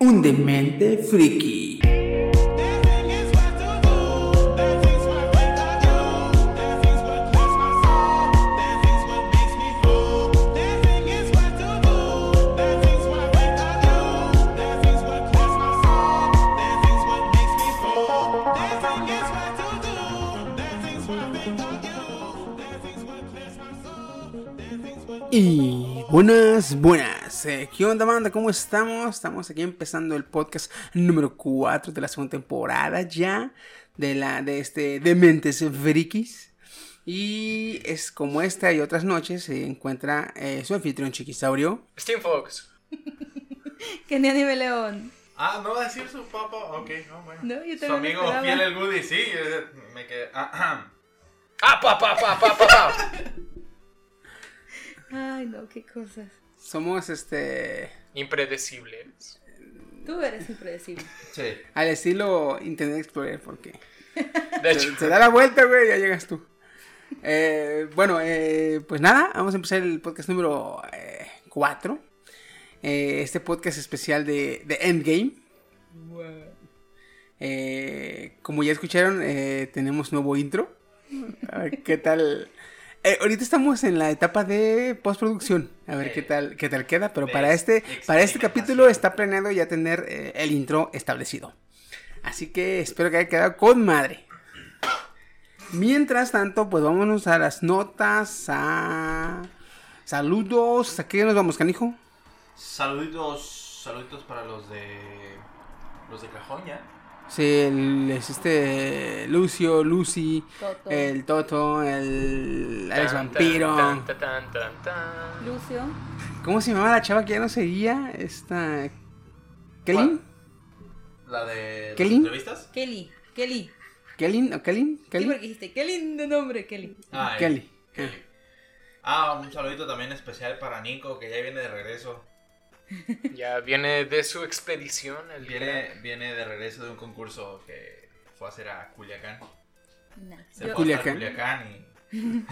un demente friki. Buenas, buenas. Eh, ¿Qué onda, banda? ¿Cómo estamos? Estamos aquí empezando el podcast número 4 de la segunda temporada ya de la de este Dementes Frikis. Y es como esta y otras noches se encuentra eh, su anfitrión Chiquisaurio. Steam Fox. Que ni Anime León. Ah, no va a decir su papá. Ok, no, bueno. No, yo su amigo fiel el Woody, sí. Me quedé. ah, ¡Ah, pa, pa, pa, pa, pa, pa! Ay, no, qué cosas. Somos este Impredecibles. Tú eres impredecible. sí. al estilo Internet Explorer porque De se, hecho, se da la vuelta, güey, y ya llegas tú. Eh, bueno, eh, pues nada, vamos a empezar el podcast número 4. este podcast especial de, de Endgame. Eh, como ya escucharon, eh, tenemos nuevo intro. A ver, ¿Qué tal? Eh, ahorita estamos en la etapa de postproducción. A ver qué tal, qué tal queda. Pero para este, para este capítulo está planeado ya tener eh, el intro establecido. Así que espero que haya quedado con madre. Mientras tanto, pues vámonos a las notas, a saludos. ¿A qué nos vamos, canijo? Saluditos, saluditos para los de. Los de cajón ya. Sí, el, es este Lucio, Lucy, Toto. el Toto, el Alex tan, Vampiro. tan, tan, tan, tan, tan. Lucio. ¿Cómo se llamaba la chava que ya no seguía? Esta. ¿Kelly? La de. ¿Qué las entrevistas. Kelly. Kelly. ¿Kelly? ¿O Kelly? Sí, ¿Kelly? porque dijiste, qué lindo nombre, Kelly. Ah, Kelly. Kelly. Ah, un saludito también especial para Nico, que ya viene de regreso. Ya viene de su expedición. El Viene, viene de regreso de un concurso que fue a hacer a Culiacán. Nah. Se Yo, fue Culiacán. a Culiacán y.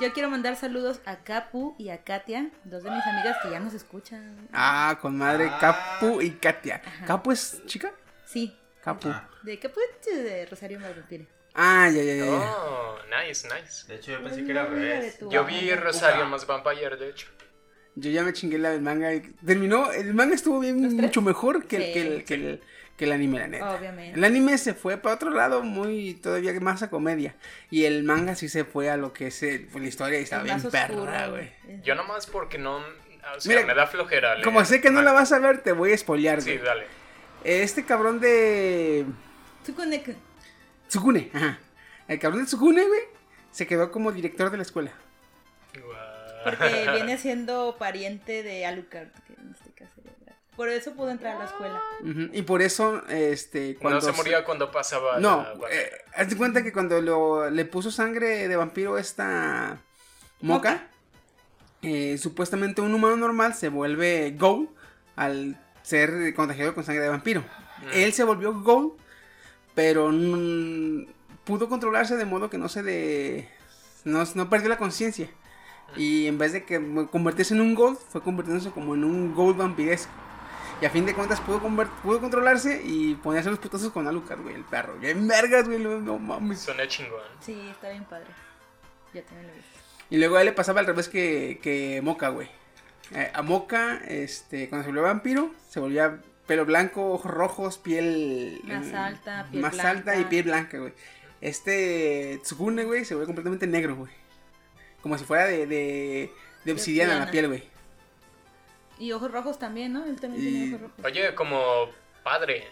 yo quiero mandar saludos a Capu y a Katia, dos de mis amigas que ya nos escuchan. Ah, con madre Ah. Capu y Katia. Ajá. ¿Capu es chica? Sí, Capu. Ah, de Capu es de Rosario Malvampire. Ah, ya, ya, ya. ya. Oh, nice, nice. de hecho, yo pensé que era al revés. Yo vi Rosario más Vampire, de hecho. Yo ya me chingué la del manga. y Terminó. El manga estuvo bien, mucho mejor que, el- que, el, que, el, que el anime, la neta. Obviamente. El anime se fue para otro lado, muy todavía más a comedia. Y el manga sí se fue a lo que es el- pues, la historia y estaba Es bien perra, güey. Yo nomás porque no. O sea, Mira, me da flojera. leer. Como sé que no la vas a ver, te voy a spoilear, Sí, güey. dale. Este cabrón de Tsukune-kun. Tsukune, ajá. El cabrón de Tsukune, güey, se quedó como director de la escuela. Porque viene siendo pariente de Alucard, que en este caso era- Por eso pudo entrar a la escuela. Y por eso, este, cuando... no se moría cuando pasaba. No, la- eh, hazte cuenta que cuando lo- le puso sangre de vampiro esta moca, eh, supuestamente un humano normal se vuelve Go al ser contagiado con sangre de vampiro. Mm. Él se volvió Go, pero pudo controlarse de modo que no se de... No, no perdió la conciencia. Y en vez de que convertirse en un Gold, fue convirtiéndose como en un Gold vampiresco. Y a fin de cuentas pudo, pudo controlarse y ponerse los putazos con Alucard, güey, el perro. Bien vergas, güey, no, mames. Suena chingón. Sí, está bien padre. Yo también lo vi. Y luego a él le pasaba al revés que, que Moca, güey. Eh, a Moca, este, cuando se volvió vampiro, se volvía pelo blanco, ojos rojos, piel... Más eh, alta, piel Más blanca. alta y piel blanca, güey. Este Tsukune, güey, se volvió completamente negro, güey. Como si fuera de, de, de obsidiana la piel, güey. Y ojos rojos también, ¿no? Él también Y- tiene ojos rojos. Oye, como padre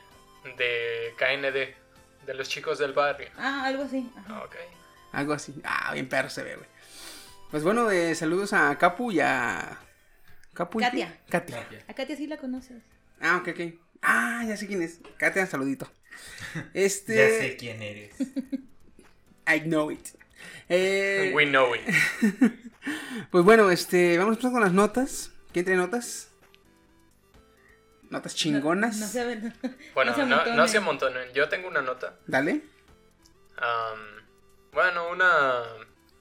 de KND, de los chicos del barrio. Ah, algo así. Ajá. Ok. Algo así. Ah, bien perro se ve, güey. Pues bueno, eh, saludos a Capu y a... ¿Capu y qué? Katia. Katia. A Katia sí la conoces. Ah, ok, ok. Ah, ya sé quién es. Un saludito. Este. Ya sé quién eres. I know it. Eh, We know it. pues bueno, este, vamos a empezar con las notas. ¿Quién trae notas? Notas chingonas. No, no se ven. Bueno, no se no, no amontonen. Yo tengo una nota. Dale. Bueno, una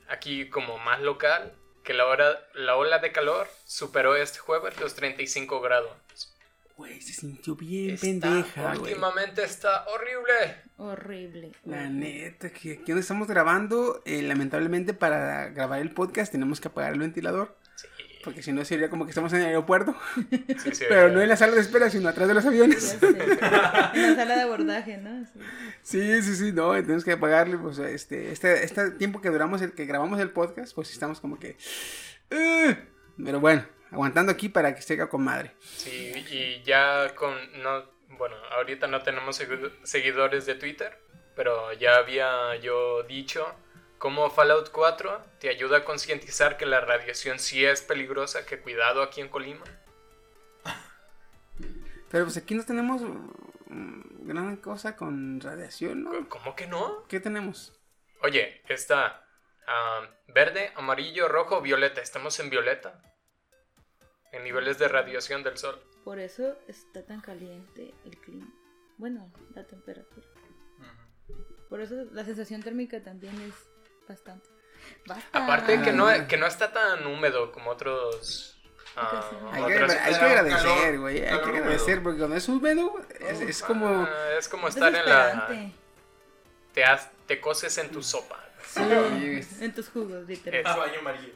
aquí como más local, que la, hora, la ola de calor superó este jueves los 35 grados. Güey, se sintió bien Está- pendeja, güey. últimamente está horrible. Horrible. La neta, que aquí donde estamos grabando, eh, lamentablemente para grabar el podcast tenemos que apagar el ventilador. Sí, Porque si no sería como que estamos en el aeropuerto. sí, sí, Pero no en la sala de espera, sino atrás de los aviones. En la sala de abordaje, ¿no? Sí. Sí, sí, sí, no, tenemos que apagarle, pues, este, este, este tiempo que duramos, el que grabamos el podcast, pues estamos como que... "Ugh". pero bueno, aguantando aquí para que se haga con madre. Sí, y ya con... No, bueno, ahorita no tenemos segui- seguidores de Twitter, pero ya había yo dicho cómo Fallout 4 te ayuda a concientizar que la radiación sí es peligrosa, que cuidado aquí en Colima. Pero pues aquí no tenemos mm, gran cosa con radiación, ¿no? ¿Cómo que no? ¿Qué tenemos? Oye, está ah, verde, amarillo, rojo, violeta. Estamos en violeta. En niveles de radiación del sol. Por eso está tan caliente el clima. Bueno, la temperatura. Por eso la sensación térmica también es bastante. Basta. Aparte que no, que no está tan húmedo como otros... ah, Hay que, hay que agradecer, güey. Hay que agradecer porque cuando es húmedo es, es como. Ah, es como Es estar en la... Te, has- te coces en tu sopa. Sí, En tus jugos, literal. Es- Ah, baño amarillo.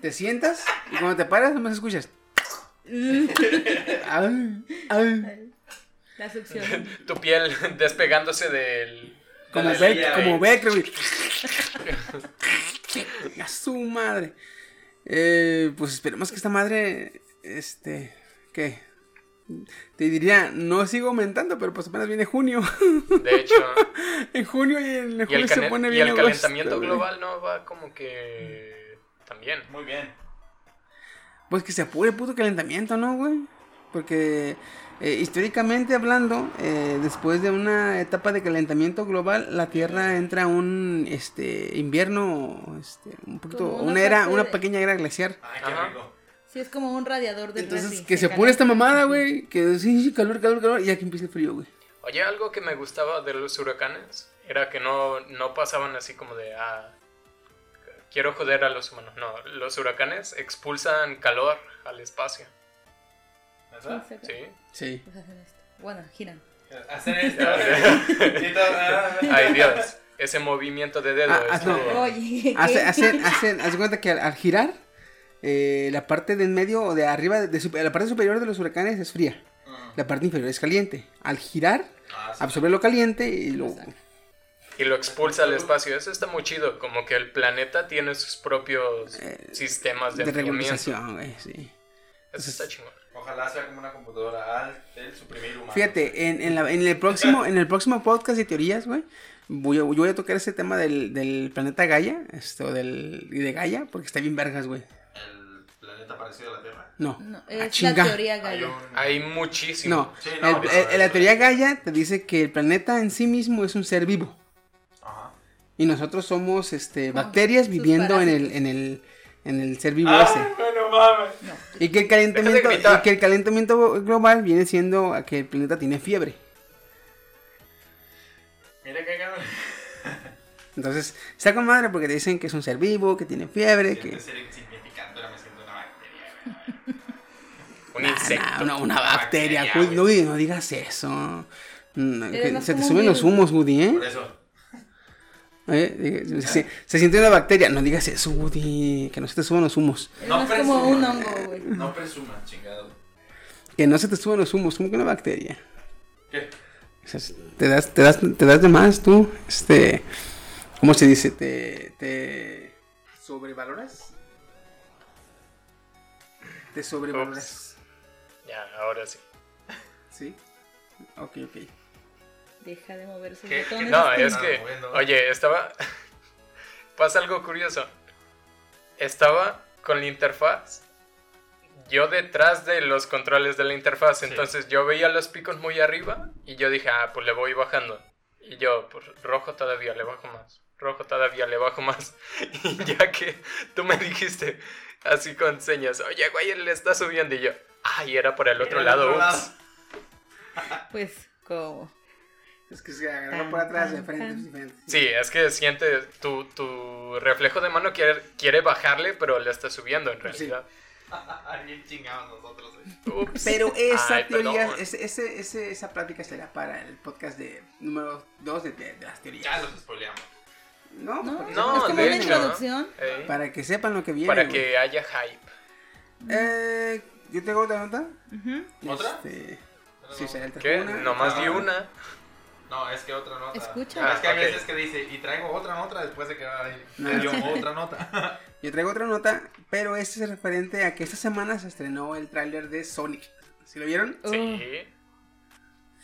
Te sientas y cuando te paras nomás escuchas. Ay, ay. La succión. tu piel despegándose del... Como, silla, como eh. Velcro, güey. A su madre. Eh, pues esperemos que esta madre, este, ¿qué? Te diría, no sigo aumentando, pero pues apenas viene junio. De hecho... en junio y en Y julio el, se pone y bien el agosto, calentamiento global no va como que... También. Muy bien. Pues que se apure el puto calentamiento, ¿no, güey? Porque eh, históricamente hablando, eh, después de una etapa de calentamiento global, la Tierra entra a un este invierno, este, un poquito, una una era, una de- pequeña era glaciar. Ay, qué Ajá. rico. Sí, es como un radiador del Entonces, refri, que se apure esta mamada, güey. Que sí, sí, calor, calor, calor. Y ya que empieza el frío, güey. Oye, algo que me gustaba de los huracanes era que no, no pasaban así como de, ah, quiero joder a los humanos. No, los huracanes expulsan calor al espacio. ¿Verdad? Sí, Sí. Hacen. Bueno, giran. Hacen esto. Sí, todo, ah, Ay, Dios. Ese movimiento de dedo Ah, ah, no. estuvo- Oye, Hace, ¿qué? hacen, hacen, haz cuenta que al, al girar, eh, la parte de en medio o de arriba, de, la parte superior de los huracanes es fría. La parte inferior es caliente. Al girar, Ah, sí. absorbe lo caliente y lo... y lo expulsa al espacio. Eso está muy chido. Como que el planeta tiene sus propios sistemas de, De regularización, güey, sí. Eso está chingón. Ojalá sea como una computadora al el suprimir humano. Fíjate, en, en, la- en el próximo, en el próximo podcast de teorías, güey, voy a, yo voy a tocar ese tema del, del planeta Gaia, esto del, y de Gaia, porque está bien vergas, güey. El planeta parecido a la Tierra. No, No, ah, es la teoría Hay Gaia. un... Hay muchísimo. No, Sí, no, el- el- a ver, la teoría Gaia te dice que el planeta en sí mismo es un ser vivo. Y nosotros somos este, bacterias viviendo en el, en el, en el ser vivo ese. bueno, mames. Y que, el calentamiento, y que el calentamiento global viene siendo a que el planeta tiene fiebre. Mira que cabrón. Entonces, está con madre porque te dicen que es un ser vivo, que tiene fiebre, que... Siento ser insignificante, ahora me siento una bacteria, güey. Un Nah, insecto. nah, una, una bacteria, Bacteria, Woody, güey. no, digas eso. Mm, que se te suben los humos, Woody, ¿eh? Por eso. Eh, Se, se siente una bacteria. No digas eso, Woody. Que no se te suban los humos. Es No más como presuman. un hongo, güey. No presuman, chingado. Que no se te suban los humos. Como que una bacteria. ¿Qué? O sea, te das, te das, te das de más tú. Este. ¿Cómo se dice? Te. te ¿Sobrevaloras? Te sobrevaloras. Ya, ahora sí. ¿Sí? Ok, ok. Deja de mover sus ¿Qué? botones. No, es que, oye, estaba... Pasa algo curioso. Estaba con la interfaz yo detrás de los controles de la interfaz, entonces yo veía los picos muy arriba y yo dije, ah, pues le voy bajando. Y yo, pues rojo todavía, le bajo más. Rojo todavía, le bajo más. Y ya que tú me dijiste así con señas, oye, güey, él le está subiendo. Y yo, ay, era por el otro Era el lado. otro lado. ups. Pues, como. Es que se agarró por atrás de frente. Sí, es que siente tu, tu reflejo de mano quiere, quiere bajarle, pero le está subiendo en realidad. Bien chingados nosotros. Ups. Pero esa Ay, teoría, ese, ese, ese- esa plática será para el podcast de número 2 de, de- de las teorías. Ya los spoileamos. No, No, No, es como una hecho. introducción. Para que sepan lo que viene. para güey. que haya hype. Eh, yo tengo otra nota. Ujú. ¿Otra? Este, sí, será el ¿Qué? una. Nomás di Ah. una. No, es que otra nota. Escucha. Es que hay Ah, veces que dice, y traigo otra nota después de que ay, No. otra nota. Yo traigo otra nota, pero este es referente a que esta semana se estrenó el tráiler de Sonic. ¿Sí lo vieron? Uh, Sí.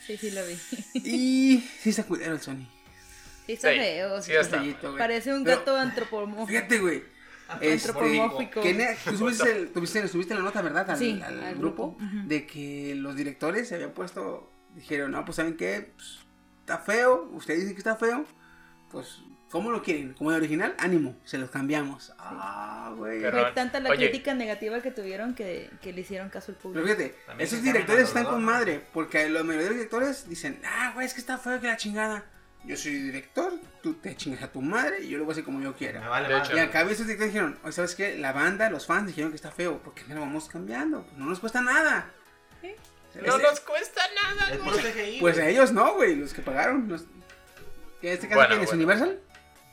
sí, sí lo vi. Y sí está culero el Sonic. Sí, está Sí, feo. sí está. Parece un Pero, gato antropomórfico. Fíjate, güey. Este, Antropomórfico. Kenia, tú subiste, el- tuviste, subiste la nota, ¿verdad? Al, Sí, al al grupo. De que los directores se habían puesto. Dijeron, no, pues ¿saben qué? Pues, está feo. Ustedes dicen que está feo. Pues, ¿cómo lo quieren? ¿Como de original? Ánimo, se los cambiamos. Ah, güey. Pero- Fue tanta la Oye. crítica negativa que tuvieron que, que le hicieron caso al Pero público. fíjate, También esos directores están con madre. Porque los mayoría de los directores dicen, ah, güey, es que está feo que la chingada. Yo soy director, tú te chingas a tu madre y yo lo voy a hacer como yo Me quiera. vale De madre. hecho. Y acá esos directores dijeron, oye, ¿sabes qué? La banda, los fans dijeron que está feo. ¿Por qué no lo vamos cambiando? Pues no nos cuesta nada. No Ese- nos cuesta nada, güey. Pues a ellos no, güey, los que pagaron. Los... ¿Que en este caso Bueno, quién es bueno. Universal?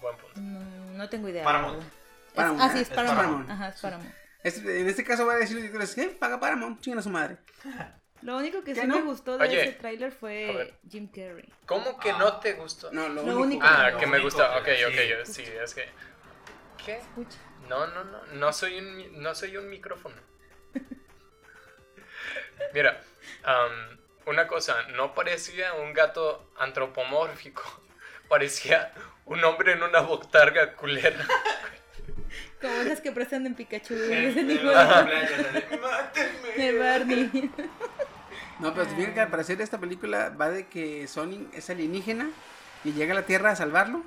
Buen punto. No, no tengo idea. Paramount. ah, sí, ¿eh? es Paramount. Paramount. Ajá, es Paramount. Este- en este caso voy a decir los ¿qué? Paga Paramount, chingan a su madre. Lo único que ¿Qué sí no? me gustó de Oye. ese tráiler fue. Jim Carrey. ¿Cómo que no te gustó? No, lo, Lo único. único. Ah, que me gusta. Ok, ok, sí. yo- sí, es que. ¿Qué? Escucha. No, no, no. No soy un, no soy un micrófono. Mira, am, una cosa. No parecía un gato antropomórfico. Parecía un hombre en una botarga culera. Como esas que prestan en Pikachu. De- Barney. No, pero fíjate que al parecer esta película va de que Sonic es alienígena y llega a la Tierra a salvarlo.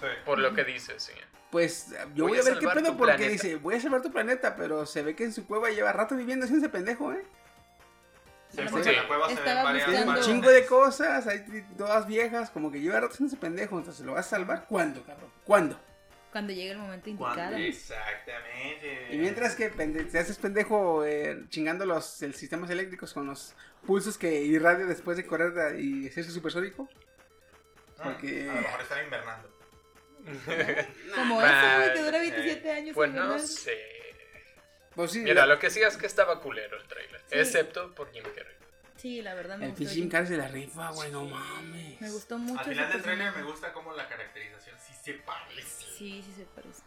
Sí. Por lo que dice, sí. Pues yo Voy voy, a a ver qué pedo porque planeta. dice, voy a salvar tu planeta, pero se ve que en su cueva lleva rato viviendo haciendo ese pendejo, ¿eh? Sí, Sí. porque en la cueva se ven varias varias- chingo de cosas, hay todas viejas, como que lleva rato ese pendejo, entonces lo vas a salvar, ¿cuándo, cabrón? ¿Cuándo? Cuando llegue el momento indicado. Exactamente. Y mientras que pende- te haces pendejo eh, chingando los el sistemas eléctricos con los pulsos que irradia después de correr y hacerse supersónico. Mm, porque- A lo mejor están invernando. Como ese, güey, que dura 27 años. Pues no sé. Pues sí, Mira, la- lo que sí es que estaba culero el trailer. Sí. Excepto por Jim Carrey. Sí, la verdad me el gustó. pinche Jim Carrey se la rifa, güey, no mames. Me gustó mucho. Al final del trailer me gusta como la caracterización sí se parece. Sí, sí se parece.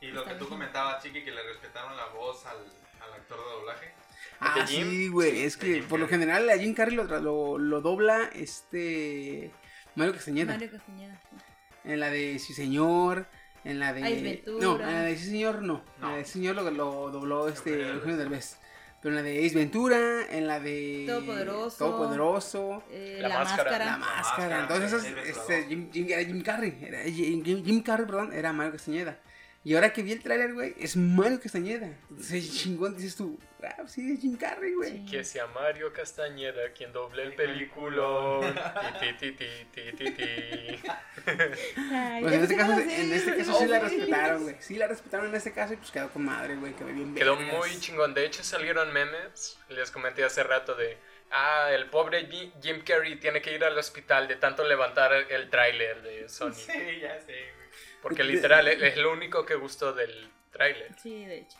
Y lo Está que tú bien. comentabas, Chiqui, que le respetaron la voz al, al actor de doblaje. Ah, sí, güey, es que Jim por lo general a Jim Carrey lo, tra- lo, lo dobla este Mario Castañeda. Mario Castañeda. sí. En la de Sí Señor, en la de... Ace Ventura. No, en la de Sí Señor no. En No. la de Sí Señor lo, lo dobló este Eugenio Derbez. Pero en la de Ace Ventura, en la de... Todopoderoso. Todopoderoso. Eh, La la, máscara. máscara. La máscara. Entonces, este. Jim, Jim- Jim Carrey. Era Jim, Jim- Jim Carrey, perdón, era Mario Castañeda. Y ahora que vi el trailer, güey, es Mario Castañeda. Entonces, chingón, dices tú, ah, sí, es Jim Carrey, güey. Sí. Que sea Mario Castañeda quien doble el película. Ti, ti, ti, ti, ti, Pues en este caso, en este caso sí la respetaron, güey. Sí la respetaron en este caso y pues quedó con madre, güey, quedó bien Quedó muy chingón. De hecho, salieron memes. Les comenté hace rato de. Ah, el pobre Ji- Jim Carrey tiene que ir al hospital de tanto levantar el tráiler de Sony. Sí, ya sé, güey. Porque literal es es lo único que gustó del tráiler. Sí, de hecho.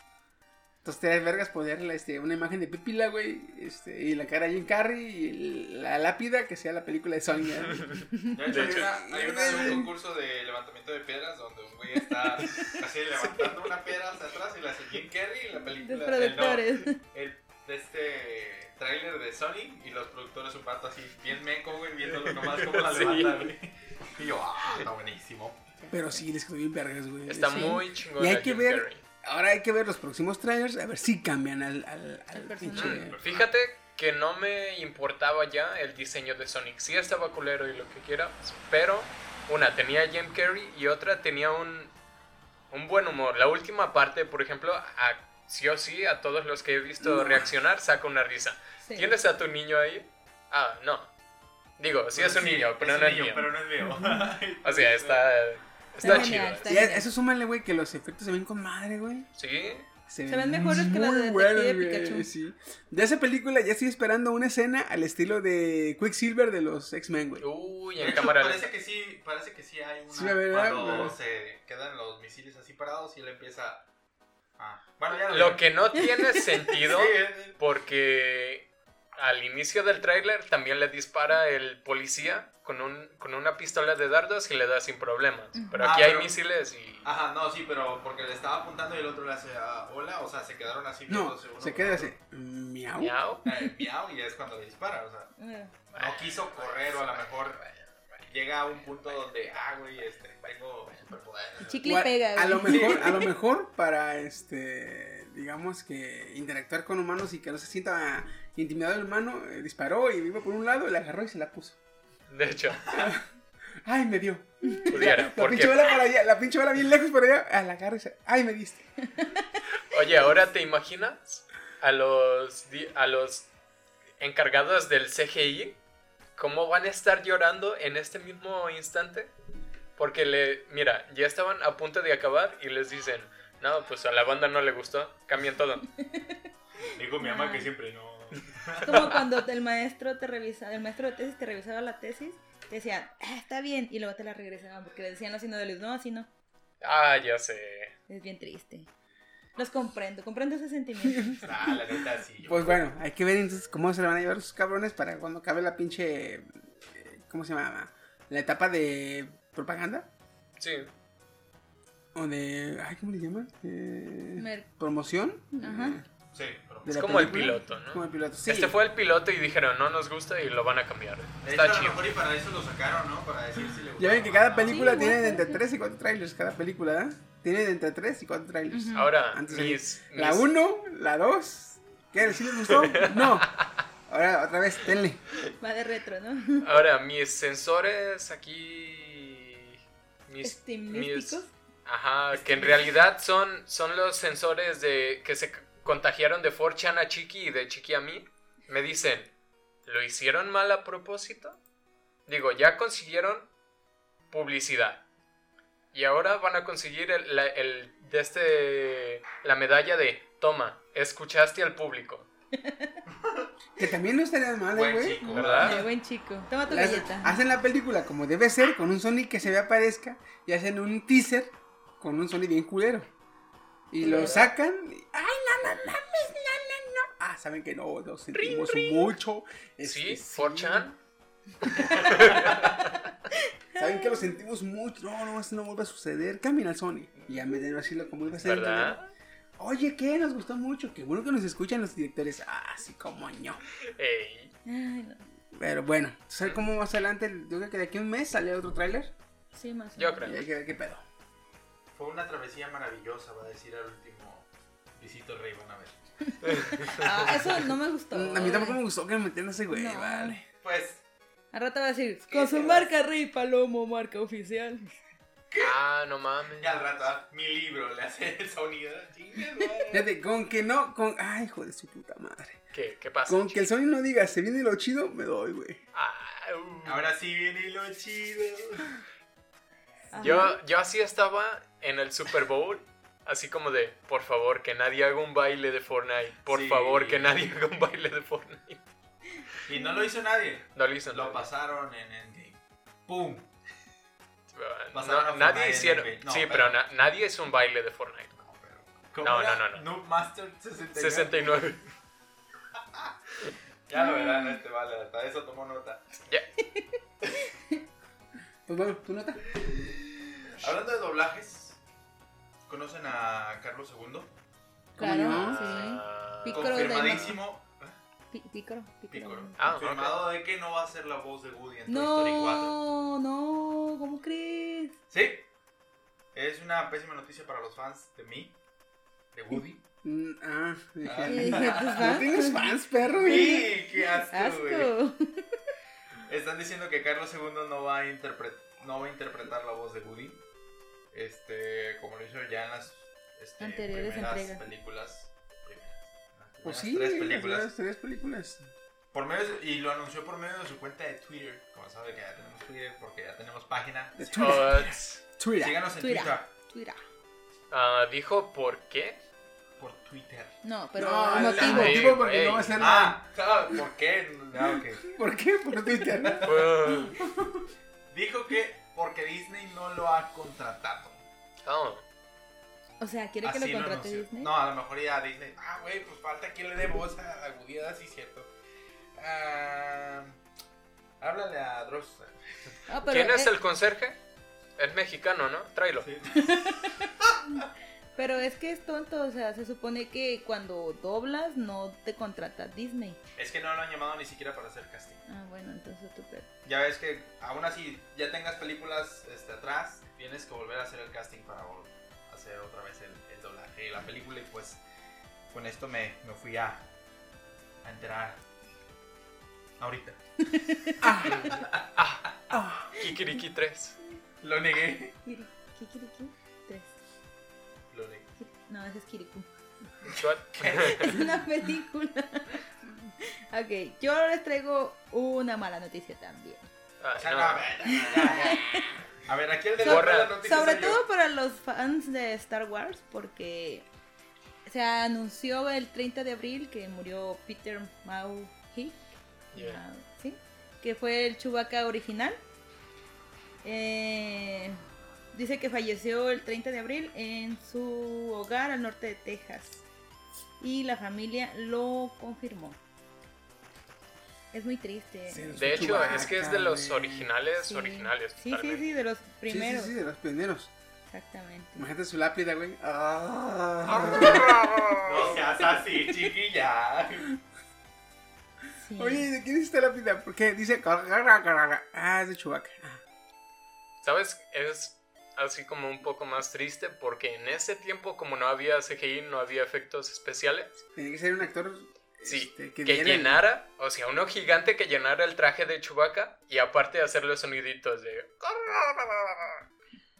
Entonces te das vergas ponerle este, una imagen de Pipila, güey, este, y la cara de Jim Carrey y el- la lápida que sea la película de. De hecho, De hay, una, hay una- un concurso de levantamiento de piedras donde un güey está así levantando una piedra hacia atrás y la hace Jim Carrey y la película. el- no, productores. el, de este tráiler de Sony y los productores un pato así bien meco, güey, viéndolo nomás como la Sí. levanta, güey. Y yo, ah, está buenísimo. Pero sí, les quedó bien vergas, güey. Está Sí. muy chingón. Y hay que ver- Ahora hay que ver los próximos trailers, a ver si cambian al, al, al pinche... Mm, Fíjate que no me importaba ya el diseño de Sonic. Sí estaba culero y lo que quieras, pero una tenía a Jim Carrey y otra tenía un, un buen humor. La última parte, por ejemplo, a, sí o sí, a todos los que he visto reaccionar, saca una risa. Sí. ¿Tienes a tu niño ahí? Ah, no. Digo, sí es un niño, pero es no niño, mío. pero no es mío. O sea, está, está Está chido. está Y genial. eso súmale, güey, que los efectos se ven con madre, güey. Sí, Se, ven mejores que las de muy Detective buenos, güey, Pikachu. sí. De esa película ya estoy esperando una escena al estilo de Quicksilver de los X-Men, güey. uy, en cámara parece que sí, parece que sí hay una Sí, la verdad, cuando güey. se quedan los misiles así parados y él empieza bueno, ya Lo vi. que no tiene sentido, Sí, eh, porque al inicio del tráiler también le dispara el policía con, un, con una pistola de dardos y le da sin problemas. Pero Ah, aquí hay pero- misiles y... Ajá, no, sí, pero porque le estaba apuntando y el otro le hace ah, hola, o sea, se quedaron así No, se queda así. Miau. Miau. Eh, miau y es cuando le dispara, o sea, no quiso correr o a lo mejor llega a un punto donde, ah, güey, este, tengo superpoderes. Chicle O a- pega, a lo mejor, a lo mejor para este digamos que interactuar con humanos y que no se sienta intimidado el humano, eh, disparó y iba por un lado, le agarró y se la puso. De hecho, Ay, me dio. pudiera. La pinche bala para allá, la pinche bala bien lejos por allá, ah, la agarro y se, ay, me diste. oye, ahora te imaginas a los, di- a los encargados del CGI, cómo van a estar llorando en este mismo instante. Porque le, mira, ya estaban a punto de acabar y les dicen, no, pues a la banda no le gustó, cambien todo. Dijo mi mamá que siempre no. Es como cuando el maestro te revisaba, el maestro de tesis te revisaba la tesis, te decían, ah, está bien, y luego te la regresaban porque le decían así no de luz, no, así no. Ah, ya sé. Es bien triste. Los comprendo, comprendo ese sentimiento. Ah, la neta sí. yo- Pues bueno, hay que ver entonces cómo se le van a llevar sus cabrones para cuando acabe la pinche, eh, ¿cómo se llama? La etapa de propaganda. Sí. O de, ay, ¿cómo le llaman? Eh, Mer- promoción. Ajá. Sí, pero de Es la como el piloto, ¿no? Como el piloto, sí. Este fue el piloto y dijeron, no nos gusta y lo van a cambiar. De Está hecho, a lo chido. mejor y para eso lo sacaron, ¿no? Para decir si le gusta. Ya ven que cada película Sí, tiene entre 3 y 4 trailers, cada película, ¿eh? Tiene de entre 3 y 4 trailers. Ahora, Antes de- mis, La mis- 1, la 2, ¿qué? ¿Sí les gustó? No. Ahora otra vez, tenle. Va de retro, ¿no? ahora, mis sensores aquí... Mis, Este, mis- ¿Estimísticos? Ajá, que en realidad son, son los sensores de que se contagiaron de 4chan a Chiqui y de Chiqui a mí. Me dicen, ¿lo hicieron mal a propósito? Digo, ya consiguieron publicidad. Y ahora van a conseguir el, la, el- de este, la medalla de, toma, escuchaste al público. Que también no estaría mal, eh, Buen güey. chico. ¿Verdad? Buen chico. Toma tu galleta. Hacen la película como debe ser, con un Sonic que se ve aparezca, y hacen un teaser con un Sonic bien culero. Y lo sacan, y, ¡ay, no, no, mames, no, no, no! Ah, saben que no, lo sentimos mucho. es ¿Sí? que 4chan. Saben que lo sentimos mucho. No, no, eso no vuelve a suceder. Cambien al Sonic. Y ya me den así lo como iba a ser. ¿Verdad? Oye, ¿qué? Nos gustó mucho. Qué bueno que nos escuchan los directores. Ah, sí, como ño. Ey, Ay, no. Pero bueno, ¿sabes cómo más adelante? Yo creo que de aquí a un mes sale otro tráiler. Sí, más. o Yo creo. Y hay que ver qué pedo. Fue una travesía maravillosa, va a decir al último Visito Rey, van a ver. Ah, eso no me gustó. A mí tampoco me gustó que me metieran ese güey, No. vale. Pues, Al rato va a decir, con su marca Rey Palomo, marca oficial. Ah, no mames. ya al rato, ah, mi libro le hace el sonido. Chingue, güey. Fíjate, con que no, con. Ay, hijo de su puta madre. ¿Qué, qué pasa? Con que el Sony no diga, se viene lo chido, me doy, güey. Ah, uh. Ahora sí viene lo chido. Yo, yo así estaba en el Super Bowl, así como de, por favor, que nadie haga un baile de Fortnite. Por Sí. favor, que nadie haga un baile de Fortnite. Y no lo hizo nadie. No lo hizo Lo nadie. pasaron en Endgame. ¡Pum! No, nadie hicieron. No, sí, pero- pero na- nadie es un baile de Fortnite. No, pero. ¿Cómo No, era? no, no, no. Noob Master 69. 69. Ya lo verán, este vale. Hasta eso tomó nota. Ya. Pues bueno, tu nota. Hablando de doblajes, ¿conocen a Carlos II? Claro, no? sí. Ah, Pícoro Confirmadísimo. Pi- Pícoro, pícoro. Pícoro. Ah, confirmado de que no va a ser la voz de Woody en Toy Story 4. No, no, ¿cómo crees? Sí. Es una pésima noticia para los fans de mí. ¿De Woody? Mm, ah, dije, Ah. Y dije, ¿tus ¿No fans? tienes fans, perro? Sí, qué asco, güey. Asco. Están diciendo que Carlos II no va a interpretar no va a interpretar la voz de Woody. Este, como lo hizo ya en las este, Anteriores primeras entregas. películas. Primeras, las Pues primeras sí, tres las películas. primeras tres películas. Por medio de- y lo anunció por medio de su cuenta de Twitter. Como sabe que ya tenemos Twitter porque ya tenemos página. De Twitter. Ots. Twitter. Síganos en Twitter. Twitter. Twitter. Ah, dijo por qué. Por Twitter. No, pero No, motivo. Ay, motivo porque no va a ser nada. Ah, ¿por qué? Ah, ok. ¿Por qué? Por Twitter. Uh, Dijo que porque Disney no lo ha contratado. oh. O sea, ¿quiere que Así lo contrate anunció. Disney? No, a lo mejor ya Disney. Ah, güey, pues falta quien le dé voz a, a sí, cierto. Ah, háblale a Dross. Ah, pero, ¿Quién es eh, el conserje? Es mexicano, ¿no? Tráelo. Sí. Pero es que es tonto, o sea, se supone que cuando doblas no te contrata Disney. Es que no lo han llamado ni siquiera para hacer casting. Ah, bueno, entonces tú pero... Ya ves que aún así, ya tengas películas este, atrás, tienes que volver a hacer el casting para vol- hacer otra vez el, el doblaje de la película. Y pues con esto me, me fui a, a enterar ahorita. Kikiriki 3. Lo negué. Kiri- Kikiriki 3. Lo negué. No, ese es Kirikou. What? Es una película. ok, yo les traigo una mala noticia también. Ay, O sea, no. no, a ver. A aquí el de Borra. la noticia Sobre yo. todo para los fans de Star Wars, porque se anunció el 30 de abril que murió Peter Mauhy, Yeah. Mau- ¿sí? que fue el Chewbacca original. Eh, dice que falleció el 30 de abril en su hogar al norte de Texas y la familia lo confirmó. Es muy triste. Sí, De hecho, Chewbacca, es que es de los originales, Sí. originales. Sí, sí, totalmente. sí, de los Sí, primeros. Sí, sí, de los pioneros. Exactamente. Imagínate su lápida, güey. Ah. No seas así, chiquilla. Sí. Oye, ¿de quién es esta lápida? Porque dice. Ah, es de Chewbacca. ¿Sabes? Es así como un poco más triste porque en ese tiempo como no había CGI, no había efectos especiales. Tenía que ser un actor. Sí, este, que, llenara, o sea, uno gigante que llenara el traje de Chewbacca y aparte hacer los soniditos de...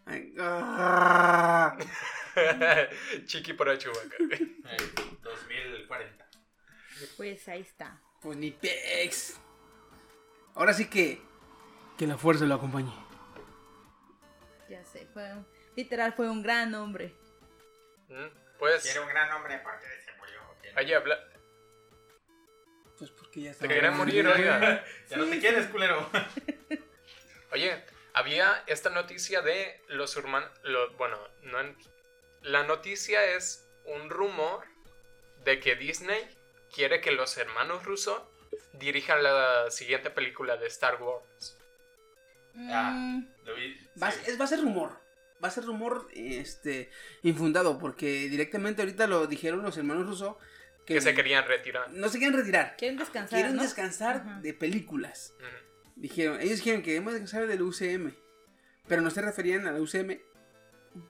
Chiqui para Chewbacca. 2040. Pues ahí está. Pues ni pex. Ahora sí que. Que la fuerza lo acompañe. Ya sé, fue un- literal fue un gran hombre. Mm, Pues, Tiene un gran nombre porque se murió. ¿quién? oye, habla... Ya Te está. quería morir, oiga. Ya no te quieres, culero. Oye, había esta noticia de los hermanos... Bueno, no en- la noticia es un rumor de que Disney quiere que los hermanos Russo dirijan la siguiente película de Star Wars. Ah. Mm, Lo vi. Va, es- va a ser rumor. Va a ser rumor este, infundado. Porque directamente ahorita lo dijeron los hermanos Russo. Que, Que se querían retirar. no se quieren retirar. quieren descansar. Quieren ¿no? descansar Ajá. de películas. Dijeron, ellos dijeron que debemos descansar del UCM. Pero no se referían a la UCM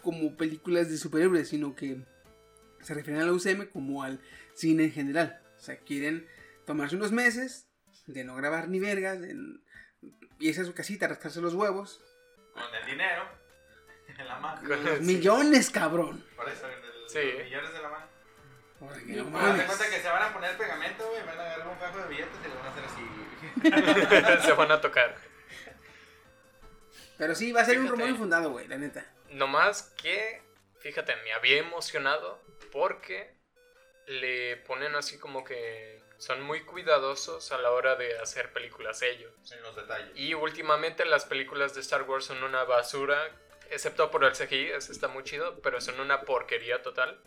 como películas de superhéroes, sino que se refieren a la UCM como al cine en general. O sea, quieren tomarse unos meses de no grabar ni vergas, de irse a su casita rascarse los huevos. Con el dinero. En la mano. Los millones, cabrón. Por eso, en el, Sí. los millones de la mano. No cuenta que se van a poner pegamento, güey. Van a agarrar un fajo de billetes y le van a hacer así. se van a tocar. Pero sí, va a ser un rumor infundado, güey, la neta. Nomás que, fíjate, me había emocionado porque le ponen así como que son muy cuidadosos a la hora de hacer películas ellos. En los detalles. Y últimamente las películas de Star Wars son una basura, excepto por el CGI, ese está muy chido, pero son una porquería total.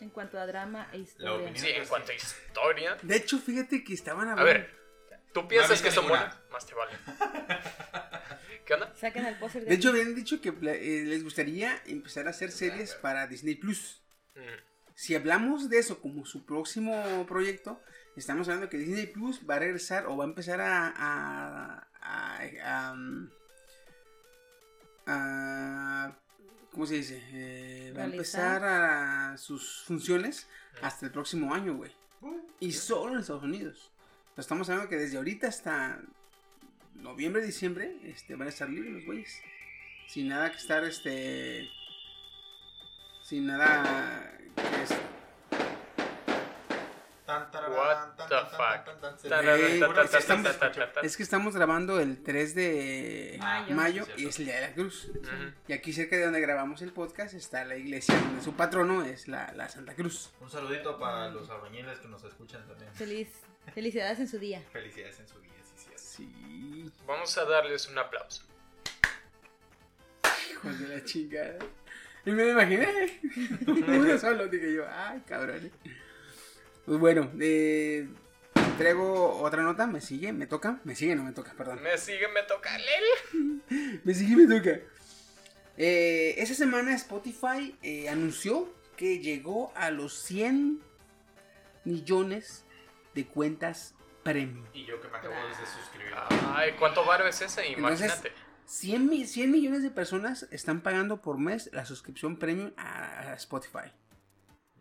En cuanto a drama e historia. opinión. Sí, en cuanto a historia. De hecho, fíjate que estaban A hablando. ver, ¿tú piensas que son buenas? Más te vale. ¿Qué onda? Saquen el póster de De hecho, habían dicho que eh, les gustaría empezar a hacer series para Disney Plus. Mm, Si hablamos de eso como su próximo proyecto, estamos hablando que Disney Plus va a regresar o va a empezar a. a. a. a, a- ¿cómo se dice? Eh, va a empezar a sus funciones hasta el próximo año, güey. Y solo en Estados Unidos. Lo estamos hablando que desde ahorita hasta noviembre, diciembre, este, van a estar libres los güeyes. Sin nada que estar, este... Sin nada... que es- Tan, tararán, What tan, the tan, tan, fuck? tan, tan, tan, Tarara, Güey, ta, ta, es que ta, estamos- grabando el 3 de Mayo. mayo Sí, y es el Día de la Cruz. Y aquí cerca de donde grabamos el podcast está la iglesia donde su patrono es la, la Santa Cruz. Un saludito para los albañiles que nos escuchan también. Feliz, felicidades en su día. Felicidades en su día, sí, sí. Vamos a darles un aplauso. hijos de la chingada. Y me lo imaginé. Uno solo, dije yo, ay, cabrón. Pues bueno, eh, traigo otra nota, me sigue, me toca, me sigue, no me toca, perdón. Me sigue, me toca Lel. Me sigue, me toca. Eh, esa semana Spotify eh, anunció que llegó a los 100 millones de cuentas premium. Y yo que me acabo de suscribir. Ay, ¿cuánto varo es ese? Imagínate. 100, mi- 100 millones de personas están pagando por mes la suscripción premium a, a Spotify.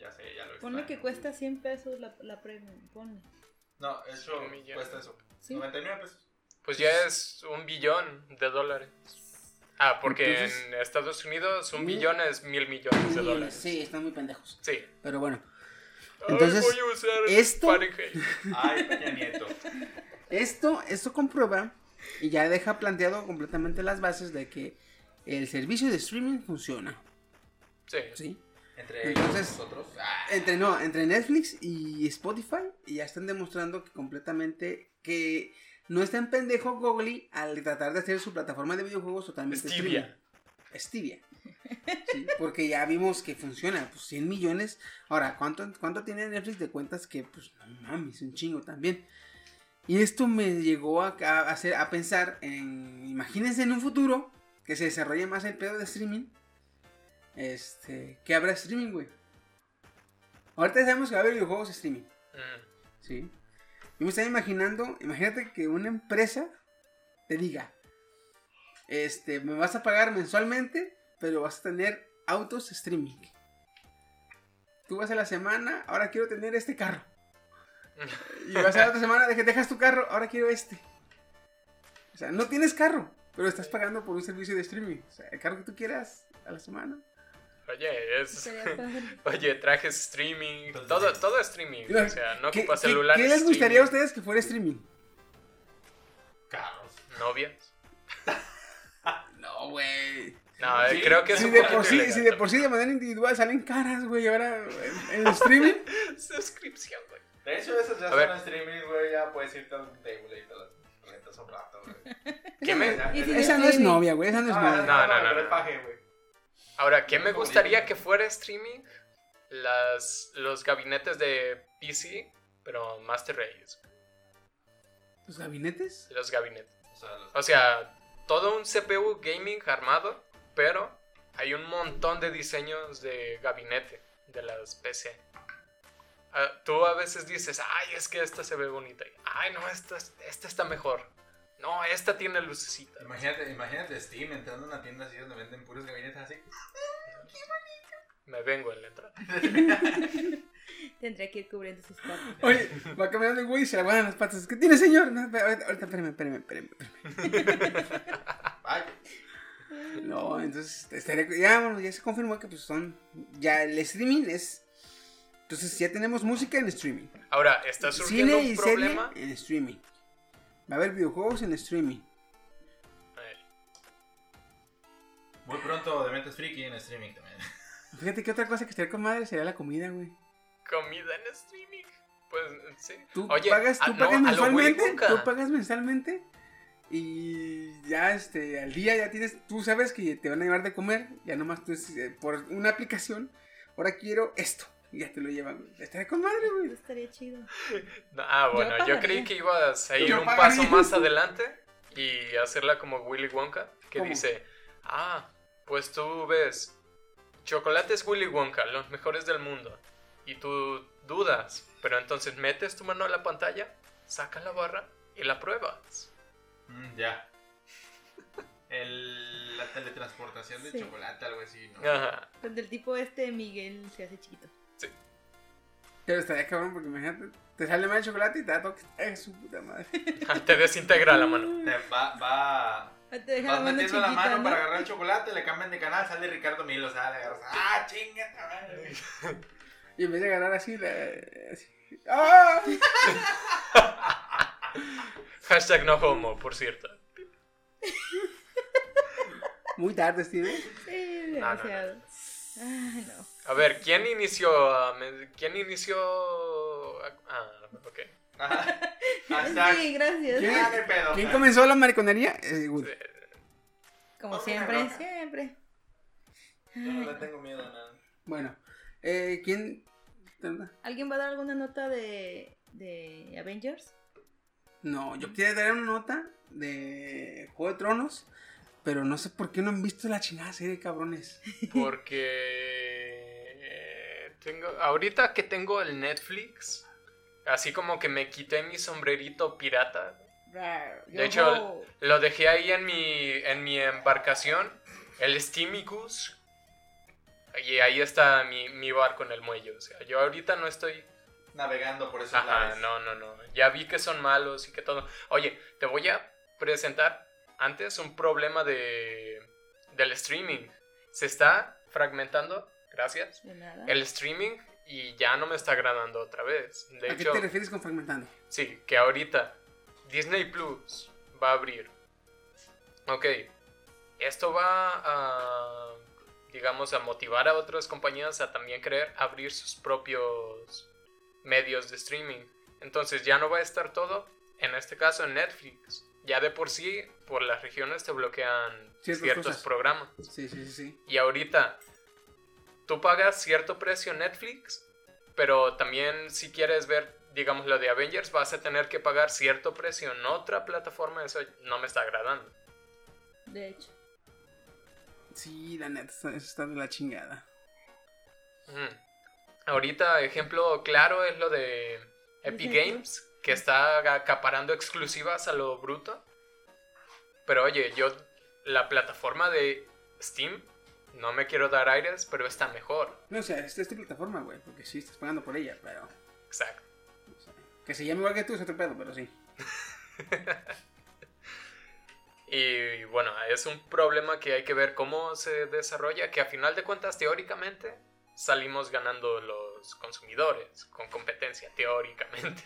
Ya sé, ya lo Ponle que cuesta 100 pesos la, la premium. Ponle. No, eso cuesta eso. Sí. 99 pesos. Pues ya es un billón de dólares. Ah, porque Entonces- en Estados Unidos un billón es mil millones de dólares. Sí, están muy pendejos. Sí. Pero bueno, Ay, Entonces, voy a usar esto- Fahrenheit. Ay, Peña Nieto. esto, esto comprueba y ya deja planteado completamente las bases de que el servicio de streaming funciona. Sí. ¿sí? Entre Entonces- nosotros. Ah, Entre, no, entre Netflix y Spotify y ya están demostrando que completamente que no está en pendejo Google al tratar de hacer su plataforma de videojuegos totalmente Stevia. Stevia. Sí, porque ya vimos que funciona, pues 100 millones. Ahora, ¿cuánto, ¿cuánto tiene Netflix de cuentas? Que pues no mames, un chingo también. Y esto me llegó a, a hacer, a pensar en, imagínense en un futuro que se desarrolle más el pedo de streaming. Este, que habrá streaming, güey. Ahorita sabemos que va a haber videojuegos streaming. Mm. ¿sí? Yo me estaba imaginando, imagínate que una empresa te diga, este, me vas a pagar mensualmente, pero vas a tener autos streaming. Tú vas a la semana, ahora quiero tener este carro. Y vas a la otra semana, deja- dejas tu carro, ahora quiero este. O sea, no tienes carro, pero estás pagando por un servicio de streaming. O sea, el carro que tú quieras a la semana. Oye, es... Oye, trajes streaming, Entonces, todo, todo streaming, o sea, no ¿Qué, ocupa celular. qué les gustaría a ustedes que fuera streaming? Carros. ¿Novias? No, güey. No, eh, Sí, creo que es Si un de, por sí, si de por sí de manera individual salen caras, güey, ahora en, en streaming. Suscripción, güey. De hecho, esas ya A son ver. streaming, güey. Ya puedes irte a un table y te las rentas un rato, güey. ¿Qué me- Esa no es streaming. novia, güey, esa no es Ah, novia. no, no, no, no. es paje, güey. Ahora, ¿qué me gustaría que fuera streaming? Las, los gabinetes de PC, pero Master Race. ¿Los gabinetes? Los gabinetes. O sea, los- O sea, todo un CPU gaming armado, pero hay un montón de diseños de gabinete de las PC. Ah, tú a veces dices, ay, es que esta se ve bonita. Ay, no, esta, es- esta está mejor. No, esta tiene lucecita. Imagínate, imagínate Steam entrando a una tienda así donde venden puros gabinetes así. Me vengo en la entrada. Tendría que ir cubriendo sus partes. Oye, va caminando el güey y se aguadan las patas. ¿Qué tiene, señor? No, ahorita, ahorita, espérame, espérame, espérame. espérame. No, entonces, estaría- ya, bueno, ya se confirmó que pues son, ya el streaming es, entonces ya tenemos música en streaming. Ahora, está surgiendo Cine un y problema. serie en streaming. Va a haber videojuegos en streaming. Muy pronto de Mentes Friki en streaming también. Fíjate que otra cosa que estaría con madre sería la comida, güey. Comida en streaming. Pues sí. Tú Oye, pagas, ah, tú no, pagas mensualmente, tú pagas mensualmente y ya este al día ya tienes, tú sabes que te van a llevar de comer, ya nomás tú eh, por una aplicación, ahora quiero esto ya te lo llevan. Estaría con madre, güey. Estaría chido. No, ah, bueno, yo, creí que ibas a ir Yo un pagaría. paso más adelante y hacerla como Willy Wonka, que ¿Cómo? dice, ah, pues tú ves, chocolates Willy Wonka, los mejores del mundo, y tú dudas, pero entonces metes tu mano a la pantalla, sacas la barra y la pruebas. Mm, ya. El, la teletransportación de Sí. chocolate, algo así, ¿no? Ajá. Donde el tipo este, Miguel, se hace chiquito. Pero estaría cabrón porque imagínate, te sale mal el chocolate y te da toque. Es su puta madre. Te desintegra la mano. Te va, va, Ah, Te deja vas la mano metiendo la chiquita, mano ¿no? para agarrar el chocolate, le cambian de canal, sale Ricardo Mil, o sea, le agarras, ¡ah, chinga! madre! Y en vez de agarrar así, le- así. ¡Ah! Hashtag no homo, por cierto. Muy tarde, Steve. Sí, No, no, no. demasiado. Ay, no. A ver, ¿quién inició? a ¿Quién inició? Ah, ok. Ajá. Hashtag, Sí, gracias. ¿Quién? ah, qué pedo. ¿Quién comenzó la mariconería? Eh. Como No, siempre, siempre. Yo no le tengo miedo a nada. Bueno, eh, ¿quién? ¿Alguien va a dar alguna nota de, de Avengers? No, yo quería dar una nota de Juego de Tronos, pero no sé por qué no han visto la chingada serie, cabrones. Porque tengo ahorita que tengo el Netflix, así como que me quité mi sombrerito pirata. De hecho, lo dejé ahí en mi en mi embarcación, el Steamicus. Y ahí está mi, mi barco en el muelle. O sea, yo ahorita no estoy Navegando por esos Ajá, lares. no, no, no. Ya vi que son malos y que todo. Oye, te voy a presentar antes un problema de del streaming. Se está fragmentando, gracias, De nada. el streaming y ya no me está agradando otra vez. De ¿A qué hecho, te refieres con fragmentando? sí, que ahorita Disney Plus va a abrir. Ok, esto va a, digamos, a motivar a otras compañías a también querer abrir sus propios medios de streaming. Entonces ya no va a estar todo, en este caso en Netflix. Ya de por sí, por las regiones te bloquean Ciertas ciertos cosas. programas. Sí, sí, sí, sí. Y ahorita, tú pagas cierto precio en Netflix, pero también si quieres ver, digamos, lo de Avengers, vas a tener que pagar cierto precio en otra plataforma. Eso no me está agradando. De hecho. Sí, la neta, está- eso está de la chingada. Mm. Ahorita, ejemplo claro es lo de Epic Games, que está acaparando exclusivas a lo bruto. Pero oye, yo, la plataforma de Steam, no me quiero dar aires, pero está mejor. No, o sea, esta es tu plataforma, güey, porque sí estás pagando por ella, pero... Exacto. o sea, que se llame igual que tú es otro pedo, pero sí. Y bueno, es un problema que hay que ver cómo se desarrolla, que a final de cuentas, teóricamente, salimos ganando los consumidores, con competencia, teóricamente.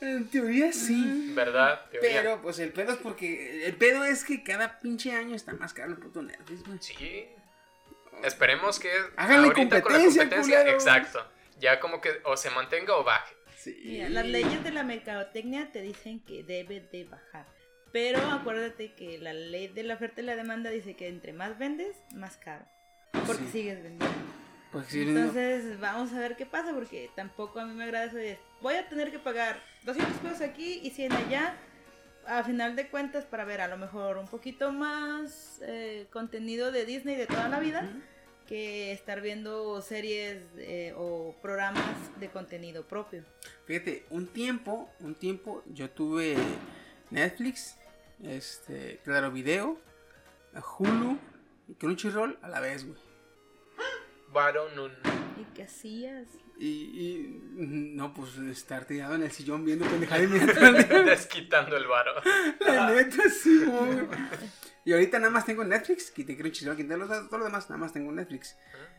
En teoría sí. ¿Verdad? Teoría. Pero, pues el pedo es porque... El pedo es que cada pinche año está más caro el puto Netflix, güey. Sí. Esperemos que Háganle ahorita con la competencia, competencia, exacto. Ya como que o se mantenga o baje. Sí. Mira, las leyes de la mercadotecnia te dicen que debe de bajar. Pero acuérdate que la ley de la oferta y la demanda dice que entre más vendes, más caro. Porque Sí. sigues vendiendo. Pues sí, Entonces, vamos a ver qué pasa, porque tampoco a mí me agrada eso de voy a tener que pagar 200 pesos aquí y 100 allá. A final de cuentas, para ver a lo mejor un poquito más eh, contenido de Disney de toda la vida, que estar viendo series eh, o programas de contenido propio. Fíjate, un tiempo, un tiempo yo tuve Netflix, este, Claro Video, Hulu y Crunchyroll a la vez, güey. Varón, un- ¿Y qué hacías? Y, y, no, pues estar tirado en el sillón viendo pendejada y mirando desquitando el varo. La neta, sí, güey. Y ahorita nada más tengo Netflix, quité Crunchyroll, quité los, todo lo demás, nada más tengo Netflix.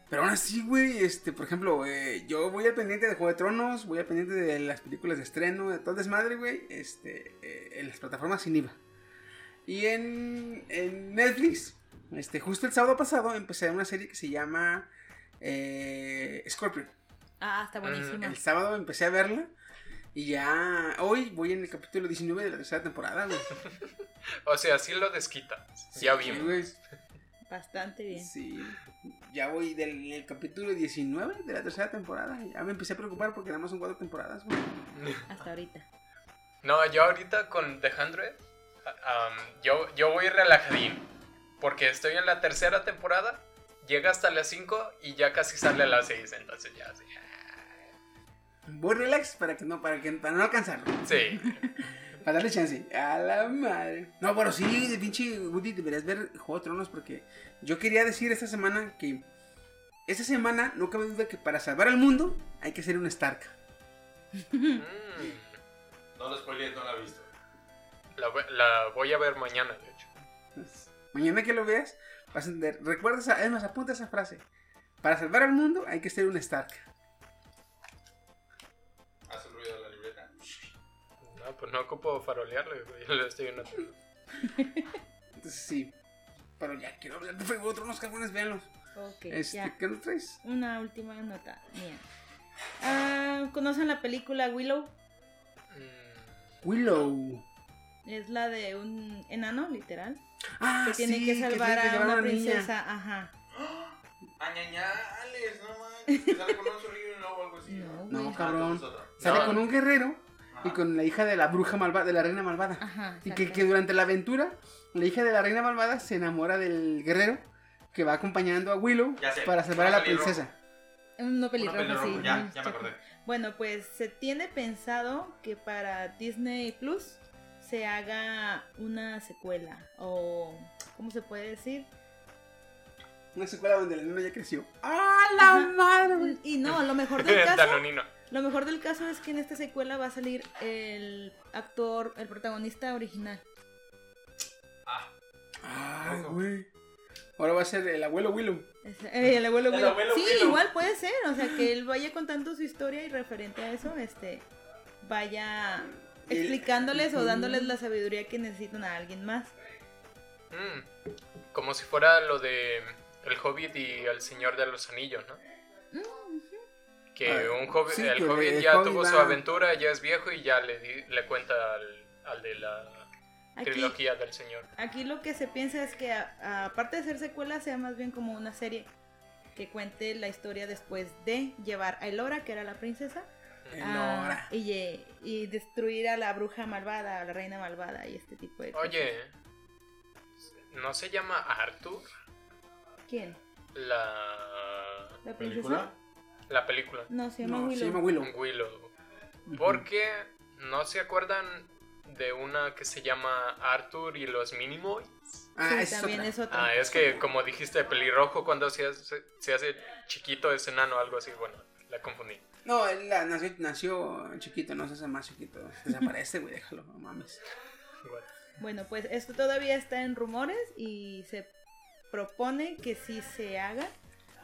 Pero aún así, güey, este, por ejemplo, eh, yo voy al pendiente de Juego de Tronos, voy al pendiente de las películas de estreno, de todo desmadre, güey, este, eh, en las plataformas sin IVA. Y en, en Netflix, este, justo el sábado pasado empecé una serie que se llama eh, Scorpion. Ah, está buenísimo. El sábado empecé a verla y ya hoy voy en el capítulo 19 de la tercera temporada, güey. O sea, sí lo desquitas. ya Sí, vimos. Bastante bien. Sí, ya voy del en el capítulo 19 de la tercera temporada. Ya me empecé a preocupar porque nada más son cuatro temporadas, güey. Hasta ahorita. No, yo ahorita con The Hundred, um, yo, yo voy relajadín. Porque estoy en la tercera temporada, llega hasta las 5 y ya casi sale a las 6. Entonces ya, sí. Voy relax para que no, para que para no alcanzarlo. Sí. Para darle chance. A la madre. No, bueno, sí, de pinche Woody, deberías ver Juego de Tronos porque yo quería decir esta semana que esta semana no cabe duda que para salvar al mundo hay que ser un Stark. Mm, No lo spoilees, no la he visto. la, voy- la voy a ver mañana, de hecho. Entonces, Mañana que lo veas, vas a entender. Recuerda, esa- es más, apunta esa frase. Para salvar al mundo hay que ser un Stark. Haz el ruido de la libreta. No, pues no ocupo farolearle, güey. Lo estoy notando. Entonces sí. Pero ya quiero hablar de Juego de Tronos, cabrones, véanlos. Ok, Este, ya. ¿Qué nos traes? Una última nota mía. Ah, ¿Conocen la película Willow? Mm, Willow. Es la de un enano, literal. Ah, que tiene sí, que salvar tiene que a una niña. princesa. Ajá. Añañales, no manches. que Sale con un zorrillo o algo así. No, No, güey. cabrón. Sale con un guerrero y Ajá. con la hija de la bruja malvada, de la reina malvada. Ajá. Y que, durante la aventura, la hija de la reina malvada se enamora del guerrero que va acompañando a Willow sé, para salvar a la princesa. No pelirrojo, pelirrojo, sí. Ya me acordé. Bueno, pues se tiene pensado que para Disney Plus se haga una secuela o ¿cómo se puede decir? Una secuela donde el niño ya creció. ¡Ah, la Ajá. madre! Y no, lo mejor del caso, Danonino. lo mejor del caso es que en esta secuela va a salir el actor, el protagonista original. Ah, ¡Ay, güey! Ahora va a ser el abuelo Willow. Es- eh, el abuelo El Willow. abuelo sí, Willow. igual puede ser, o sea, que él vaya contando su historia y referente a eso, este, vaya explicándoles o dándoles la sabiduría que necesitan a alguien más. Mm, como si fuera lo de El Hobbit y El Señor de los Anillos, ¿no? Que Ah, un hobbit, sí, el Hobbit el ya Hobbit tuvo va- su aventura, ya es viejo y ya le, di- le cuenta al, al de la Aquí, trilogía del Señor. aquí lo que se piensa es que a- a- aparte de ser secuela, sea más bien como una serie que cuente la historia después de llevar a Elora, que era la princesa, a- Elora. y, y destruir a la bruja malvada, a la reina malvada y este tipo de cosas. Oye, ¿no se llama Arthur ¿Quién? la, ¿La? ¿Película? la película? No, se llama No, Willow. se llama Willow. Willow. Porque no se acuerdan de una que se llama Arthur y los Minimoys. Ah, Sí, es también otra. es otra. Ah, es que como dijiste, pelirrojo cuando se hace, se hace chiquito es enano, algo así. Bueno, la confundí. No, él la- nació, nació chiquito, no se hace más chiquito. Desaparece, güey, déjalo, no mames. Bueno, pues esto todavía está en rumores y se propone que sí se haga.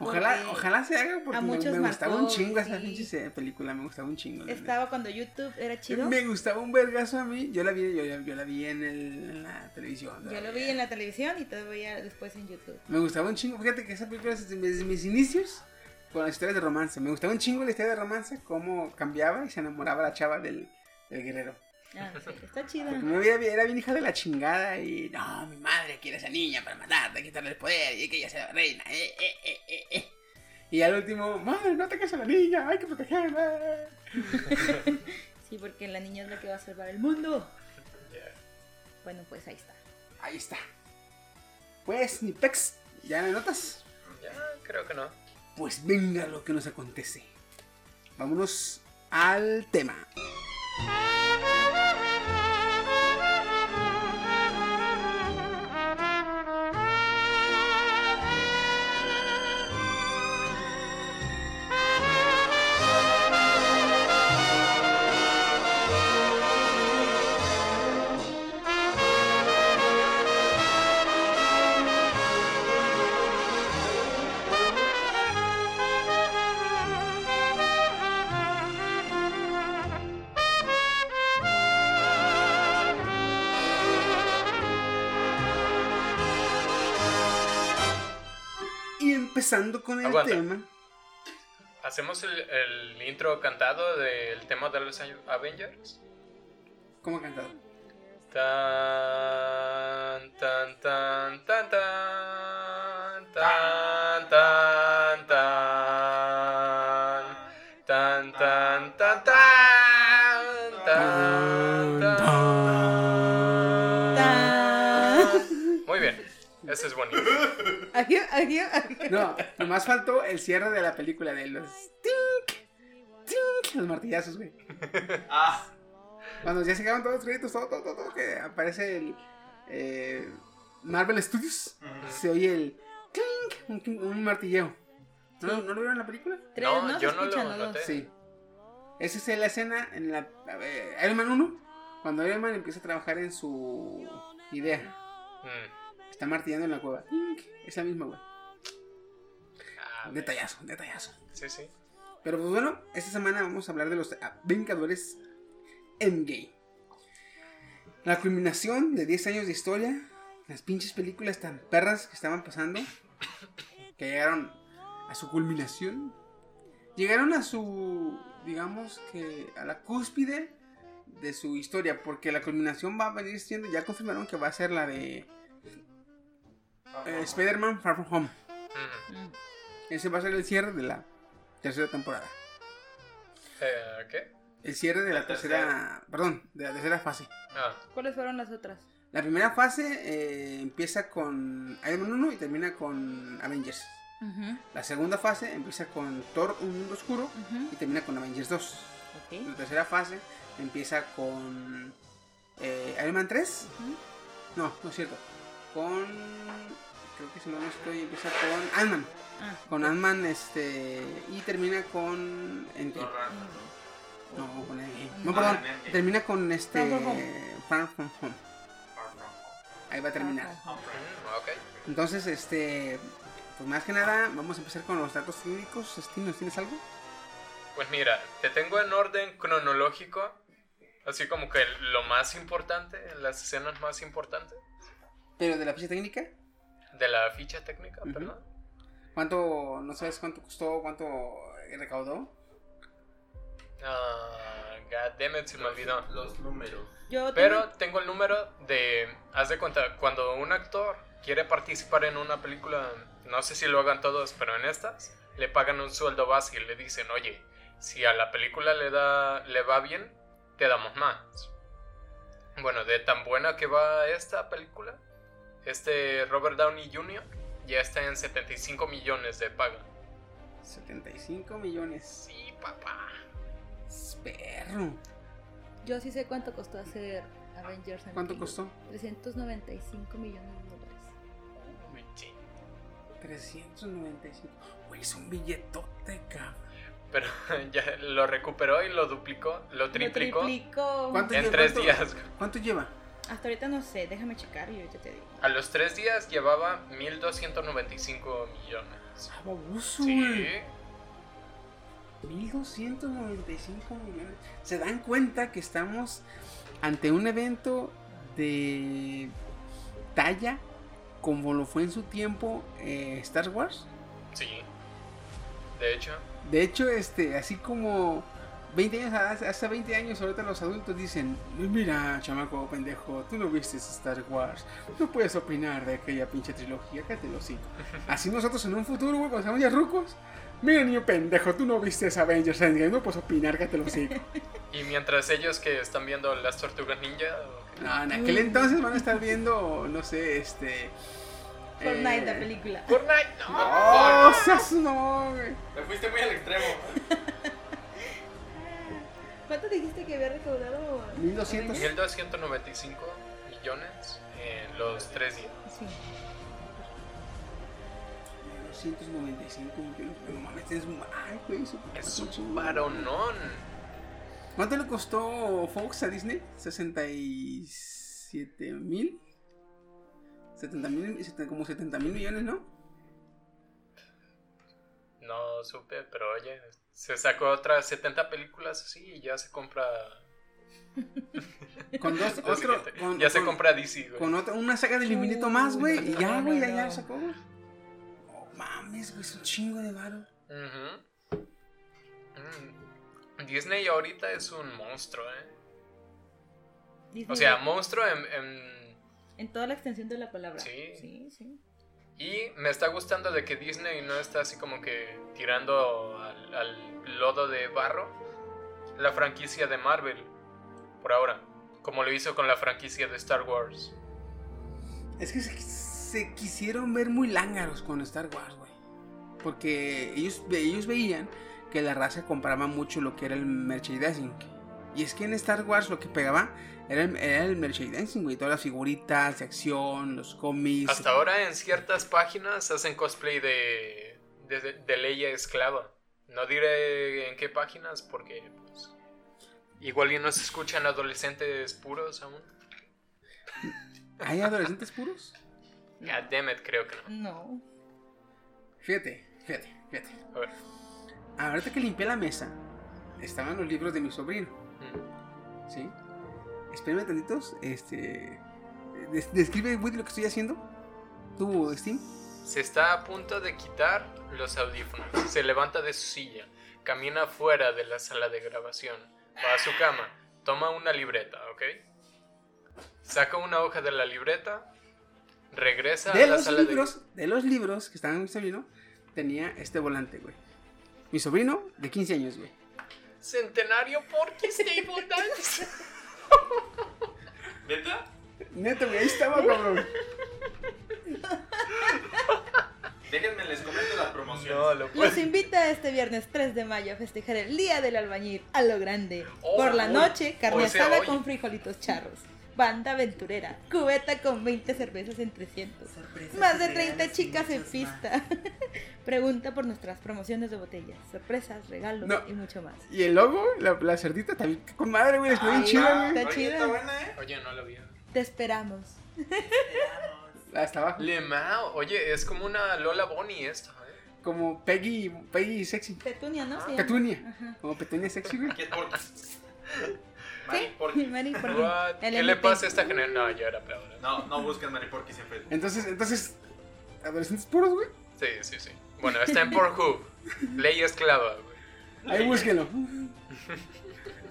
Ojalá, ojalá se haga porque a me, muchos me gustaba un chingo esa pinche película, me gustaba un chingo. Estaba cuando YouTube era chido. Me gustaba un vergazo a mí. Yo la vi, yo, yo la vi en, el, en la televisión. Yo lo vi en la televisión y todavía después en YouTube. Me gustaba un chingo. Fíjate que esa película es desde mis inicios con las historias de romance. Me gustaba un chingo la historia de romance, cómo cambiaba y se enamoraba la chava del, del guerrero. Ah, sí, está chida. Porque era bien hija de la chingada y no, mi madre quiere a esa niña para matarla, quitarle el poder y que ella sea la reina. eh, eh, eh, eh. Y al último, madre, no te a la niña, hay que protegerla. Sí, porque la niña es la que va a salvar el mundo. Bueno, pues ahí está. Ahí está. Pues, ni pex, ¿ya me notas? Ya, creo que no. Pues venga lo que nos acontece. Vámonos al tema. Empezando con el Aguanta. tema. ¿Hacemos el, el intro cantado del tema de los Avengers? ¿Cómo cantado? Tan, tan, tan, tan, tan, No, nomás faltó el cierre de la película de los. tink, tink, los martillazos, güey. Ah, Cuando ya se acaban todos los créditos, todo, todo, todo, todo, que aparece el eh, Marvel Studios, se oye el clink, un, un martilleo. ¿No, ¿No lo vieron en la película? Tres, No, ¿no? yo no lo noté. Sí. Esa es la escena en la a ver, Iron Man 1, cuando Iron Man empieza a trabajar en su idea. Mm. Está martillando en la cueva. Clink, Es la misma, güey. Ah, Un detallazo, un detallazo. Sí, sí. Pero pues bueno, esta semana vamos a hablar de los ah, Vengadores Endgame. La culminación de 10 años de historia, las pinches películas tan perras que estaban pasando, que llegaron a su culminación, llegaron a su, digamos que, a la cúspide de su historia, porque la culminación va a venir siendo, ya confirmaron que va a ser la de eh, Spider-Man Far From Home. Mm. Ese va a ser el cierre de la tercera temporada. Eh, ¿Qué? El cierre de la, La tercera, tercera. perdón, de la tercera fase. Ah, ¿Cuáles fueron las otras? La primera fase eh, empieza con Iron Man 1 y termina con Avengers. La segunda fase empieza con Thor, un mundo oscuro y termina con Avengers 2. ok, La tercera fase empieza con eh, Iron Man 3. ujú. No, no es cierto. Con... Creo que si no me estoy, empieza con Ant-Man. Ah, Con Ant-Man este, y termina con... Endgame. No, con Endgame. Ah, No, perdón. Termina con este... Far From Home. Ahí va a terminar. Mm, ok. Entonces, este, pues más que nada, vamos a empezar con los datos técnicos. Steve, ¿tienes algo? Pues mira, te tengo en orden cronológico, así como que lo más importante, las escenas más importantes Pero de la ficha técnica, de la ficha técnica, perdón. ¿cuánto, no sabes cuánto costó, cuánto recaudó? Ah, God damn it, se me olvidó. Los números. Yo Pero tengo- tengo el número de. Haz de cuenta, cuando un actor quiere participar en una película, no sé si lo hagan todos, pero en estas, le pagan un sueldo base y le dicen, oye, si a la película le, da, le va bien, te damos más. Bueno, de tan buena que va esta película, este Robert Downey Jr. ya está en 75 millones de paga. 75 millones. Sí, papá. Perro. yo sí sé cuánto costó hacer Avengers. ¿Cuánto Endgame. costó? 395 millones de dólares. Uy, sí. 395. Güey, es un billetote, cabrón. Pero ya lo recuperó y lo duplicó, lo Lo triplicó. triplicó. ¿Cuánto En lleva- tres cuánto- días. ¿Cuánto lleva? Hasta ahorita no sé, déjame checar y ahorita te digo. A los tres días llevaba 1295 millones. Ah, baboso, Sí. güey. 1295 millones. ¿Se dan cuenta que estamos ante un evento de talla como lo fue en su tiempo eh, Star Wars? Sí. De hecho, De hecho, este, así como 20 años, hace, hace 20 años, ahorita los adultos dicen, mira, chamaco pendejo, tú no viste Star Wars, no puedes opinar de aquella pinche trilogía, cállate los cinco. Así nosotros en un futuro, güey, cuando seamos ya rucos, mira niño pendejo, tú no viste Avengers Endgame, no puedes opinar, cállate los cinco. y mientras ellos que están viendo las tortugas ninja. No, en aquel entonces van a estar viendo, no sé, este... Fortnite, eh, la película. Fortnite, no. ¡Oh, seas no, güey! Me fuiste muy al extremo. ¿Cuánto dijiste que había recaudado? 1200. 1295 millones en los tres días. Sí. 295 millones, no mames, es un... Ay, güey, Es un varonón. ¿Cuánto le costó Fox a Disney? 67 mil. 70 mil, como 70 mil millones, ¿no? No supe, pero oye, se sacó otras 70 películas así y ya se compra. Con dos, otro, con, ya se compra DC, güey. con otra, una saga del infinito más, güey. Y ya, güey, ya, ya lo sacó, güey. Oh, mames, güey, es un chingo de varo. Mm. Disney ahorita es un monstruo, ¿eh? Disney, O sea, monstruo en, en- en toda la extensión de la palabra. Sí. Sí, sí. Y me está gustando de que Disney no está así como que tirando al, lodo de barro la franquicia de Marvel. Por ahora. Como lo hizo con la franquicia de Star Wars. Es que se, se quisieron ver muy lángaros con Star Wars, güey. Porque ellos, ellos veían que la raza compraba mucho lo que era el merchandising. Y es que en Star Wars lo que pegaba era el, era el merchandising, güey. Todas las figuritas de acción, los cómics. Hasta ahora en ciertas páginas hacen cosplay de, de, de Leia esclava. No diré en qué páginas porque pues, igual y no se escuchan adolescentes puros aún. ¿Hay adolescentes puros? God damn it, creo que no. No. Fíjate, fíjate, fíjate. A ver. Ahorita que limpié la mesa, estaban los libros de mi sobrino. Mm. ¿Sí? Espérame tantitos. Este. des- Describe, Woody, lo que estoy haciendo. ¿Tú, Steam? Se está a punto de quitar los audífonos. Se levanta de su silla. Camina fuera de la sala de grabación. Va a su cama. Toma una libreta, ¿ok? Saca una hoja de la libreta. Regresa De a la los sala libros, de los libros que estaban en mi sobrino, tenía este volante, güey. Mi sobrino, de 15 años, güey. de... Centenario Porky Stable Dance. ¿Neta? Neta, güey, ahí estaba, cabrón. Déjenme les comento las promociones. No, lo Los invita este viernes 3 de mayo a festejar el Día del Albañil a lo grande. Oh, Por la oh, noche, carne asada con frijolitos charros. Banda aventurera, cubeta con 20 cervezas en 300. Más de 30 chicas en pista. Pregunta por nuestras promociones de botellas, sorpresas, regalos No. y mucho más. Y el logo, la, la cerdita también, con madre, güey, está bien chida, está chida. está buena, ¿eh? Oye, no lo vi. Te esperamos. Hasta abajo. Le Mao. Oye, es como una Lola Bonnie esto, ¿eh? Como Peggy, Peggy sexy. Petunia, ¿no? Llama. Petunia. Ajá. Como Petunia sexy, güey. Porky. Mari Porky. El ¿Qué le pasa a esta generación? No, ya era peor. ¿eh? No, no busquen Mari Porky siempre. Entonces, entonces, adolescentes puros, güey. Sí, sí, sí. Bueno, está en Pornhub. Ley esclava, güey. Ahí búsquenlo.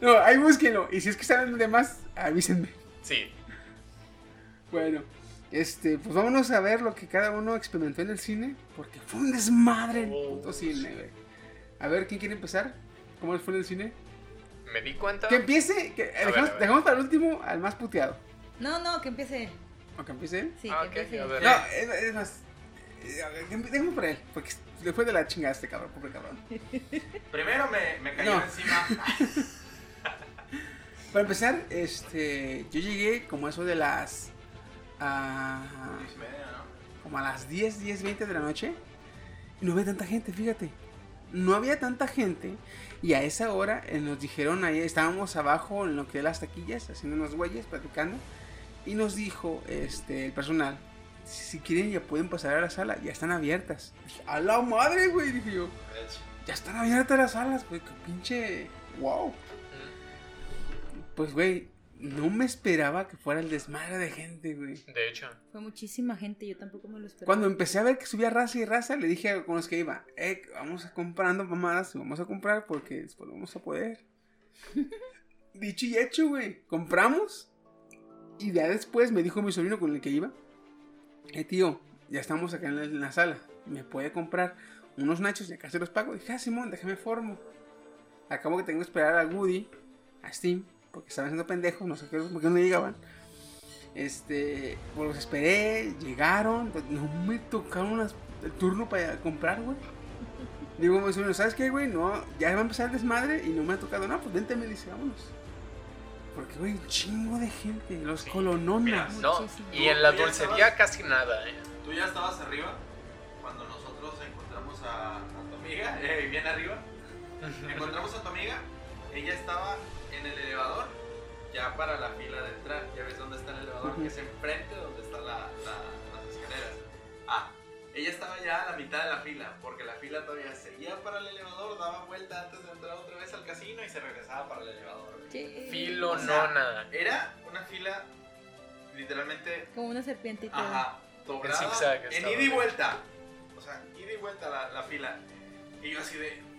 No, ahí búsquenlo. Y si es que saben de más, avísenme. Sí. Bueno, este, pues vámonos a ver lo que cada uno experimentó en el cine. Porque fue un desmadre el puto cine, güey. A ver, ¿quién quiere empezar? ¿Cómo les fue en el cine? Me di cuenta. Que empiece, que dejamos, ver. dejamos para el último al más puteado. No, no, que empiece. ¿O que empiece él? Sí, Ah, que ok, empiece. a ver. No, es, es más. eh, empe- Dejemos por él, porque le fue de la chingada este cabrón, pobre cabrón. Primero me, me cayó No. encima. Para empezar, este, yo llegué como eso de las. ¿no? como a las 10, 10, 20 de la noche. Y no había tanta gente, fíjate. No había tanta gente. Y a esa hora eh, nos dijeron, ahí estábamos abajo en lo que de las taquillas, haciendo unos güeyes, platicando. Y nos dijo este, el personal, si, quieren ya pueden pasar a la sala, ya están abiertas. Dije, a la madre, güey, dije yo. Ya están abiertas las salas, güey, qué pinche... Wow. Pues, güey, no me esperaba que fuera el desmadre de gente, güey. De hecho. Fue muchísima gente, yo tampoco me lo esperaba. Cuando empecé a ver que subía raza y raza, le dije a con los que iba, eh, vamos a comprando mamadas y vamos a comprar porque después vamos a poder. Dicho y hecho, güey. Compramos. Y ya después me dijo mi sobrino con el que iba, eh, tío, ya estamos acá en la, en la sala. ¿Me puede comprar unos nachos y acá se los pago? Dije, ah, Simón, déjame formo. Acabo que tengo que esperar a Woody, a Steam, porque estaban haciendo pendejos, no sé qué, por qué no llegaban. Este, pues los esperé, llegaron, pues, no me tocaron las- el turno para comprar, güey. Digo, mi sobrino, ¿sabes qué, güey? No, ya va a empezar el desmadre y no me ha tocado nada, pues vente, me dice, vámonos. Porque, güey, un chingo de gente, los Sí. colononas. Mira, no. Y en la dulcería estabas- casi nada, ¿eh? Tú ya estabas arriba cuando nosotros encontramos a, a tu amiga, eh, bien arriba. Encontramos a tu amiga, ella estaba en el elevador, ya para la fila de entrar. Ya ves dónde está el elevador, que es enfrente donde están la, la- las escaleras. Ah, ella estaba ya a la mitad de la fila, porque la fila todavía seguía para el elevador, daba vuelta antes de entrar otra vez al casino y se regresaba para el elevador. Sí. Filo O sea, nona. Era una fila literalmente Como una todo. Ajá, doblada En zigzag en ida y vuelta. O sea, ida y vuelta la, la fila. Y yo así de, no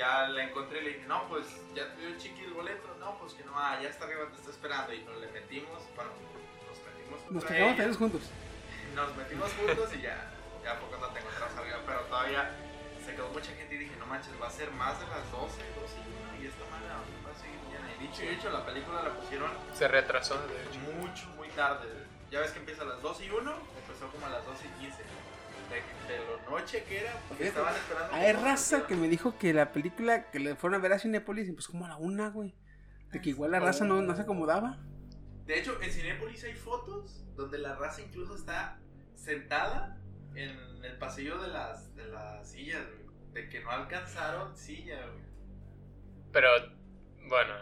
ya la encontré y le dije, no, pues ya te dio chiqui el boleto. No, pues que no, ah, ya está arriba, te está esperando. Y nos le metimos, bueno, nos metimos Nos ella. todos juntos. Nos metimos juntos y ya, ya poco no te encontramos arriba. Pero todavía se quedó mucha gente y dije, no manches, va a ser más de las 12, 12 y 1 y esta manera va a seguir llena. Y dicho y hecho, la película la pusieron Se retrasó, de hecho. mucho, muy tarde. Ya ves que empieza a las 12 y 1, empezó como a las 12 y 15. De, de lo noche que era, porque Fíjate, estaban esperando. Hay raza que me dijo que la película que le fueron a ver a Cinepolis empezó como a la una, güey. De que igual la raza no, no se acomodaba. De hecho, en Cinépolis hay fotos donde la raza incluso está sentada en el pasillo de las, de las sillas, güey. De que no alcanzaron silla, güey. Pero, bueno,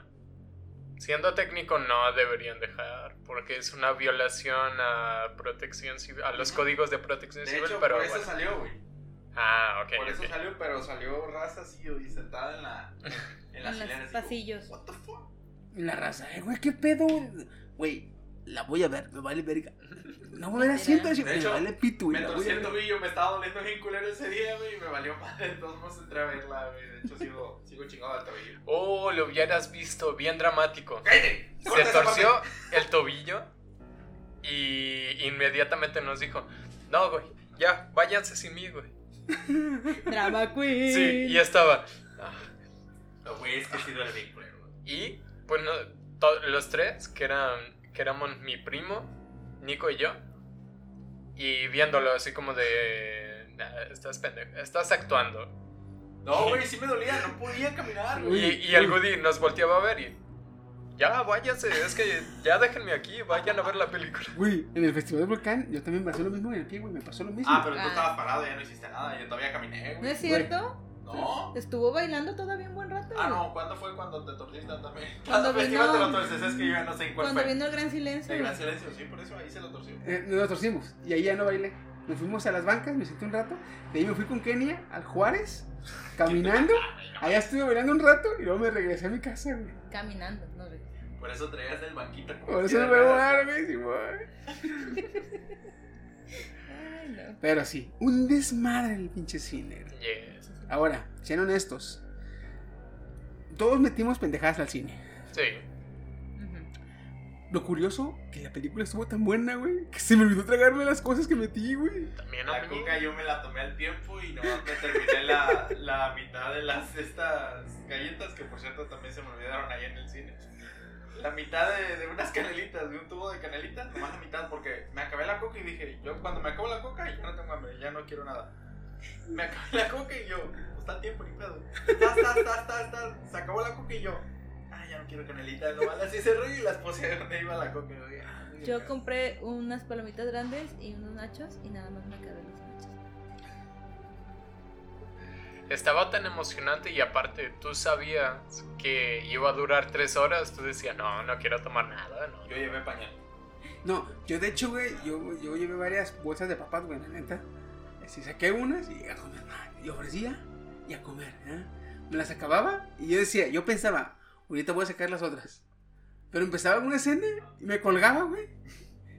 siendo técnico no deberían dejar, porque es una violación a protección civil, a los códigos de protección De civil, hecho, pero por eso bueno. salió, güey. Ah, ok. Por eso salió, pero salió raza así, güey, sentada en la en las En los pasillos. What the fuck? La raza, eh, güey, qué pedo. Güey, la voy a ver, me vale verga. No voy a ver asiento, De me hecho, vale pito, güey. Me torcí el tobillo, me estaba doliendo bien culero ese día, güey, y me valió madre. Modos entré a verla, güey. De hecho, sigo, sigo chingado al tobillo. Oh, lo hubieras visto, bien dramático. ¡Cállate! Se torció el tobillo y inmediatamente nos dijo, no, güey, ya, váyanse sin mí, güey. Drama Queen. Sí, y ya estaba. ah, No, güey, es que sí duele bien culero, güey. Y, pues, no, to- los tres, que eran, que éramos mi primo, Nico y yo, y viéndolo así como de, "Nah, estás pendejo, estás actuando. No, güey, sí me dolía, no podía caminar, Y, güey. y el Goody nos volteaba a ver y, ya, váyanse, es que ya déjenme aquí, vayan a ver la película. Güey, en el Festival del Volcán, yo también me pasó lo mismo en el pie, güey, me pasó lo mismo. Ah, pero tú Ah. estabas parado, ya no hiciste nada, yo todavía caminé, ¿No güey. es cierto? No. Estuvo bailando todavía un buen rato. Ah, no, ¿cuándo fue cuando te torciste también? Cuando vino- te lo torces, es que yo ya no sé en cuál Cuando fue. vino el gran silencio. El gran silencio, sí, por eso ahí se lo torció. Eh, nos torcimos y ahí ya no bailé. Nos fuimos a las bancas, me senté un rato. De ahí me fui con Kenia al Juárez, caminando. Allá estuve bailando un rato y luego me regresé a mi casa, güey. Caminando, no sé. Por eso traías el banquito como Por eso me voy a. Pero sí, un desmadre el pinche cine. güey. Ahora, sean honestos. Todos metimos pendejadas al cine. Sí. Lo curioso, que la película estuvo tan buena, güey, que se me olvidó tragarme las cosas que metí, güey. También a La mí. coca yo me la tomé al tiempo y nomás me terminé la, la mitad de las estas galletas que por cierto también se me olvidaron ahí en el cine. La mitad de, de unas canelitas, de un tubo de canelitas, nomás la mitad porque me acabé la coca y dije, yo cuando me acabo la coca ya no tengo hambre, ya no quiero nada. Me acabé la coca y yo, pues está el tiempo ni pedo. Tas, tas, tas, tas. Se acabó la coca y yo, ah, ya no quiero canelitas, nomás así cerré y las puse donde iba la coca. y yo, "Ah, Yo bien". compré unas palomitas grandes y unos nachos y nada más me acabé los nachos. Estaba tan emocionante y aparte tú sabías que iba a durar tres horas, tú decías, no, no quiero tomar nada, no. Yo llevé pañal. No, yo de hecho, güey, yo, yo llevé varias bolsas de papas, güey, la neta. Así saqué unas y a comer. Y ofrecía y a comer, ¿eh? Me las acababa y yo decía, yo pensaba, ahorita voy a sacar las otras. Pero empezaba una escena y me colgaba, güey.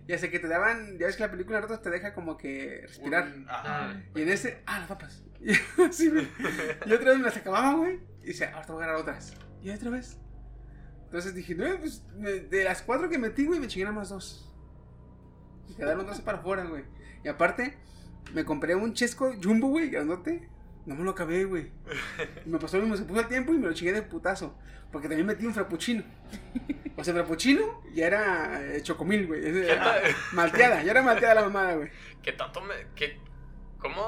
Y hasta que te daban, ya ves que la película ratos te deja como que respirar. Un- Ajá. Y en ese, ah, las papas. Y, así, y otra vez me las acababa, güey. Y decía, ahora te voy a agarrar otras. Y otra vez. Entonces dije, no, pues de las cuatro que metí, güey, me chingué nada más dos. Y quedaron dos para afuera, güey. Y aparte, me compré un chesco jumbo, güey, grandote. No me lo acabé, güey. Me pasó lo mismo, se puso el tiempo y me lo chingué de putazo. Porque también metí un frappuccino. O sea, frappuccino ya era eh, chocomil, güey. Malteada, ya era malteada la mamada, güey. ¿Qué tanto me... ¿Qué... ¿Cómo?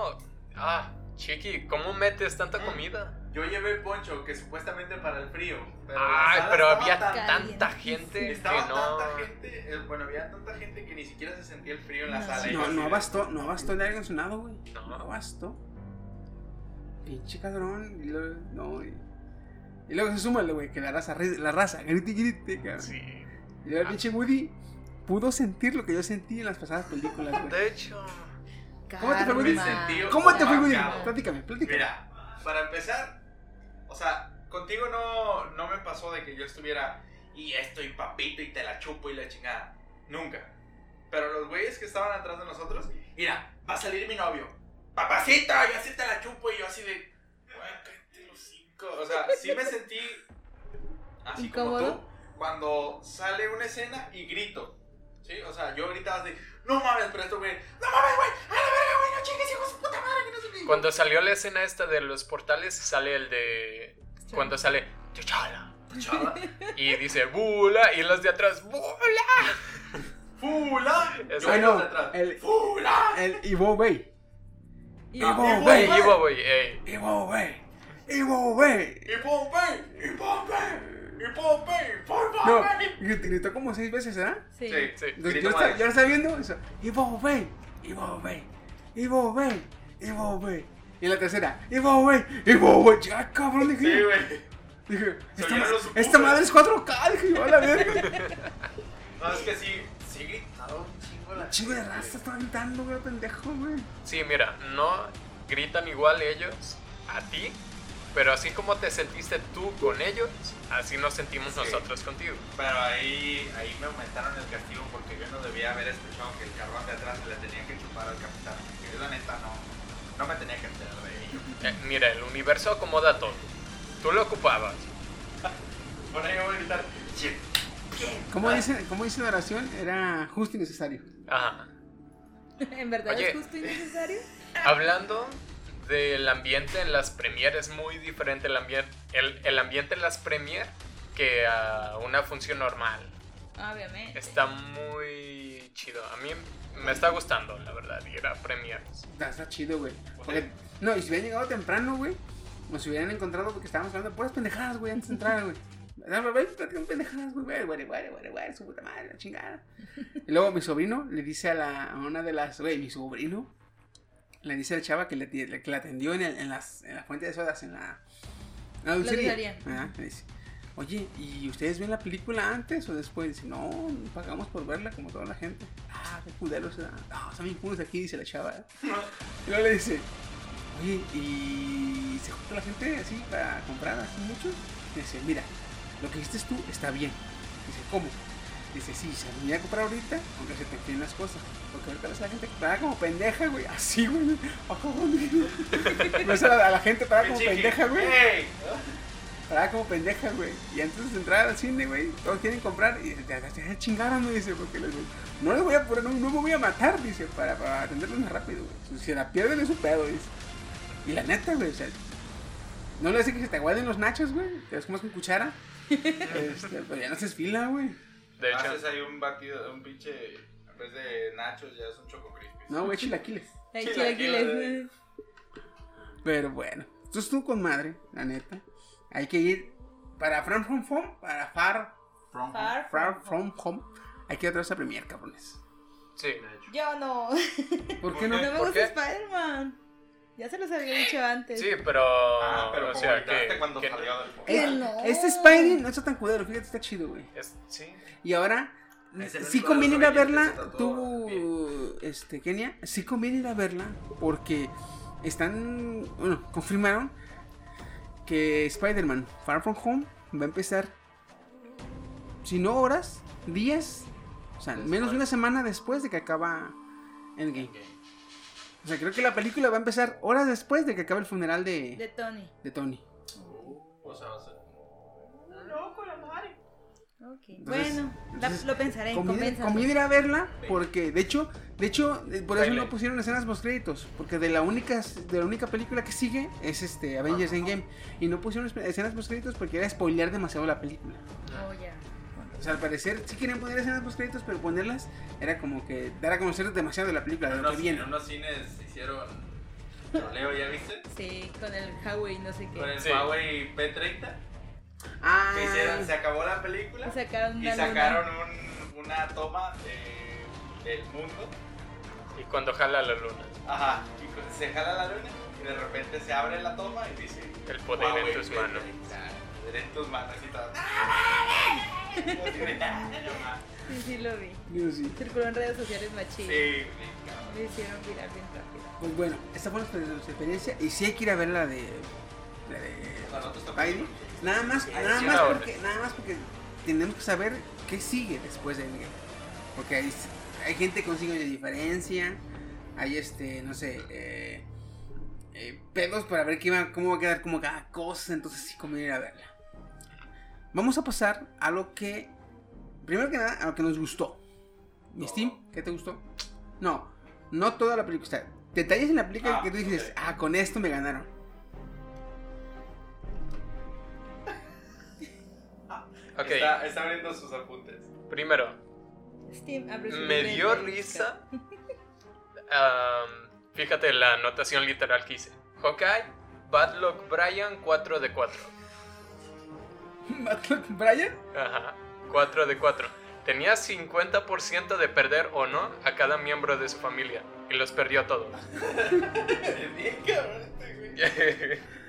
Ah, Chiqui, ¿cómo metes tanta Mm. comida? Yo llevé poncho que supuestamente para el frío. Pero Ay, pero había tan- tanta gente que Estaba no... tanta gente, eh, bueno, había tanta gente que ni siquiera se sentía el frío en la No. sala. y No, no abastó, no abastó el aire acondicionado, güey. No. No abastó. Pinche cabrón. Y luego, no, y, y luego se suma, güey, que la raza, la raza, grite, grite, cabrón. Sí. Y luego el pinche Woody pudo sentir lo que yo sentí en las pasadas películas, güey. De hecho... ¿Cómo te fue, Woody? ¿Cómo te fue, Woody? Platícame, platícame. Mira, para empezar, o sea, contigo no, no me pasó de que yo estuviera y esto y papito y te la chupo y la chingada. Nunca. Pero los güeyes que estaban atrás de nosotros, mira, va a salir mi novio. Papacita, yo así te la chupo y yo así de. "Güey, cállate los cinco". O sea, sí me sentí así como tú. Cuando sale una escena y grito. ¿Sí? O sea, yo gritaba así, no mames, pero esto, güey, no mames, güey, a la verga, güey, no chingues, hijo de su puta madre, que no sé qué". Cuando salió la escena esta de los portales, sale el de... Cuando sale... T'Challa. Chala. Y dice, bula, y los de atrás, bula. ¡Fula! Eso. Yo Ay, iba no, de atrás. el- ¡Fula! El Ivo, güey. Y- Ivo, Ivo, güey. Ivo, güey, ey. Ivo, güey. Ivo, güey. ¡Y Pompey! ¡Y Pompey! Por No, favor. grit- gritó como seis veces, ¿verdad? Sí. Sí. Entonces, Grito yo, más. estaba, yo lo estaba viendo eso. Evo Bay, Evo Bay, Evo Bay, Evo Bay. Y en la tercera, Evo Bay, Evo Bay. Ya, cabrón, dije. Sí, güey. Dije, esta, ma- esta madre es 4K. Dije, yo a la verga. No, es que sí, sí gritaba un chingo la Chingo de raza estaba gritando, güey, pendejo, güey. Sí, mira, no gritan igual ellos a ti, pero así como te sentiste tú con ellos, así nos sentimos Sí. nosotros contigo. Pero ahí, ahí me aumentaron el castigo porque yo no debía haber escuchado que el carrón de atrás le tenía que chupar al capitán. Que yo la neta no, no me tenía que enterar de ello. Eh, mira, el universo acomoda todo. Tú lo ocupabas. Por ahí voy a gritar. ¿Cómo Ah. dice, ¿Cómo dice la oración? Era justo y necesario. Ajá. ¿En verdad Oye. es justo y necesario? Hablando del ambiente en las premier, es muy diferente el, ambiente el, el ambiente en las premier que a una función normal. Obviamente. Está muy chido. A mí me está gustando, la verdad, ir a premiers. Está, está chido, güey. Porque- No, y si hubieran llegado temprano, güey, nos hubieran encontrado porque estábamos hablando de puras pendejadas, güey, antes de entrar, güey. Pendejadas, güey, güey, güey, güey, güey, su puta madre, la chingada. Y luego mi sobrino le dice a, la, a una de las, güey, mi sobrino, le dice la chava que, le, que la atendió en, el- en, las, en la fuente de sodas, en la, en la dulcería. le dice, oye, ¿y ustedes ven la película antes o después? Dice, no, pagamos por verla como toda la gente. Ah, qué culero se da. No, están bien culos aquí, dice la chava. ¿eh? Y luego le dice, oye, ¿y se junta la gente así para comprar así mucho? Dice, mira, lo que hiciste tú está bien. Dice, ¿cómo? Dice, sí, se venía a comprar ahorita, aunque se te enfríen las cosas. Porque ahorita ves a la gente parada como pendeja, güey. Así, güey. Ah. Ves a la, a la gente parada como pendeja, güey. ¡Ey! Parada como pendeja, güey. Y antes de entrar al cine, güey, todos quieren comprar. Y ya chingaron, me dice, porque les, no les voy a poner, no, no me voy a matar, dice, para, para atenderlos más rápido, güey. Si se la pierden es su pedo, dice. Y la neta, güey, o sea, no le hace que se te aguaden los nachos, güey. Te los comes con cuchara. este, pero ya no haces fila, güey. De hecho, Haces ahí un batido, un pinche. En vez de nachos, ya es un choco crispy. No, güey, chilaquiles. Ay, Chilaquiles, chilaquiles. Pero bueno, esto estuvo con madre, la neta. Hay que ir para Far From Home, para Far, From Far Far From Home. Hay que ir otra vez a Premier, cabrones. sí. Yo no. ¿Por qué ¿Por no? No me ¿Por gusta? Spider-Man. Ya se los había dicho antes. Sí, pero. Ah, pero o sea, que. cuando que- salió del fondo. Que no. Este Spidey no está tan culero, fíjate, está chido, güey. es- sí. Y ahora, sí conviene ir a verla, tú, este, Kenia, sí conviene ir a verla porque están, bueno, confirmaron que Spider-Man Far From Home va a empezar, si no horas, días, o sea, menos de una semana después de que acaba Endgame. O sea, creo que la película va a empezar horas después de que acabe el funeral De de, Tony. de Tony. O sea, va a ser. Entonces- bueno, la- entonces, lo pensaré. Conviene, ir a verla porque, de hecho, de hecho, eh, por eso no pusieron escenas post créditos, porque de la única, de la única película que sigue es este Avengers Endgame y no pusieron escenas post créditos porque era spoilear demasiado la película. Oh, ya. O sea, al parecer sí querían poner escenas post créditos, pero ponerlas era como que dar a conocer demasiado de la película, de lo. En unos cines hicieron troleo, ¿ya viste? Sí, con el Huawei no sé qué. Con el Huawei P30. Ah, hicieron, se acabó la película y sacaron y sacaron una toma de- del mundo. Y cuando jala la luna, Ajá, y cu- se jala la luna y de repente se abre la toma y dice... el poder en tus manos. P30" tener tus manos y todo. Sí, sí lo vi. Yo Sí. Circuló en redes sociales machín. Sí, me hicieron viral bien rápido. Pues bueno, esta fue nuestra experiencia y sí hay que ir a ver la de. La de. No, nada más, nada más porque, nada más porque tenemos que saber qué sigue después de Endgame. Porque hay, gente que de diferencia. Hay este, no sé, eh, eh pedos para ver qué va, cómo va a quedar como cada cosa. Entonces sí como ir a verla. Vamos a pasar a lo que, primero que nada, a lo que nos gustó. Mi Steam, ¿qué te gustó? No, no toda la película. o sea, detalles en la película Ah, que tú dices, ah, con esto me ganaron. Ok, Está, está abriendo sus apuntes. primero, Steam abre su me dio risa. am, fíjate la anotación literal que hice. Hawkeye, Bad Luck Brian 4 de 4. Matlock Brian. Ajá. 4 de 4. Tenía 50% de perder o no a cada miembro de su familia. Y los perdió todos. Bien cabrón este güey.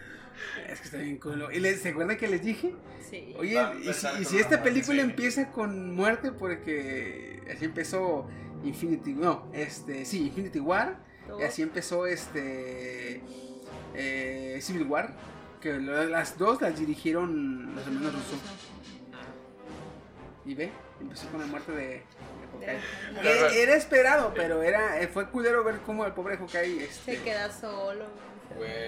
Es que está bien culo. ¿Y les, se acuerdan que les dije? Sí. Oye, Va a ¿y si, y esta película sí. empieza con muerte? Porque así empezó Infinity... No, este... Sí, Infinity War. Y así empezó este... eh, Civil War. Que las dos las dirigieron los hermanos Russo. Y ve, empezó con la muerte de... de Hawkeye. De- Claro. Era esperado, pero era eh, fue culero ver cómo el pobre Hawkeye este, Se queda solo.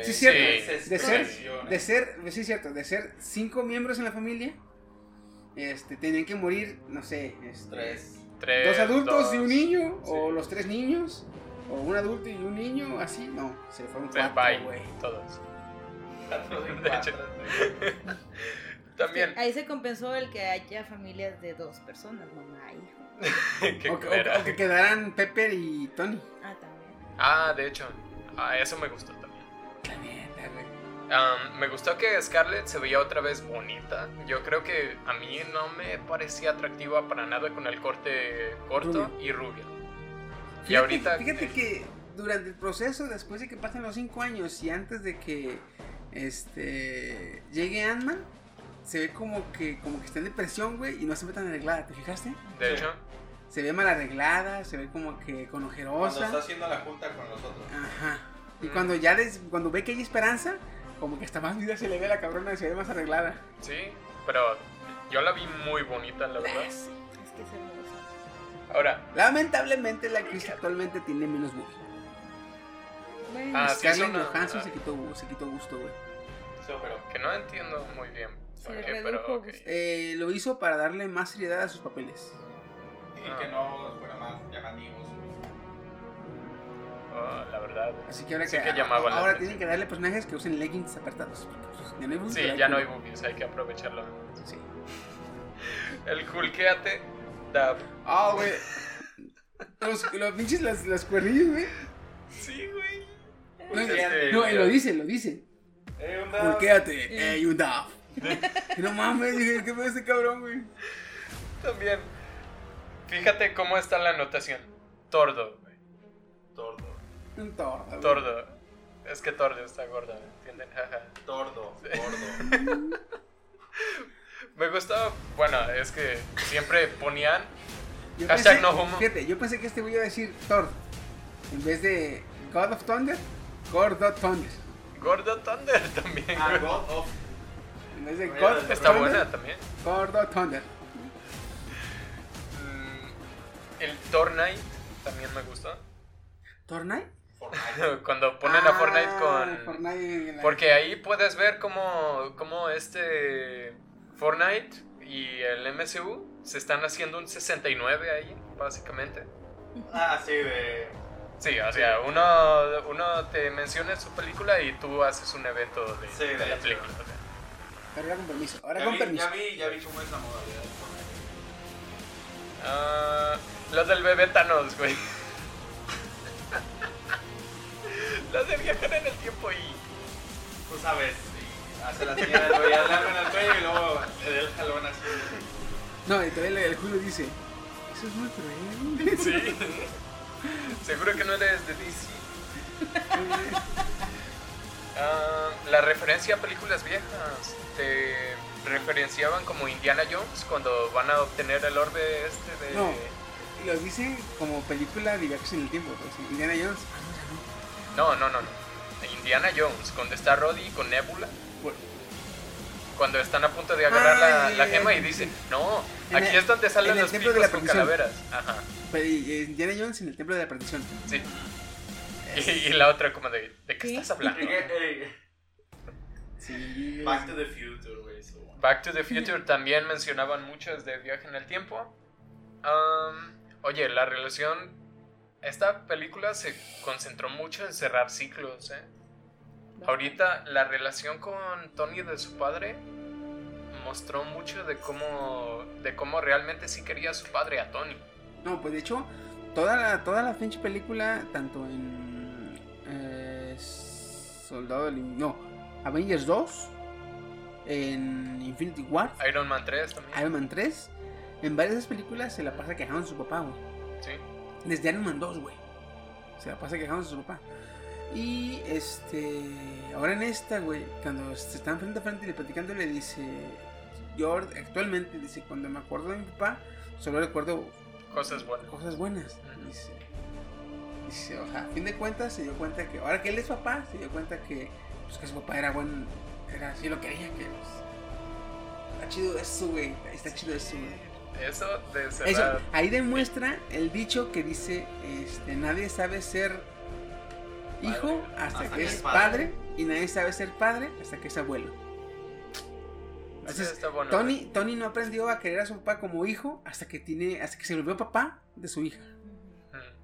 Sí, es cierto. Sí. de ser, de ser, sí cierto, de ser cinco miembros en la familia, este, tenían que morir, no sé, este, Tres. Tres, dos adultos y dos. un niño, o Sí. los tres niños, o un adulto y un niño, así, no, se fueron cuatro, güey. Todos. De De hecho. También. Ahí se compensó el que haya familias de dos personas, mamá e hijo. Qué O, que- o- o que quedaran Pepper y Tony. Ah, también. Ah, de hecho. Ah, eso me gustó también. Güey. Am, me gustó que Scarlett se veía otra vez bonita. Yo creo que a mí no me parecía atractiva para nada con el corte corto Rubio. y rubio. Y Fíjate, ahorita. fíjate que durante el proceso, después de que pasan los cinco años y antes de que este llegue Ant-Man, se ve como que, como que está en depresión, güey, y no se ve tan arreglada, ¿te fijaste? De hecho, Se ve mal arreglada, se ve como que con Cuando ojerosa. está haciendo la junta con los otros. Ajá. Y Mm. cuando ya des- cuando ve que hay esperanza, como que hasta más vida se le ve a la cabrona y se ve más arreglada. sí. Pero yo la vi muy bonita, la verdad. Es que es hermosa. Ahora, Lamentablemente la actriz actualmente tiene menos boobie. Bueno, Ah, sí, es Scarlett Johansson ah. se quitó, se quitó gusto, güey. Que no entiendo muy bien. Se por qué, redujo pero gusto. Eh, lo hizo para darle más seriedad a sus papeles. Y Ah. que no fuera más llamativos. Ah, la verdad. Así que ahora Sí que, que ahora tienen que darle personajes que usen leggings apretados. Pues, ya no hay Sí, ya no hay boobies, hay que aprovecharlo. Sí. El Hulkeate da. Ah, güey. Los, los pinches, las, las cuernillas, güey. Sí, güey. No, Este, no, lo dice, lo dice. Volquéate, eh, you no mames, dije, ¿qué fue ese cabrón, güey? También. Fíjate cómo está la anotación. Tordo, güey. Tordo. Un tordo. güey. Tordo. Es que Tordo está gorda, ¿entienden? Jaja. Tordo. Gordo. Me gustó, bueno, es que siempre ponían. Yo Hashtag pensé- no homo. Fíjate, yo pensé que este güey iba a decir Thor. En vez de God of Thunder, God of Thunder. Gordo Thunder también. Ah. God of. De Oye, God of Está Thunder, buena también. God of Thunder. Mm, El Tornite también me gustó. ¿Fortnite? Fortnite. Cuando ponen a Fortnite Ah, con. Fortnite la- Porque ahí puedes ver cómo, cómo este Fortnite y el MCU se están haciendo un 69 ahí, básicamente. Ah, sí, de. Sí, o sea, uno, uno te menciona su película y tú haces un evento de, Sí, de de la hecho. película. o sea. Pero ahora con permiso. Ahora Ya con vi, permiso. ya vi, ya vi cómo es la modalidad de Fortnite. Ah, lo del bebé Thanos, güey. Lo de viajar en el tiempo y... Tú sabes, y hace la señal del güey, le abren el cuello y luego le da el jalón así. No, y todavía el, el Julio dice: Eso es muy cruel. Sí. Seguro que no eres de DC. Ah, la referencia a películas viejas. Te referenciaban como Indiana Jones cuando van a obtener el orbe este de... No. Lo dicen como película de viajes en el tiempo. Pues, Indiana Jones. No, no, no, no. Indiana Jones, cuando está Roddy con Nebula. Cuando están a punto de agarrar la, Ah, la ya, gema y ya. dicen, no, aquí el- es donde salen los templo de picos la con perdición. calaveras. Ajá, Pero, eh, Indiana Jones en el templo de la perdición. sí. Y, y la otra como de, ¿de qué ¿Qué? estás hablando? Sí. Back to the Future, güey. eso. Back to the Future también mencionaban muchos de viaje en el tiempo. Am, oye, la relación... Esta película se concentró mucho en cerrar ciclos, ¿eh? Ahorita la relación con Tony de su padre mostró mucho de cómo, de cómo realmente sí quería a su padre a Tony. No, pues de hecho, toda la, toda la pinche película, tanto en eh, Soldado del No, Avengers 2 en Infinity War, Iron Man 3 también. Iron Man 3. En varias de esas películas se la pasa quejando de su papá, güey. Sí. Desde Iron Man 2, güey. Se la pasa quejando de su papá. Y este. Ahora en esta, güey, cuando se están frente a frente y le platicando, le dice. Yo actualmente, dice, cuando me acuerdo de mi papá, solo recuerdo Cosas buenas. cosas buenas. Dice, dice, o sea, a fin de cuentas se dio cuenta que ahora que él es papá, se dio cuenta que, pues, que su papá era buen, era así lo quería, que pues, está chido eso, güey, está chido eso, güey. Eso de Eso, ahí demuestra el dicho que dice, este, nadie sabe ser hijo hasta, que, es padre. y nadie sabe ser padre hasta que es abuelo. Sí, Entonces, está bueno. Tony, Tony no aprendió a querer a su papá como hijo hasta que tiene, hasta que se volvió papá de su hija. Mm.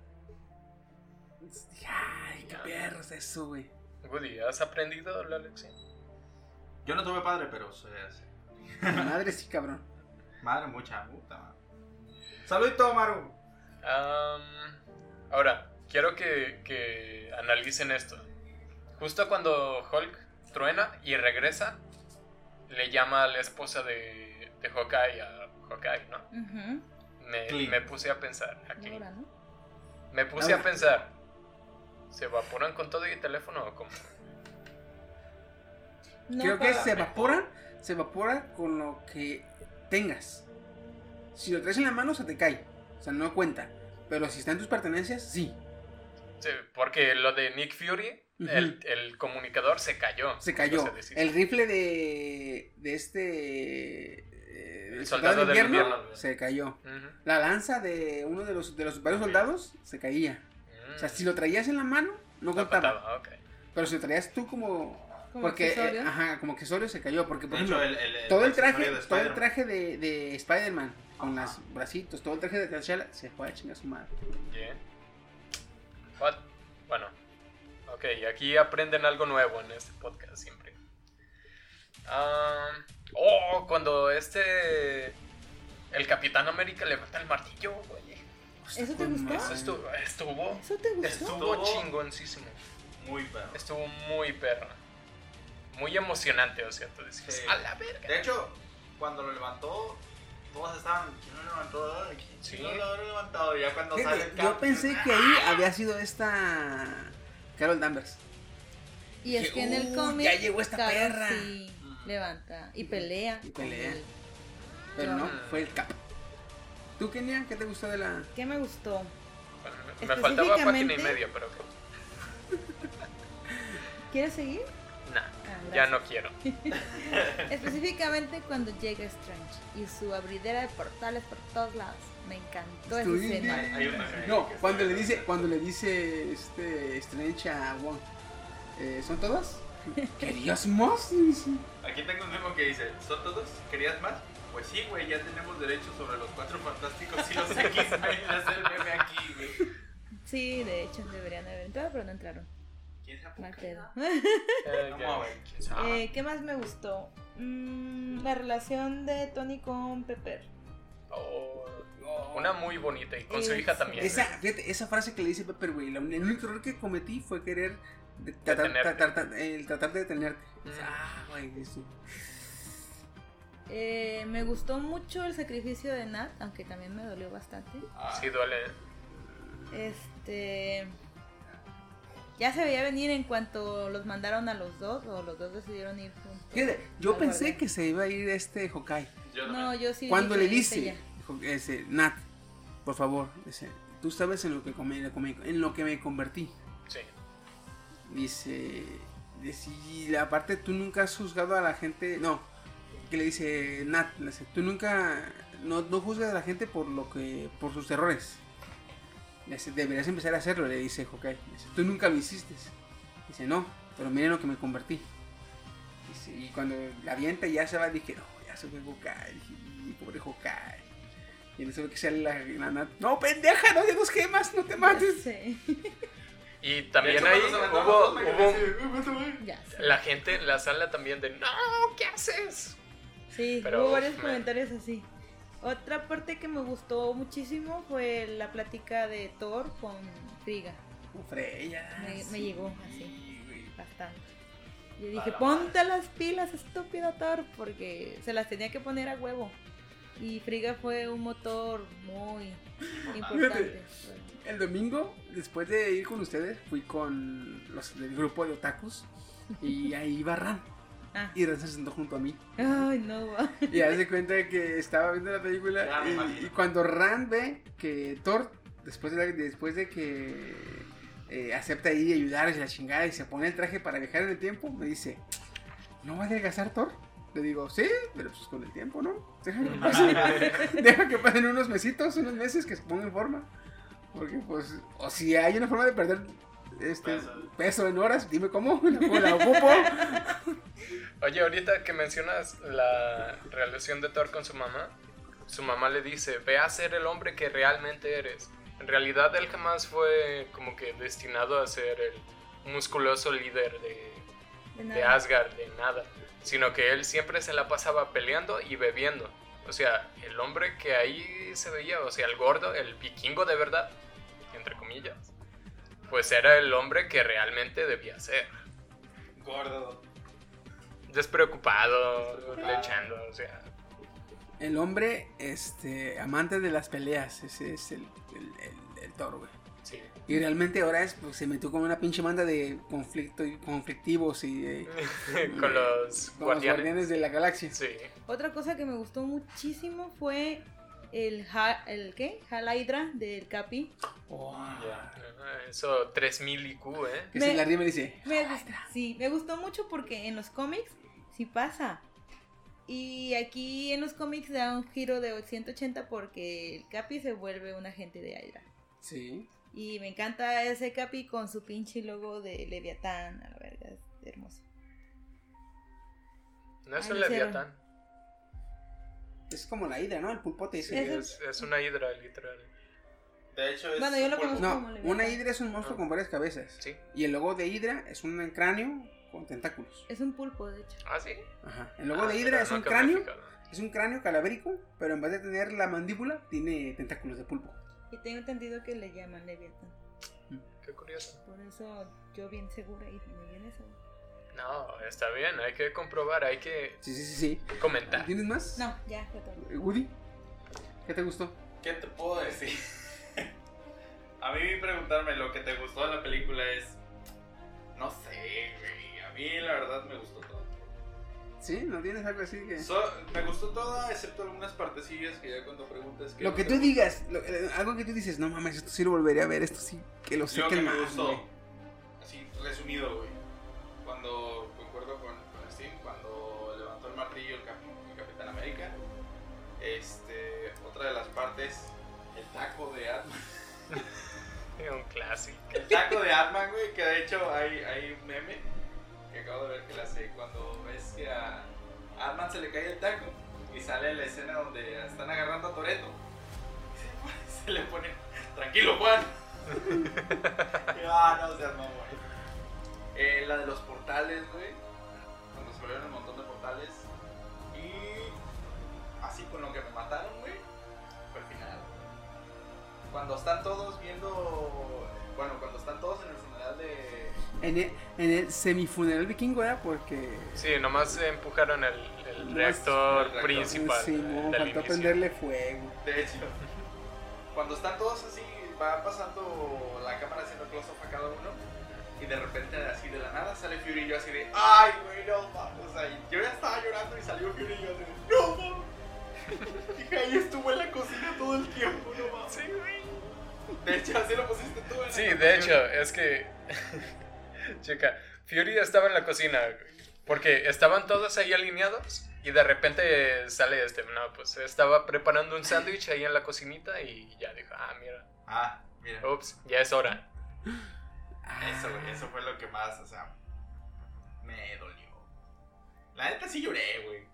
Ay, qué perro es eso, güey. Woody, ¿has aprendido la lección? Yo no tuve padre, pero soy así. Madre sí, cabrón. Madre mucha puta, madre. Saludito, Maru. Ahora, quiero que, que analicen esto. Justo cuando Hulk truena y regresa, le llama a la esposa de, de Hawkeye a Hawkeye, ¿no? Me, me puse a pensar aquí. Ahora, ¿no? Me puse Ahora. a pensar. ¿Se evaporan con todo y teléfono o cómo? No, Creo que pero- se evapora, se evapora con lo que tengas. Si lo traes en la mano, se te cae. O sea, no cuenta. Pero si está en tus pertenencias, sí. Sí, porque lo de Nick Fury, el, el comunicador se cayó. Se cayó. No. El rifle de, de este. eh, El soldado del invierno. se cayó. La lanza de uno de los, de los varios soldados se caía. O sea, Mm. si lo traías en la mano, no ok. Pero si lo traías tú como. Como porque, eh, ajá, como accesorio se cayó. Porque, por ejemplo, hecho, el, el- el todo el traje, de todo el Spider-Man. traje de, de Spider-Man, con los bracitos, todo el traje de T'Challa se fue a chingar su madre. Yeah. What? Bueno, ok, aquí aprenden algo nuevo en este podcast siempre. Ah, oh, cuando este. El Capitán América levanta el martillo, güey. ¿Eso te gustó? Eso estuvo, estuvo, ¿Eso te gustó? estuvo chingoncísimo. Muy perro. Estuvo muy perro. Muy emocionante, o sea, tú Sí. a la verga. De hecho, cuando lo levantó, todos estaban. ¿Quién lo levantó? ¿Quién Sí. no lo habrá levantado? Ya cuando Fíjate, sale el yo pensé que ahí había sido esta. Carol Danvers. Y es Dije, que en el "Uh, cómic. ya llegó esta Carol perra". sí levanta y pelea. Y pelea. Pero no, fue el Cap. ¿Tú, Kenia, qué te gustó de la.? ¿Qué me gustó? Bueno, me- me faltaba página y Específicamente- media, pero ¿Quieres seguir? Ya no quiero. Específicamente cuando llega Strange y su abridera de portales por todos lados. Me encantó esa escena. Hay, hay una serie No, cuando le dice, cuando le dice este Strange a Wong, eh, ¿son todas? ¿Querías más? Aquí tengo un memo que dice: ¿Son todos? ¿Querías más? Pues sí, güey, ya tenemos derechos sobre los cuatro fantásticos y los X-Men. hacer meme aquí, güey. Sí, de hecho deberían haber entrado, pero no entraron. ¿Quién sabe? Mal pedo. Eh, Vamos a ver, quién sabe. Eh, ¿Qué más me gustó? Mm, la relación de Tony con Pepper. oh, una muy bonita y con su hija también. Esa, ¿eh? fíjate, esa frase que le dice Pepper, güey, el único error que cometí fue querer de- tratar, el tratar de detenerte. Mm. Ah, güey, eso. Eh, me gustó mucho el sacrificio de Nat, aunque también me dolió bastante. Ah, Sí, duele. Este. Ya se veía venir en cuanto los mandaron a los dos, o los dos decidieron ir juntos. Fíjate, yo pensé que se iba a ir este yo No, yo sí. Cuando le dice, "Ella". dijo, ese, Nat, por favor, dice, tú sabes en lo que, come- en lo que me convertí. Sí. Dice, dice, y aparte tú nunca has juzgado a la gente, no, que le dice Nat, dice, tú nunca, no, no juzgas a la gente por lo que, por sus errores. Le dice, deberías empezar a hacerlo, le dice Hawkeye. Le dice, tú nunca lo hiciste. Dice, no, pero miren lo que me convertí. Dice, y cuando la avienta ya se va, dije, no, ya se fue Hawkeye. Dije, "Y pobre Hawkeye. Y en eso ve que sale la, la no, pendeja, no de dos gemas, no te mates. Sí, Y también hecho, ahí hubo, hubo la gente en la sala también de, no, ¿qué haces? Sí, Pero, hubo varios me- comentarios así. Otra parte que me gustó muchísimo fue la plática de Thor con Frigga. Como Freya. Me, me llegó así, güey. bastante. Yo dije, ponte las pilas, estúpido Thor, porque se las tenía que poner a huevo. Y Friga fue un motor muy importante. El domingo, después de ir con ustedes, fui con los del grupo de otakus y ahí iba Ran. Ah. Y Ran se sentó junto a mí. Ay, no, va. Y hace cuenta de que estaba viendo la película Ya y- cuando Ran ve que Thor, después de, la- después de que eh, acepta ir y ayudar y la chingada y se pone el traje para viajar en el tiempo, me dice, ¿no va a adelgazar Thor? Le digo, sí, pero pues con el tiempo, ¿no? Deja que pasen, deja que pasen unos mesitos, unos meses que se ponga en forma. Porque pues, o si hay una forma de perder este Peso. peso en horas, dime cómo, la, la ocupo. Oye, ahorita que mencionas la relación de Thor con su mamá, su mamá le dice, ve a ser el hombre que realmente eres. En realidad él jamás fue como que destinado a ser el musculoso líder de, De de. Asgard, de nada, sino que él siempre se la pasaba peleando y bebiendo. O sea, el hombre que ahí se veía, o sea, el gordo, el vikingo de verdad, entre comillas, pues era el hombre que realmente debía ser. Gordo. Despreocupado, lechando, o sea, El hombre, este, amante de las peleas, ese es el, el, el, el Thor, güey. sí. Y realmente ahora es, pues, se metió con una pinche banda de conflicto y conflictivos y eh, con los con los guardianes. guardianes de la galaxia. Sí. Otra cosa que me gustó muchísimo fue el, ha- el ¿qué? Hydra del Capi. Oh, Ah, Eso 3000 IQ, ¿eh? Que Me- se la y dice, Me gustó, sí, me gustó mucho porque en los cómics sí pasa. Y aquí en los cómics da un giro de 180 porque el Capi se vuelve un agente de Hydra. sí. Y me encanta ese Capi con su pinche logo de Leviatán, a la verga, es hermoso. No es Ahí un leviatán. Es como la hidra, ¿no? El pulpote Sí. Ese- es, es una hidra, literal. De hecho, es. Bueno, yo lo conozco. No, como una hidra es un monstruo Ah. con varias cabezas. Sí. Y el logo de hidra es un cráneo con tentáculos. Es un pulpo, de hecho. Ah, sí. Ajá. El logo Ah, de hidra es un cráneo, es un cráneo calavérico, pero en vez de tener la mandíbula, tiene tentáculos de pulpo. Y tengo entendido que le llaman Leviatán. Qué curioso. Por eso yo bien segura y me viene eso. No, está bien, hay que comprobar, hay que Sí, sí, sí, sí. comentar. ¿Tienes más? No, ya, fue todo. Woody, ¿qué te gustó? ¿Qué te puedo decir? A mí preguntarme lo que te gustó de la película es. No sé, güey. A mí la verdad me gustó todo. ¿Sí? ¿No tienes algo así que...? So- me gustó toda, excepto algunas partecillas que ya cuando preguntas. Lo que tú digas, lo- eh, algo que tú dices, no mames, esto sí lo volvería a ver, esto sí, que lo sé Lo que que me más, gustó. güey. Así, resumido, güey. Cuando, concuerdo con, con Steve, cuando levantó el martillo el, cap- el Capitán América. Este, otra de las partes, el taco de Atman. Un clásico. El taco de Atman, güey, que de hecho hay, hay un meme que acabo de ver que le hace cuando ves que a Atman se le cae el taco y sale la escena donde están agarrando a Toreto. Se le pone, tranquilo Juan. Ah, no seas mamón. Eh, la de los portales, güey. Cuando se volvieron un montón de portales. Y así con lo que me mataron, güey. Cuando están todos viendo. Bueno, cuando están todos en el funeral de. En el, en el semifuneral vikingo era porque... Sí, nomás empujaron el, el reactor el reactor. principal Sí, no, faltó prenderle fuego. De hecho, cuando están todos así, va pasando la cámara haciendo close-up a cada uno. Y de repente, así de la nada, sale Fury y yo así de, ¡ay, güey, no mames! O sea, yo ya estaba llorando y salió Fury y yo así de, ¡no mames! Dije, ahí estuvo en la cocina todo el tiempo, no mames. Sí, güey. De hecho, así lo pusiste tú en la Sí, de hecho, es que. Chica, Fury estaba en la cocina. Porque estaban todos ahí alineados. Y de repente sale este. No, pues estaba preparando un sándwich ahí en la cocinita. Y ya dijo, ah, mira. Ah, mira. Ups, ya es hora. Eso, güey, eso fue lo que más, o sea, me dolió. La neta sí lloré, güey.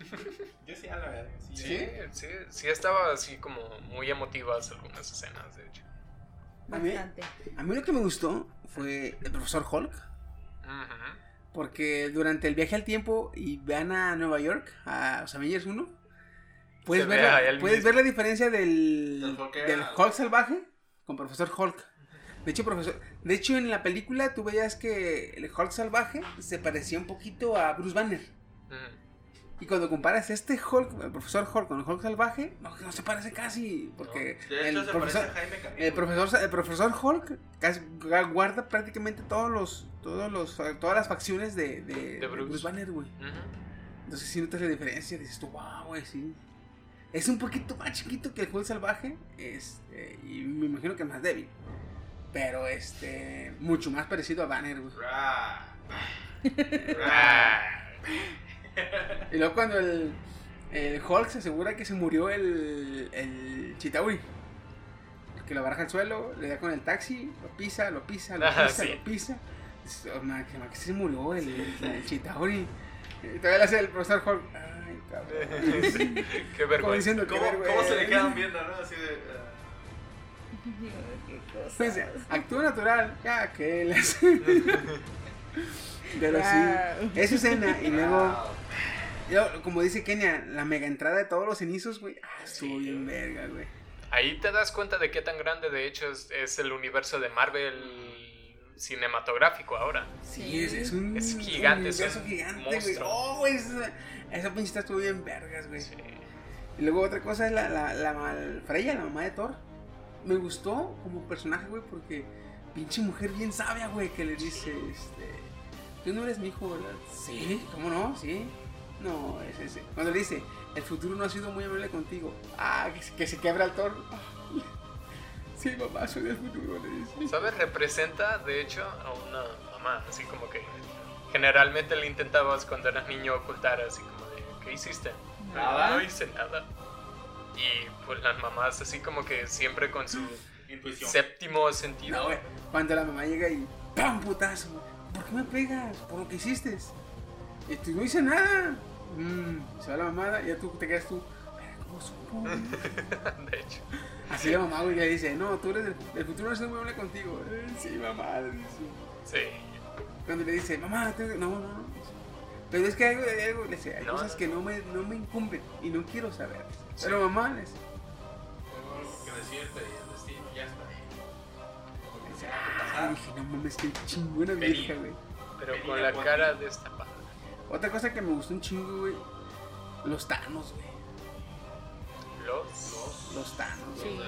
Yo sí a la verga, sí. Sí, sí, sí estaba así como muy emotivas algunas escenas, de hecho. A mí, Bastante. a mí lo que me gustó fue el profesor Hulk. Ujú. Porque durante el viaje al tiempo y vean a Nueva York, a los Avengers 1, puedes, ver ve la, puedes mismo. ver la diferencia del, Del Hulk era- del Hulk salvaje con profesor Hulk. De hecho, profesor, de hecho en la película tú veías que el Hulk salvaje se parecía un poquito a Bruce Banner. Ujú. Y cuando comparas este Hulk, el profesor Hulk con el Hulk salvaje, no, no se parece casi, porque De hecho, el se profesor, parece a Jaime Camilo. el profesor, el profesor Hulk casi guarda prácticamente todos los, todos los, todas las facciones de, de, De Bruce. Bruce Banner, güey. Ujú. Entonces si notas la diferencia, dices tú, wow, güey, sí. Es un poquito más chiquito que el Hulk salvaje, este, y me imagino que más débil. Pero este, mucho más parecido a Banner, güey. Y luego cuando el, el Hulk se asegura que se murió el, el Chitauri. Que lo baraja al suelo, le da con el taxi, lo pisa, lo pisa, lo Ah, pisa, sí. lo pisa. "Oh, que, se murió el, el, el Chitauri. Y todavía le hace el profesor Hulk. Ay, cabrón. Qué Como vergüenza. diciendo, qué ¿Cómo, vergüenza. ¿Cómo se le quedan viendo, no? Así de. Qué cosas. Pues, actúa natural, ya que él es. Pero Wow. sí, esa escena y luego, como dice Kenia, la mega entrada de todos los cenizos, güey. Ah, estuvo bien verga, güey. Ahí te das cuenta de qué tan grande de hecho es, es el universo de Marvel cinematográfico ahora. Sí, es, es un Es gigante, es universo un gigante, güey. monstruo. Oh, güey, esa, esa pinchita estuvo bien vergas, güey. Sí. Y luego otra cosa es la, la, la mal- Freya, la mamá de Thor. Me gustó como personaje, güey, porque pinche mujer bien sabia, güey, que le dice, este, tú no eres mi hijo, ¿verdad? Sí, ¿cómo no? Sí. No, es ese. Cuando le dice, el futuro no ha sido muy amable contigo. Ah, que se, que se quebra el Thor. Sí, mamá, soy del futuro, le dice. ¿Sabes? Representa, de hecho, a una mamá, así como que generalmente le intentabas cuando eras niño ocultar, así como de, ¿qué hiciste? Nada. No hice nada. Y pues las mamás así como que siempre con su Intuición. séptimo sentido. No, güey. Cuando la mamá llega y ¡pam! putazo. ¿Por qué me pegas? Por lo que hiciste. Y tú no hice nada. Mm, se va la mamada y ya tú te quedas tú. "Pero, ¿Cómo supo? de hecho. Así la mamá, güey, le dice, no, tú eres del, el futuro no es muy amable contigo. "Eh, sí, mamá, le dice. Sí. Cuando le dice, mamá, tengo que-". no, no, no. Pero es que hay algo, hay algo, le dice, hay No, cosas no. que no me, no me incumben y no quiero saber. Pero mamá, le dice, Que decirte y el destino ya está ahí. le dice, "Ay", dije, no mames, qué chingona Vení. vieja, güey. Pero con la cara destapada. Otra cosa que me gustó un chingo, güey. Los Thanos, güey. Los. Los Thanos, Sí,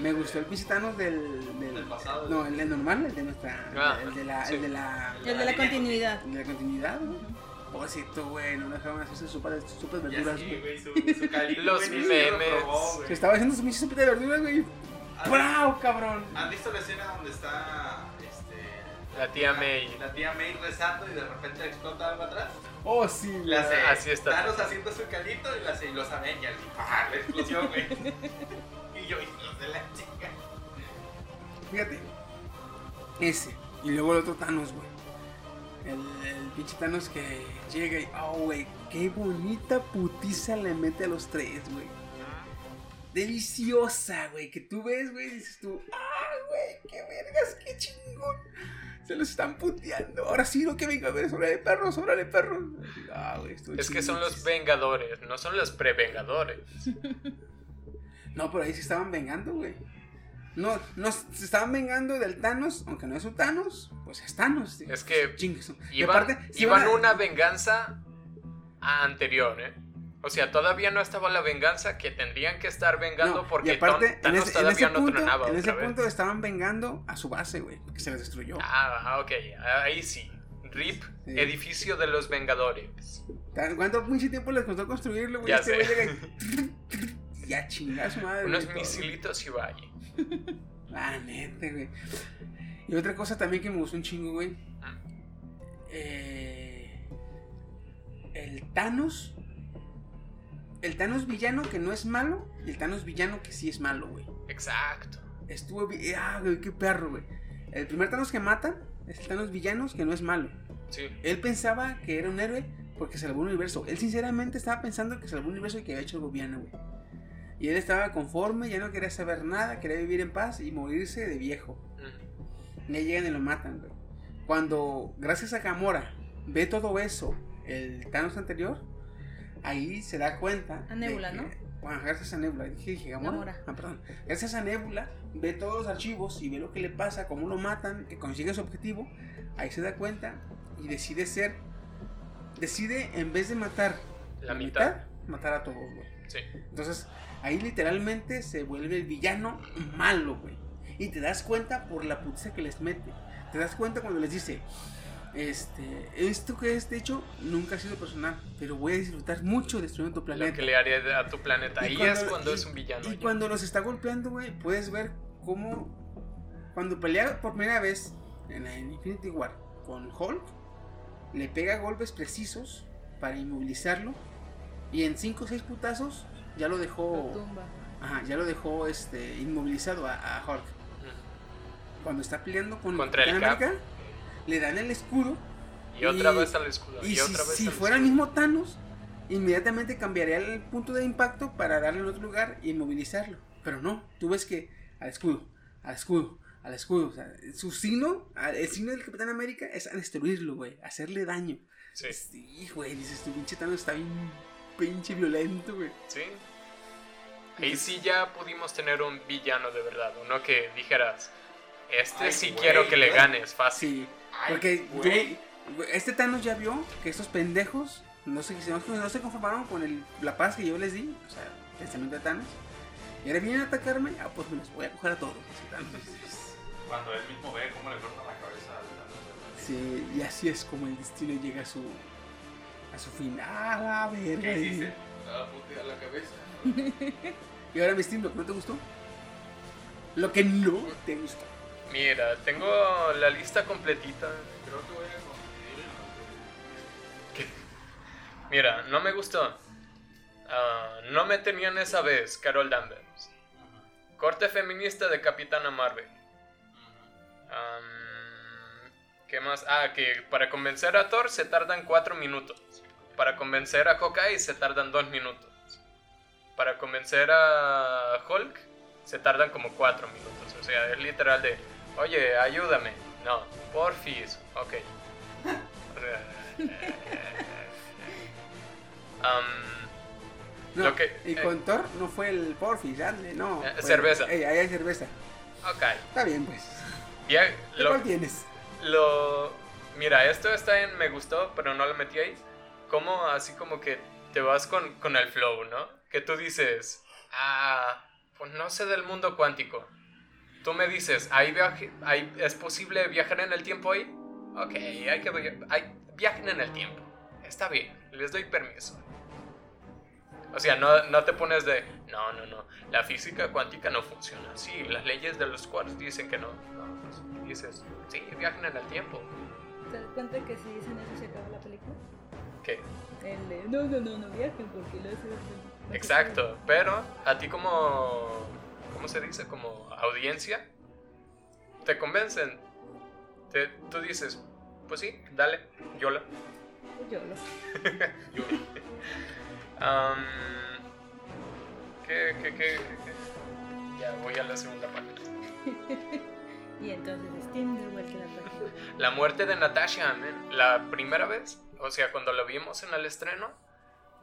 Me gustó el pinche Thanos del, del. Del pasado. No, el, normal, el de nuestra. Ah, el de la. sí. El de la. El de la continuidad. el de la continuidad, güey. Pobrecito, güey. No dejaron hacerse de Ya verduras, sí, güey. güey, su, su calito, Los memes. probó, güey. Se estaba haciendo su pinche de verduras, güey. ¿Han- ¡Bravo, cabrón! ¿Han visto la escena donde está La tía May. La tía May rezando y de repente explota algo atrás. Oh, sí, Le güey. hace Así está. Thanos haciendo su calito y, hace, y los Avengers. Y ¡pah! La explosión, güey. y yo, hijos de la chica. Fíjate. Ese. Y luego el otro Thanos, güey. El, el pinche Thanos que llega y. Oh, güey. Qué bonita putiza le mete a los tres, güey. Deliciosa, güey. Que tú ves, güey. y Dices tú. ¡Ah, güey! ¡Qué vergas! ¡Qué chingón! Se los están puteando. Ahora sí, lo que venga a ver. Órale, perros, órale, perros. Ah, güey. Es que son los. Vengadores, no son los pre-Vengadores. No, pero ahí se estaban vengando, güey. No, no, se estaban vengando del Thanos, aunque no es su Thanos, pues es Thanos. tío. Es que Iban, aparte, iban a- una venganza anterior, ¿eh? O sea, todavía no estaba la venganza que tendrían que estar vengando No, porque y aparte, en Thanos ese, en todavía ese no punto, tronaba en ese vez. punto estaban vengando a su base, güey, que se les destruyó. Ah, ok, ahí sí. RIP, Sí. edificio de los Vengadores. ¿Tan- ¿Cuánto pinche tiempo les costó construirlo, güey? Ya Este güey llega y... Ya chinga su madre. Unos güey, todo. misilitos y vaya. Ah, neta, güey. Y otra cosa también que me gustó un chingo, güey. Ah. Eh, el Thanos. El Thanos villano que no es malo. Y el Thanos villano que sí es malo, güey. Exacto. Estuvo bien. Ah, güey, qué perro, güey. El primer Thanos que matan es el Thanos villanos que no es malo. Sí. Él pensaba que era un héroe porque salvó un universo. Él sinceramente estaba pensando que salvó un universo y que había hecho el gobierno, güey. Y él estaba conforme, ya no quería saber nada, quería vivir en paz y morirse de viejo. Mm. Y ahí llegan y lo matan, güey. Cuando, gracias a Gamora, ve todo eso, el Thanos anterior, ahí se da cuenta. A Nebula, que- ¿no? Bueno, gracias a Nebula. Dije, dije Gamora. Gamora. Ah, perdón. Gracias a Nebula, ve todos los archivos y ve lo que le pasa, cómo lo matan, que consigue su objetivo. Ahí se da cuenta y decide ser. Decide, en vez de matar La mitad. matar a todos, güey. Sí. Entonces, ahí literalmente se vuelve el villano malo, güey. Y te das cuenta por la putiza que les mete. Te das cuenta cuando les dice, este, esto que es de hecho nunca ha sido personal, pero voy a disfrutar mucho destruyendo tu Lo planeta. que le haría a tu planeta. Y Ahí cuando- es cuando y- es un villano. Y ya. cuando los está golpeando, güey, puedes ver cómo cuando pelea por primera vez en, la- Infinity War con Hulk, le pega golpes precisos para inmovilizarlo y en 5 o 6 putazos ya lo Lo dejó, tumba. ajá, ya lo dejó este inmovilizado a, a Hulk. Cuando está peleando con Contra el Cap. Le dan el escudo Y otra vez al escudo. y Y, si, otra vez si fuera el mismo Thanos, inmediatamente cambiaría el punto de impacto para darle en otro lugar y inmovilizarlo. Pero no, tú ves que al escudo, al escudo, al escudo. O sea, su signo, el signo del Capitán América es a destruirlo, güey, hacerle daño. Sí, Sí, güey, dices, tu pinche Thanos está bien pinche violento, güey. sí. Ahí sí ya pudimos tener un villano de verdad. Uno que dijeras, este Ay, sí quiero que le ganes fácil. Sí, porque yo- este Thanos ya vio que estos pendejos no se, no, no se conformaron con el- la paz que yo les di, o sea, el pensamiento de Thanos. Y ahora vienen a atacarme, ah, pues me los voy a coger a todos. Cuando él mismo ve cómo le cortan la cabeza al Thanos, Sí, y así es como el destino llega a su a su fin. Ah, la verga. ¿Qué y- hiciste? Ah, putea la cabeza. Y ahora mi Steam, ¿lo que no te gustó? Lo que no te gustó. Mira, tengo la lista completita. Creo que voy a Mira, no me gustó. Ah, no me tenían esa vez, Carol Danvers. Corte feminista de Capitana Marvel. ¿Qué más? Ah, que para convencer a Thor se tardan 4 minutos. Para convencer a Hawkeye se tardan 2 minutos. Para convencer a Hulk se tardan como 4 minutos. O sea, es literal de, oye, ayúdame. No, porfis. Ok. Am, No, Lo que- y eh. con Thor no fue el Porfis, dale, no. Eh, fue- cerveza. Ey, ahí hay cerveza. ok. Está bien, pues. Bien, ¿Qué lo, cuál tienes? Lo. Mira, esto está en me gustó, pero no lo metí ahí. Como así como que te vas con, con el flow, ¿no? Que tú dices, ah, pues no sé del mundo cuántico. Tú me dices, ¿hay viaje, hay, ¿es posible viajar en el tiempo ahí? Ok, hay que hay, viajen en el tiempo. Está bien, les doy permiso. O sea, no, no te pones de, no, no, no, la física cuántica no funciona. Sí, las leyes de los quarks dicen que no. No, pues, dices, sí, viajen en el tiempo. ¿Te das cuenta que si dicen eso se acaba la película? ¿Qué? El de, no, no, no, no viajen porque lo hace. no se Exacto, pero a ti como, ¿cómo se dice? Como audiencia, te convencen. Te, tú dices, pues sí, dale, yola. puede. Yo lo. Am, ¿qué, qué, qué? Ya voy a la segunda parte. Y entonces Steam vuelta a la página. La muerte de Natasha, man. La primera vez, o sea, cuando lo vimos en el estreno,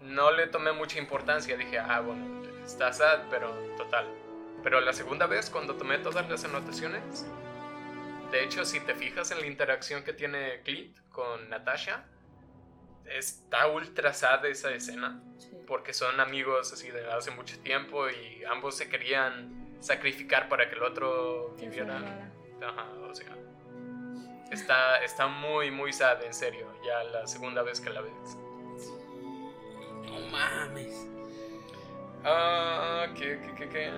no le tomé mucha importancia. Dije, ah, bueno, está sad, pero total. Pero la segunda vez, cuando tomé todas las anotaciones, de hecho, si te fijas en la interacción que tiene Clint con Natasha, está ultra sad esa escena. Sí. Porque son amigos así de hace mucho tiempo y ambos se querían sacrificar para que el otro viviera. Ajá, o sea. Está, está muy, muy sad, en serio, ya la segunda vez que la ves. No mames. Ah, ¿qué, qué, qué, qué?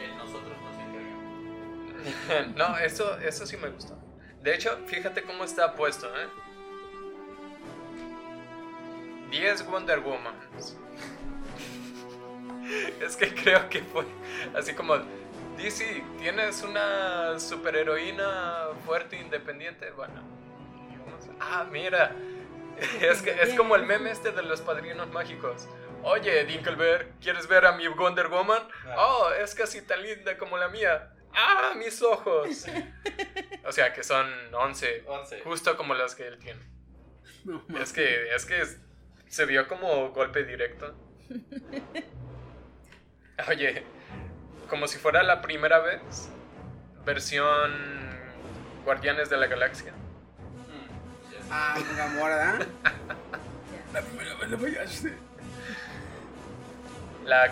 El nosotros nos encargamos. no, eso, eso sí me gustó. De hecho, fíjate cómo está puesto, ¿eh? 10 Wonder Womans. es que creo que fue así como... DC, ¿tienes una superheroína fuerte e independiente? Bueno, digamos, ah, mira, es, que, es como el meme este de los padrinos mágicos. Oye, Dinkelberg, ¿quieres ver a mi Wonder Woman? Oh, es casi tan linda como la mía. ¡Ah, mis ojos! O sea, que son 11, 11. justo como las que él tiene. No. Es que, es que se vio como golpe directo. Oye, como si fuera la primera vez, versión Guardianes de la Galaxia. Ah, con Gamora, ¿verdad? La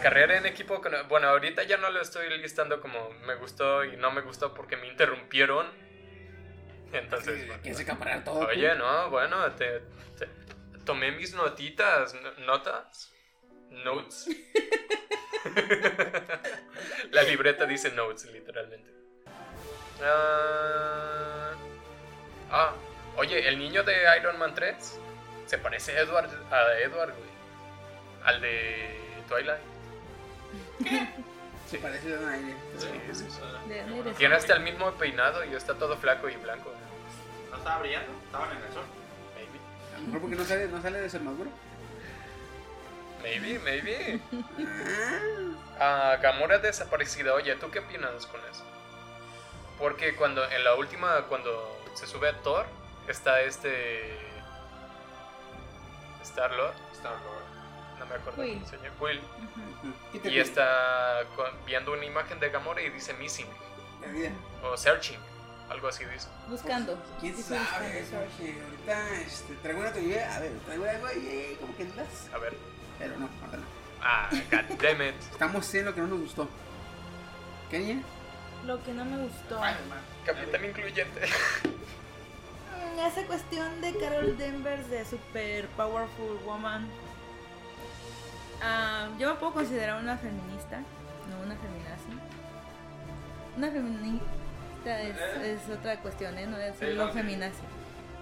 carrera en equipo, con- bueno, ahorita ya no lo estoy listando como me gustó y no me gustó porque me interrumpieron. Entonces, bueno, Quieres acaparar todo. oye, no, bueno, te, te- tomé mis notitas, no- notas, notes. La libreta dice notes, literalmente. Ah, ah, oye, el niño de Iron Man 3 se parece a Edward, a Edward, güey. Al de Twilight. Se parece a un aire. Sí, sí, sí. Tiene hasta el mismo peinado y está todo flaco y blanco. ¿No estaba brillando? ¿Estaban en el sol? Maybe, A lo mejor porque no sale, no sale de su armadura. maybe, maybe. Ah, Ah, Gamora desaparecida. Oye, ¿tú qué opinas con eso? Porque cuando en la última, cuando se sube a Thor, está este. Star Lord. Star Lord. No me acuerdo Quill. cómo se llama. ¿qué te Y está con- viendo una imagen de Gamora y dice missing. O searching. Algo así dice. Buscando. ¿Quién Dice sabe? buscando, Porque ahorita este, traigo una teoría. A ver, traigo algo ahí, como que dudas. A ver. Pero no, no. Ah, god damn it. Estamos haciendo lo que no nos gustó. ¿Kenia? Lo que no me gustó. Capitán incluyente. Mm, Esa cuestión de Carol Danvers de Super Powerful Woman. Ah, yo me puedo considerar una feminista, no una feminazi. Una feminista es, es otra cuestión, ¿eh? No es Sí, no, sí. feminazi.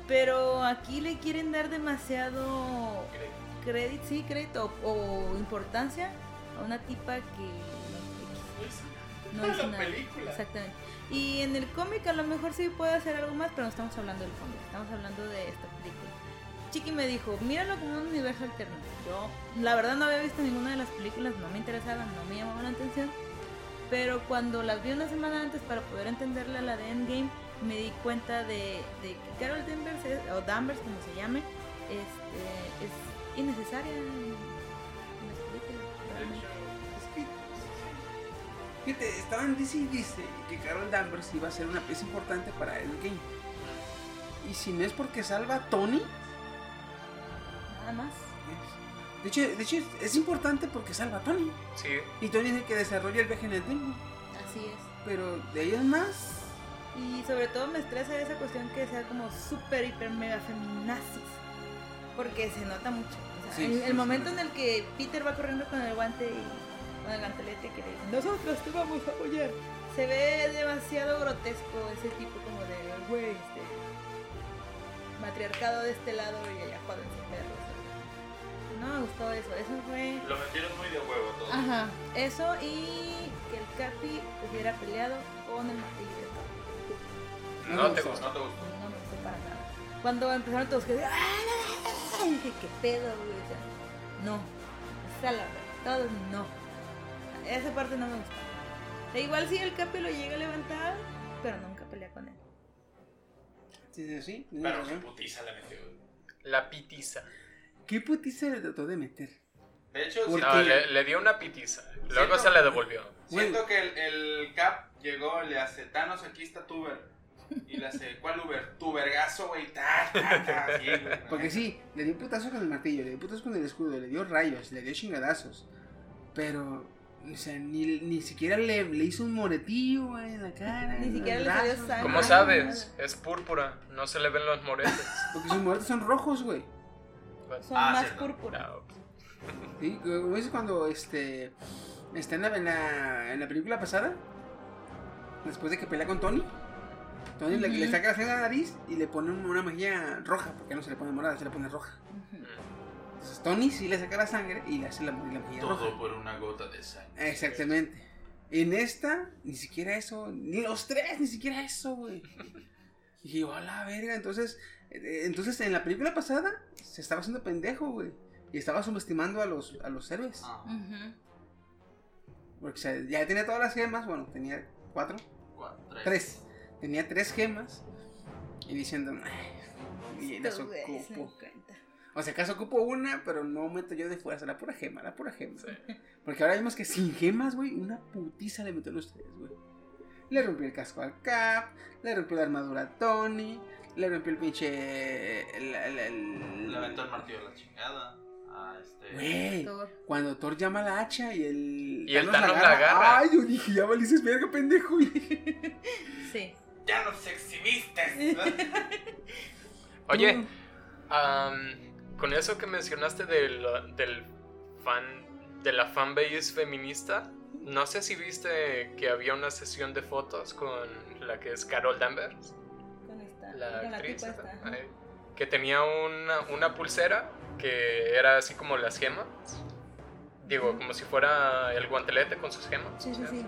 Pero aquí le quieren dar demasiado crédito, sí, crédito o, o importancia a una tipa que no hizo la nada. película. Exactamente. Y en el cómic a lo mejor sí puede hacer algo más, pero no estamos hablando del cómic, estamos hablando de esta película. Chiqui me dijo, míralo como un universo alterno. Yo, la verdad, no había visto ninguna de las películas, no me interesaban, no me llamaban la atención. Pero cuando las vi una semana antes para poder entenderle a la de Endgame, me di cuenta de, que Carol Danvers, es- o Danvers, como se llame, este, es innecesaria en, en las. Fíjate, estaban dice que Carol Danvers iba a ser una pieza importante para el game. Y si no es porque salva a Tony, Nada más. es- de hecho, de hecho es, es importante porque salva a Tony. Sí. Y Tony es el que desarrolla el viaje en el tiempo. Así es. Pero de ahí en más, Y sobre todo me estresa esa cuestión que sea como súper, hiper, mega feminazis. Porque se nota mucho. O sea, Sí, en sí, el momento sí. en el que Peter va corriendo con el guante y con el gantelete que le dice, nosotros te vamos a apoyar. Se ve demasiado grotesco ese tipo como de, güey, este, matriarcado de este lado y allá perros. No me gustó eso, eso fue... Lo metieron muy de huevo todo. Ajá, eso y que el Capi hubiera peleado con el martillo de Thor. No te gustó. gustó. No te gustó. No me gustó para nada. Cuando empezaron todos que ¡Ah, no, no! Y dije, ¿qué pedo, güey? O sea, no. Esa es la verdad. Todos no. Esa parte no me gustó. Igual si el Capi lo llega a levantar, pero nunca pelea con él. sí, sí, sí. Pero qué putiza le metió. La pitiza. ¿Qué putiza le trató de meter? De hecho, ¿Por sí- No, le, le dio una pitiza. Luego se la devolvió. siento que el, el Cap llegó, le hace Thanos, aquí está tu Uber. Y le hace, ¿cuál Uber? Tu vergazo, güey. Ta, ta, ta, güey. Porque sí, le dio un putazo con el martillo, le dio putazo con el escudo, le dio rayos, le dio chingadazos. Pero, o sea, ni, ni siquiera le, le hizo un moretillo güey, en la cara. Ni siquiera los le salió sangre. ¿Cómo sabes? Es púrpura. No se le ven los moretes. Porque sus moretes son rojos, güey. Son Ah, más cierto. púrpura. No. ¿Sí? Como dices cuando este, está en la, en, la, en la película pasada, después de que pelea con Tony. Tony le, Ujú. le saca la sangre a la nariz y le pone una mejilla roja, porque no se le pone morada, se le pone roja. Entonces Tony sí le saca la sangre y le hace la, la mejilla roja. Todo por una gota de sangre. Exactamente. En esta, ni siquiera eso, ni los tres, ni siquiera eso, güey. Y dije, a la verga, entonces, entonces en la película pasada se estaba haciendo pendejo, güey. Y estaba subestimando a los, a los héroes. Ah, Ujú. Porque o sea, ya tenía todas las gemas, bueno, tenía cuatro, cuatro, tres. tres. Tenía tres gemas. Y diciendo, "Ay, bien, eso Estos güeyes me ocupo". O sea, acaso ocupo una, pero no meto yo de fuerza, la pura gema, la pura gema. Sí. Porque ahora vimos que sin gemas, güey, una putiza le metió a los tres, güey. Le rompió el casco al Cap, le rompió la armadura a Tony, le rompió el pinche. El, el- el- Le aventó el martillo a la chingada. A este. Güey, Thor. cuando Thor llama a la hacha y el. Y el Thanos la agarra. Ay, yo dije, ya valices verga, pendejo. Sí. ¡Ya nos exhibiste! Oye, am, con eso que mencionaste del, del fan, de la fanbase feminista, no sé si viste que había una sesión de fotos con la que es Carol Danvers. La la actriz, eh, que tenía una, una pulsera que era así como las gemas. Digo, como si fuera el guantelete con sus gemas. Sí, sí, sí.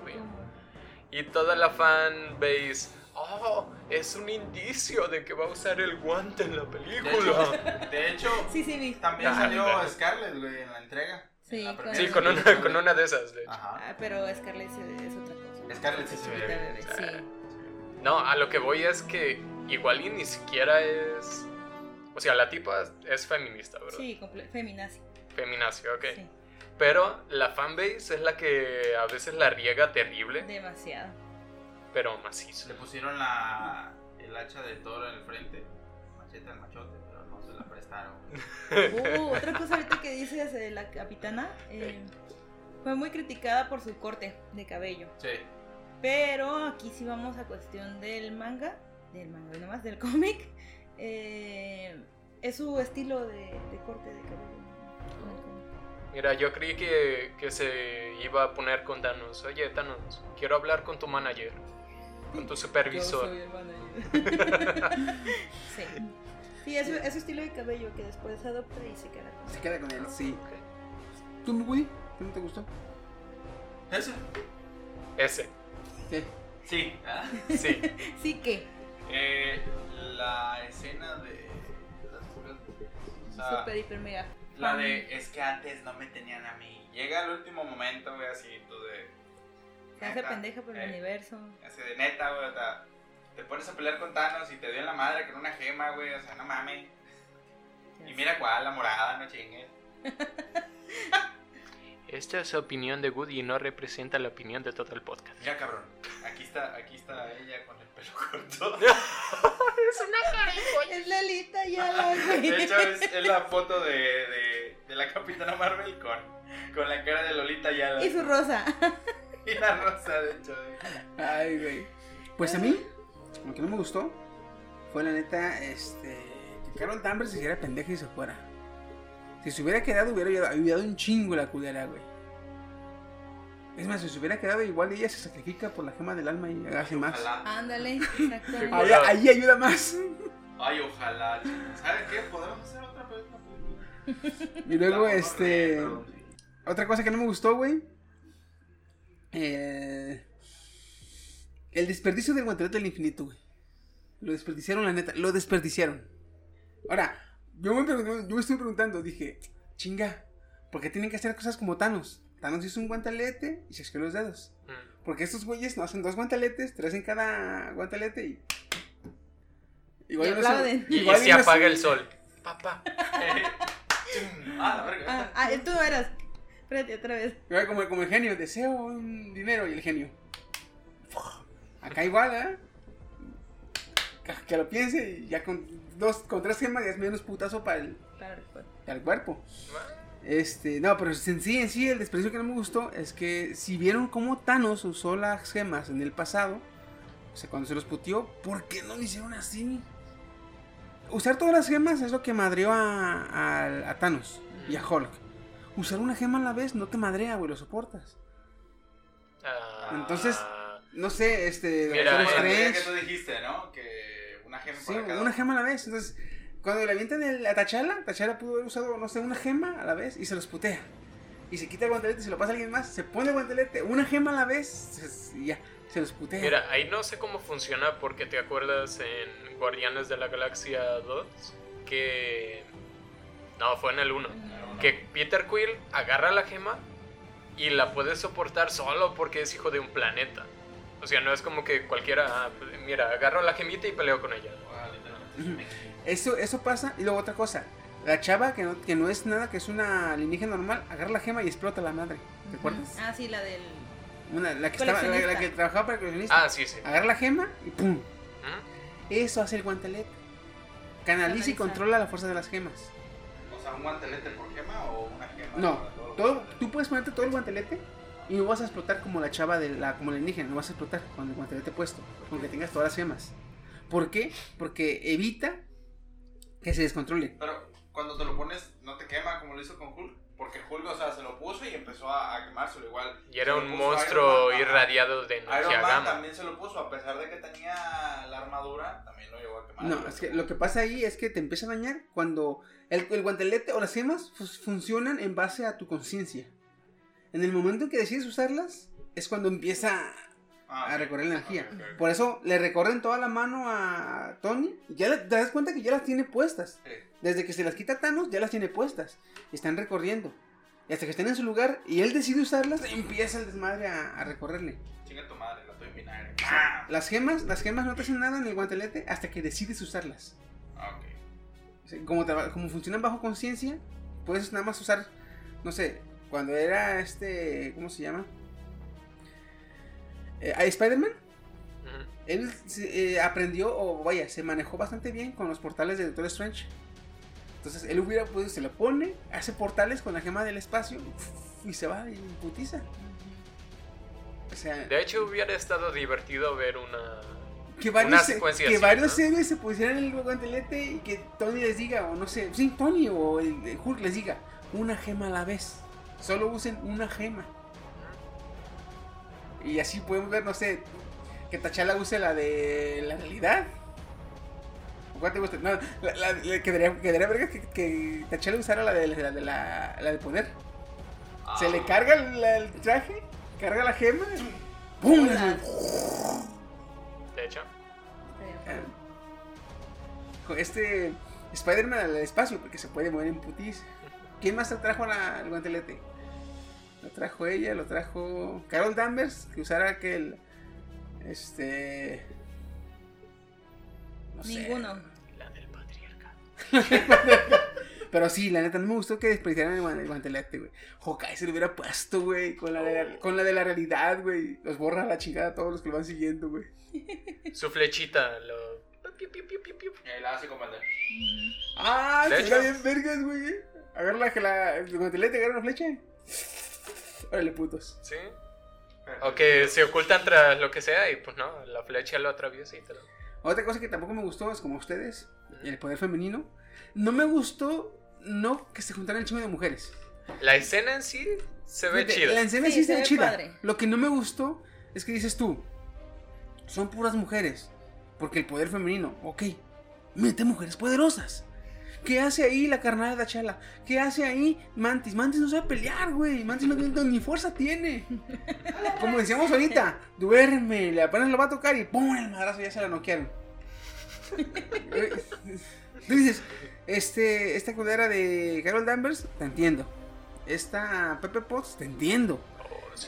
Y toda la fanbase, oh, es un indicio de que va a usar el guante en la De película. hecho, de hecho Sí, sí, vi. también Ah, salió. Scarlett, güey, en la entrega. Sí, la con- Sí, con una, con una de esas, de hecho. Ajá. Ah, pero Scarlett es otra cosa. Scarlett sí se ve Sí. No, a lo que voy es que igual y ni siquiera es... O sea, la tipa es feminista, ¿verdad? Sí, feminazi. Feminazi, ok. Sí, Pero la fanbase es la que a veces la riega terrible, demasiado. pero macizo. Le pusieron la, el hacha de toro en el frente. Machete al machote, pero no se la prestaron. Uh, otra cosa ahorita que dices de la capitana. eh, fue muy criticada por su corte de cabello. Sí. Pero aquí sí vamos a cuestión del manga. Del manga, nomás, del cómic. eh, es su estilo de, de corte de cabello. en el cómic. Mira, yo creí que, que se iba a poner con Thanos. Oye, Thanos, quiero hablar con tu manager, con tu supervisor. Yo soy el manager. sí. Sí, es su, es su estilo de cabello que después adopta y se queda con Se queda con él, sí. ¿Tú, mi Woody? ¿Qué no te gustó? ¿Eso? Ese, Sí. Sí. ¿ah? sí. Sí que. Eh, la escena de. O sea, Super, hiper, mega. la de es que antes no me tenían a mí. Llega el último momento, güey, así tú de. Se hace pendeja por el eh, universo. Así de neta, güey, o sea, te pones a pelear con Thanos y te dio en la madre con una gema, güey, o sea, no mames. Y mira cuál, la morada, no chingues. Esta es opinión de Woody y no representa la opinión de todo el podcast. Mira, cabrón, aquí está, aquí está ella con pelo corto. Es Lalita ya la güey. De hecho, es, es la foto de, de, de la Capitana Marvel con, con la cara de Lolita Yala. Y su rosa. Y la rosa, de hecho. Ay, güey. Pues a mí, lo que no me gustó fue la neta, este. Que Carol Danvers se hiciera pendeja y se fuera. Si se hubiera quedado, hubiera ayudado un chingo la culera, güey. Es más, si se hubiera quedado, igual ella se sacrifica por la gema del alma y hace más. Ojalá. Ándale, exactamente. Ahí, ahí ayuda más. Ay, ojalá. chingos. ¿Sabes qué? Podemos hacer otra película. Y luego, La este. Otra cosa que no me gustó, güey. Eh, el desperdicio del guantelete del infinito, güey. Lo desperdiciaron, la neta. Lo desperdiciaron. Ahora, yo me, yo me estoy preguntando, dije, chinga, ¿por qué tienen que hacer cosas como Thanos? Thanos hizo un guantelete y se escribió los dedos. Mm. Porque estos güeyes no hacen dos guanteletes, tres en cada guantelete y. Igual Y no se-. Y, se no se- apaga el sol. Papá. Ah, la verga. Ah, ah, tú no eras. Espérate, otra vez. Igual Como, como el genio, deseo un dinero y el genio. Acá igual, ¿eh? Que- Que lo piense y ya con dos, con tres gemas ya es menos putazo para el, Para el cuerpo. para el cuerpo. Este, no, pero en sí, en sí, el desperdicio que no me gustó es que si vieron cómo Thanos usó las gemas en el pasado, o sea, cuando se los puteó, ¿por qué no lo hicieron así? Usar todas las gemas es lo que madreó a, a, a Thanos y a Hulk. Usar una gema a la vez no te madrea, güey, lo soportas. Ah, Entonces, No sé, este, Mira, la que tú dijiste, ¿no? Que una gema Sí, para cada una gema a la vez. Entonces, cuando le avientan el- a Tachala, Tachala pudo haber usado, no sé, una gema a la vez y se los putea. Y se quita el guantelete y se lo pasa a alguien más. Se pone el guantelete, una gema a la vez se- y ya, se los putea. Mira, ahí no sé cómo funciona porque te acuerdas en Guardianes de la Galaxia 2 que... No, fue en el 1. Que Peter Quill agarra la gema y la puede soportar solo porque es hijo de un planeta. O sea, no es como que cualquiera, ah, mira, agarro la gemita y peleo con ella. Literalmente. Eso, eso pasa. Y luego otra cosa. La chava, que no, que no es nada, que es una alienígena normal, agarra la gema y explota la madre. ¿Te acuerdas? Ah, sí, la del. Una- la, que estaba, la, que trabajaba para el coleccionista. Ah, sí, sí. Agarra la gema y ¡pum! Ujú. Eso hace el guantelete. Canaliza y controla la fuerza de las gemas. O sea, un guantelete por gema o una gema. No, todo lo todo, que- tú puedes ponerte todo el guantelete y no vas a explotar como la chava de la, como la indígena, no vas a explotar con el guantelete puesto, con que tengas todas las gemas. ¿Por qué? Porque evita que se descontrole. Pero cuando te lo pones, no te quema como lo hizo con Hulk. Porque Hulk, o sea, se lo puso y empezó a, a quemárselo igual. Y era un monstruo Man, irradiado de energía Iron Man también se lo puso, a pesar de que tenía la armadura, también lo llevó a quemar. No, es que lo que pasa ahí es que te empieza a dañar cuando el, el guantelete o las gemas fus- funcionan en base a tu conciencia. En el momento en que decides usarlas, es cuando empieza Ah, a sí. recorrer la energía. Ok. Por eso le recorren toda la mano a Tony. Y ya le- te das cuenta que ya las tiene puestas. Sí. Desde que se las quita Thanos, ya las tiene puestas. Y están recorriendo. Y hasta que estén en su lugar y él decide usarlas, empieza el desmadre a, a recorrerle. Chinga tu madre, la estoy en vinagre. Ah, Las gemas, las gemas no te hacen nada en el guantelete hasta que decides usarlas. Ah, Como, como funcionan bajo conciencia, puedes nada más usar, no sé, cuando era este, ¿cómo se llama? Eh, Spider-Man, él eh, aprendió, o vaya, se manejó bastante bien con los portales de Doctor Strange. Entonces él hubiera podido, se lo pone, hace portales con la gema del espacio y se va y putiza. O sea, De hecho, hubiera estado divertido ver una. que varios, una que varios ¿no? héroes se pusieran en el guantelete y que Tony les diga, o no sé, sí, Tony o el, el Hulk les diga, una gema a la vez. Solo usen una gema. Y así podemos ver, no sé, que Tachala use la de la realidad. ¿O ¿Cuál te gusta? No, la, la- la- quedaría, quedaría verga que, que T'Challa usara la de la, de la, la de poder. Se le carga el, el traje, carga la gema, ¡pum! De hecho, este Spider-Man al espacio porque se puede mover en putis. ¿Quién más te trajo la- el guantelete? Lo trajo ella, lo trajo Carol Danvers, que usara aquel. Este. no sé. Ninguno. la del patriarca. Pero sí, la neta, no me gustó que desperdiciaran el, guan- el guantelete, güey. Hawkeye se lo hubiera puesto, güey, con la, de la- con la de la realidad, güey. Los borra a la chingada a todos los que lo van siguiendo, güey. Su flechita lo. la hace de. Ah, se bien vergas, güey. Agarra la, la, el guantelete, agarra una flecha. Órale, putos. Sí. O que se ocultan tras lo que sea y pues no, la flecha lo atraviesa y te lo. Otra cosa que tampoco me gustó es como ustedes, el poder femenino. No me gustó, no que se juntaran el chingo de mujeres. La escena en sí se ve Fíjate, chida. La escena Sí, sí, se ve chida. padre. Lo que no me gustó es que dices tú, son puras mujeres. Porque el poder femenino, ok, mete mujeres poderosas. ¿Qué hace ahí la carnal de Tachala? ¿Qué hace ahí Mantis? Mantis no sabe pelear, güey. Mantis no, no- ni fuerza tiene. Como decíamos ahorita, duerme, le apenas lo va a tocar y ¡pum! El madrazo ya se la noquearon. Tú dices, este, esta culera de Carol Danvers, te entiendo. Esta Pepe Potts, te entiendo.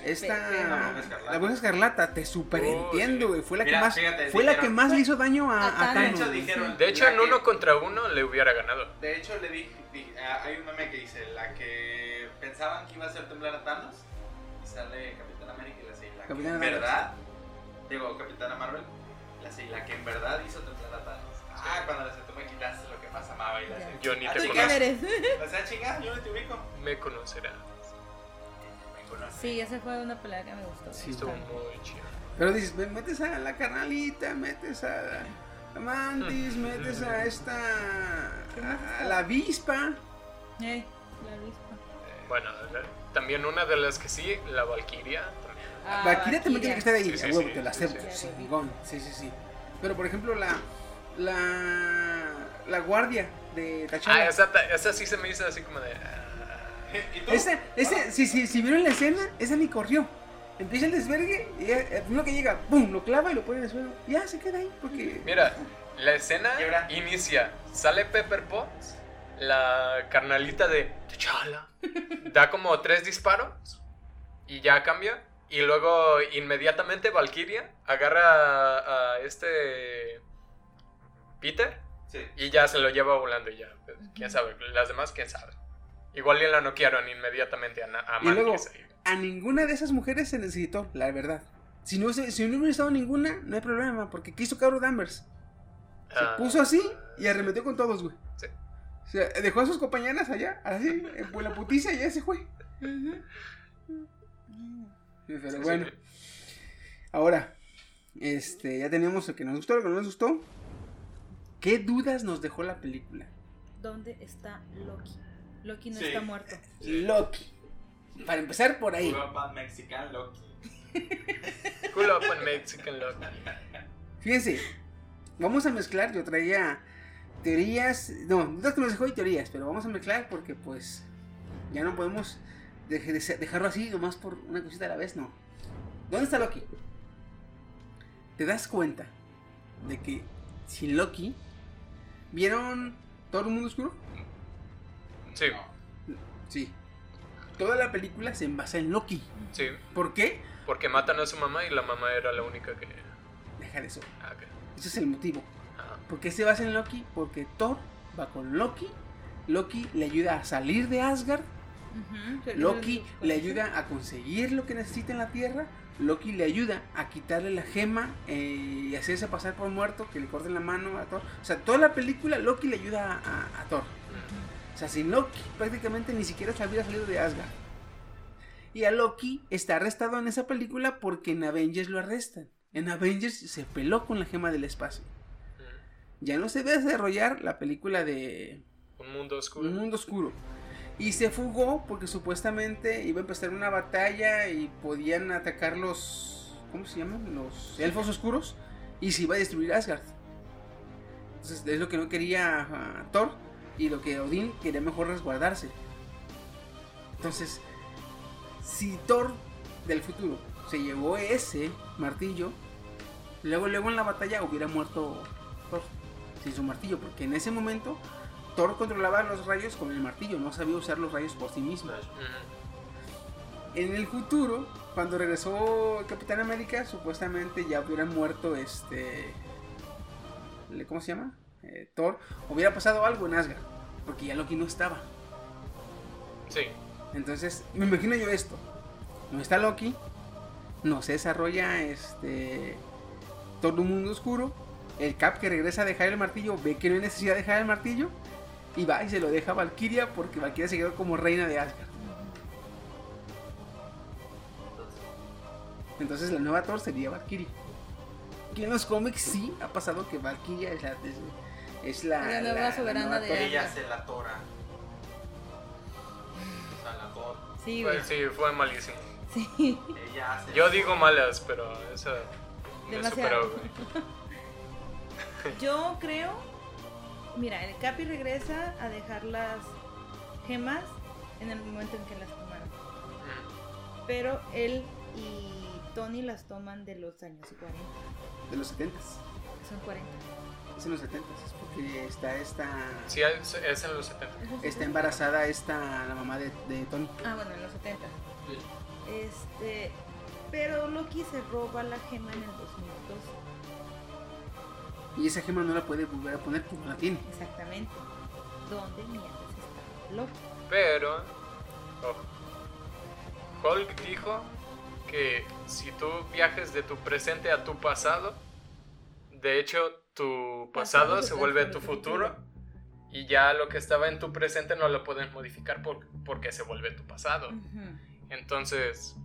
Esta la Bruja Escarlata. la Bruja Escarlata, te super Oh, güey. Fue la Mira, que más, fíjate, fue la que más le hizo daño a, A Thanos. De hecho, Thanos. dijeron. De hecho, la en que- uno contra uno le hubiera ganado. De hecho, le dije, di- hay un meme que dice, la que pensaban que iba a hacer temblar a Thanos, y sale Capitán América y la hace, la que Capitana en Marvel. verdad, digo, Capitana Marvel, la la que en verdad hizo temblar a Thanos. Ah, cuando le hace, tú me quitaste lo que más amaba y la. Yo ni "Ah, te chinga". ¿Quién conozco. eres? O sea, chinga, yo no te ubico. Me conocerá. Sí, esa fue una pelea que me gustó. Sí, Estuvo bastante. muy chido. Pero dices, me- metes a la carnalita, metes a la Mantis, metes a esta. a, la avispa. Eh, la avispa. Bueno, la- también una de las que sí, la Valkyria. también. Ah, Valkyria también tiene que estar ahí, Sí, a huevo, sí, te la acepto, sí. Sí, sí, sí. Pero por ejemplo, la. La. La guardia de T'Challa. Ah, esa, esa sí se me hizo así como de. Ah. Ese, ese, si, si, si vieron la escena, esa ni corrió. Empieza el desvergue y el primero que llega, ¡pum! Lo clava y lo pone en el suelo. Ya se queda ahí porque. Mira, la escena inicia. Sale Pepper Potts, la carnalita de T'Challa. Da como tres disparos y ya cambia. Y luego inmediatamente Valkyria agarra a, a este Peter Sí. Y ya se lo lleva volando y ya. pues, quién sabe. Las demás, quién sabe. Igual ya la noquearon inmediatamente a, a Y luego, a ninguna de esas mujeres se necesitó, la verdad. Si no, si no hubiera estado ninguna, no hay problema, porque ¿qué hizo Carol Danvers? Se Ah, puso así y arremetió con todos, güey. Sí. O sea, dejó a sus compañeras allá, así, en pues, la putiza y ya se fue. Pero bueno, ahora, este, ya teníamos lo que nos gustó, lo que no nos gustó. ¿Qué dudas nos dejó la película? ¿Dónde está Loki? Loki no Sí. está muerto. Loki. Para empezar por ahí. Europa Mexican Loki. And Mexican look. Fíjense, vamos a mezclar, yo traía teorías, no, dudas que nos dejó y teorías, pero vamos a mezclar porque pues ya no podemos deje- de- dejarlo así nomás por una cosita a la vez, no. ¿Dónde está Loki? ¿Te das cuenta de que sin Loki vieron todo el mundo oscuro? Sí, Sí. Toda la película se basa en Loki. sí. ¿Por qué? Porque matan a su mamá y la mamá era la única que. Deja de eso. Ah, ok. Ese es el motivo. Ajá. ¿Por qué se basa en Loki? Porque Thor va con Loki. Loki le ayuda a salir de Asgard. Loki le ayuda a conseguir lo que necesita en la Tierra. Loki le ayuda a quitarle la gema eh, y hacerse pasar por muerto, que le corten la mano a Thor. O sea, toda la película Loki le ayuda a, a- a Thor. O sea, sin Loki prácticamente ni siquiera se hubiera salido de Asgard. Y a Loki está arrestado en esa película porque en Avengers lo arrestan. En Avengers se peló con la gema del espacio. Ya no se debe desarrollar la película de Un mundo oscuro. Un mundo oscuro. Y se fugó porque supuestamente iba a empezar una batalla y podían atacar los. ¿Cómo se llaman? Los elfos oscuros. Y se iba a destruir Asgard. Entonces es lo que no quería ah, Thor. Y lo que Odín quería mejor resguardarse. Entonces, si Thor del futuro se llevó ese martillo, luego, luego en la batalla hubiera muerto Thor sin su martillo. Porque en ese momento Thor controlaba los rayos con el martillo, no sabía usar los rayos por sí mismo. En el futuro, cuando regresó Capitán América, supuestamente ya hubiera muerto este. ¿Cómo se llama? Eh, Thor. Hubiera pasado algo en Asgard, porque ya Loki no estaba. Sí. Entonces, me imagino yo esto. No está Loki, no se desarrolla este. todo un mundo oscuro. El Cap que regresa a dejar el martillo ve que no hay necesidad de dejar el martillo. Y va y se lo deja a Valkyria porque Valkyria se quedó como reina de Asgard. Entonces la nueva Thor sería Valkyria. Que en los cómics sí ha pasado que Valkyria es la, es, es la, La nueva soberana nueva de. Ella se la tora. O sea, la tora. Sí, güey. Pues sí, fue malísimo. Sí. Ella hace. Yo digo malas, pero esa me Demasiado. superó, güey. Yo creo. Mira, el Capi regresa a dejar las gemas en el momento en que las tomaron. Mm. Pero él y Tony las toman de los años 40. de los 70 Son 40. Es en los 70 es porque está esta. Sí, es, es en los 70. Está embarazada esta, la mamá de, de Tony. Ah, bueno, en los 70. Este. Pero Loki se roba la gema en el 2012. Y esa gema no la puede volver a poner porque no la tiene. Exactamente. ¿Dónde mierdas está Loki? Pero, ojo, Hulk dijo que si tú viajes de tu presente a tu pasado, de hecho tu pasado se vuelve tu futuro y ya lo que estaba en tu presente no lo puedes modificar por- porque se vuelve tu pasado. Entonces,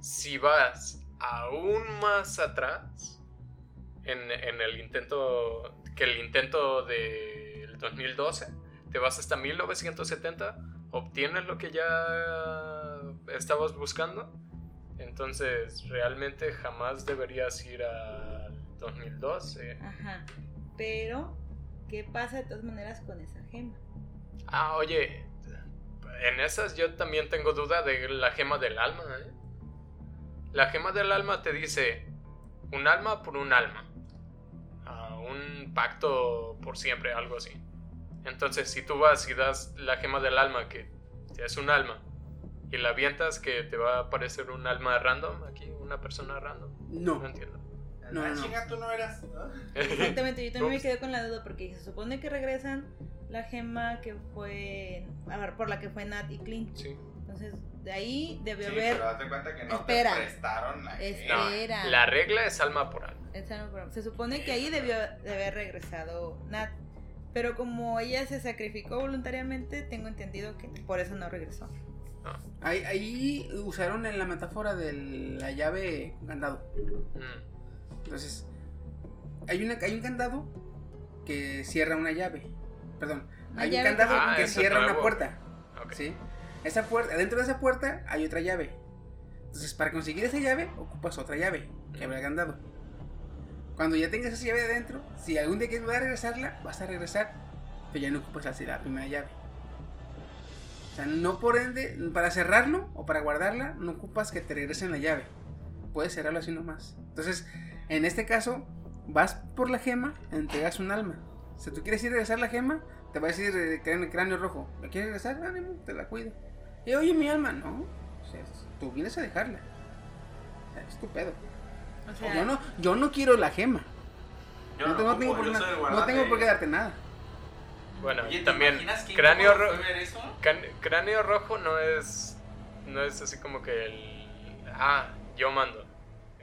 si vas aún más atrás, en, en el intento, que el intento del 2012, te vas hasta 1970, obtienes lo que ya estabas buscando, entonces realmente jamás deberías ir al 2012. Ajá. Pero, ¿qué pasa de todas maneras con esa gema? Ah, oye, en esas yo también tengo duda de la gema del alma. ¿eh? La gema del alma te dice un alma por un alma. Ah, un pacto por siempre, algo así. Entonces, si tú vas y das la gema del alma, que es un alma, y la avientas, que te va a aparecer un alma random aquí, una persona random. No No. entiendo. No, Ah, no, no. chinga, tú no eras. ¿no? Exactamente, yo también me quedé con la duda porque se supone que regresan la gema que fue, a ver, por la que fue Nat y Clint. Sí. Entonces, de ahí debió Sí, haber... pero date cuenta que no Espera. te prestaron la Espera. No, Era. la regla es alma por alma. Esa no, pero Se supone que ahí debió de haber regresado Nat. Pero como ella se sacrificó voluntariamente, tengo entendido que por eso no regresó. Ahí, ahí usaron en la metáfora de la llave candado. Mm. Entonces, hay, una, hay un candado que cierra una llave. Perdón, hay un llave que candado que Ah, es cierra una puerta. Ok. ¿sí? Esa puerta, dentro de esa puerta hay otra llave. Entonces, para conseguir esa llave, ocupas otra llave que abre el candado. Cuando ya tengas esa llave adentro, si algún día quieres volver a regresarla, vas a regresar, pero ya no ocupas la, la primera llave. O sea, no por ende, para cerrarlo o para guardarla, no ocupas que te regresen la llave. Puedes cerrarlo así nomás. Entonces, en este caso, vas por la gema, entregas un alma. Si tú quieres ir a regresar la gema, te va a decir eh, cráneo, cráneo rojo. ¿La quieres regresar? Ánimo, te la cuido. Y oye, mi alma, no. O sea, tú vienes a dejarla. O sea, es tu pedo. O sea, Yo no, yo no quiero la gema. Yo no, no, tengo, no ocupo, tengo por, yo no tengo qué darte nada. Bueno, ¿te también cráneo, ro- eso? cráneo rojo no es no es así como que el ah yo mando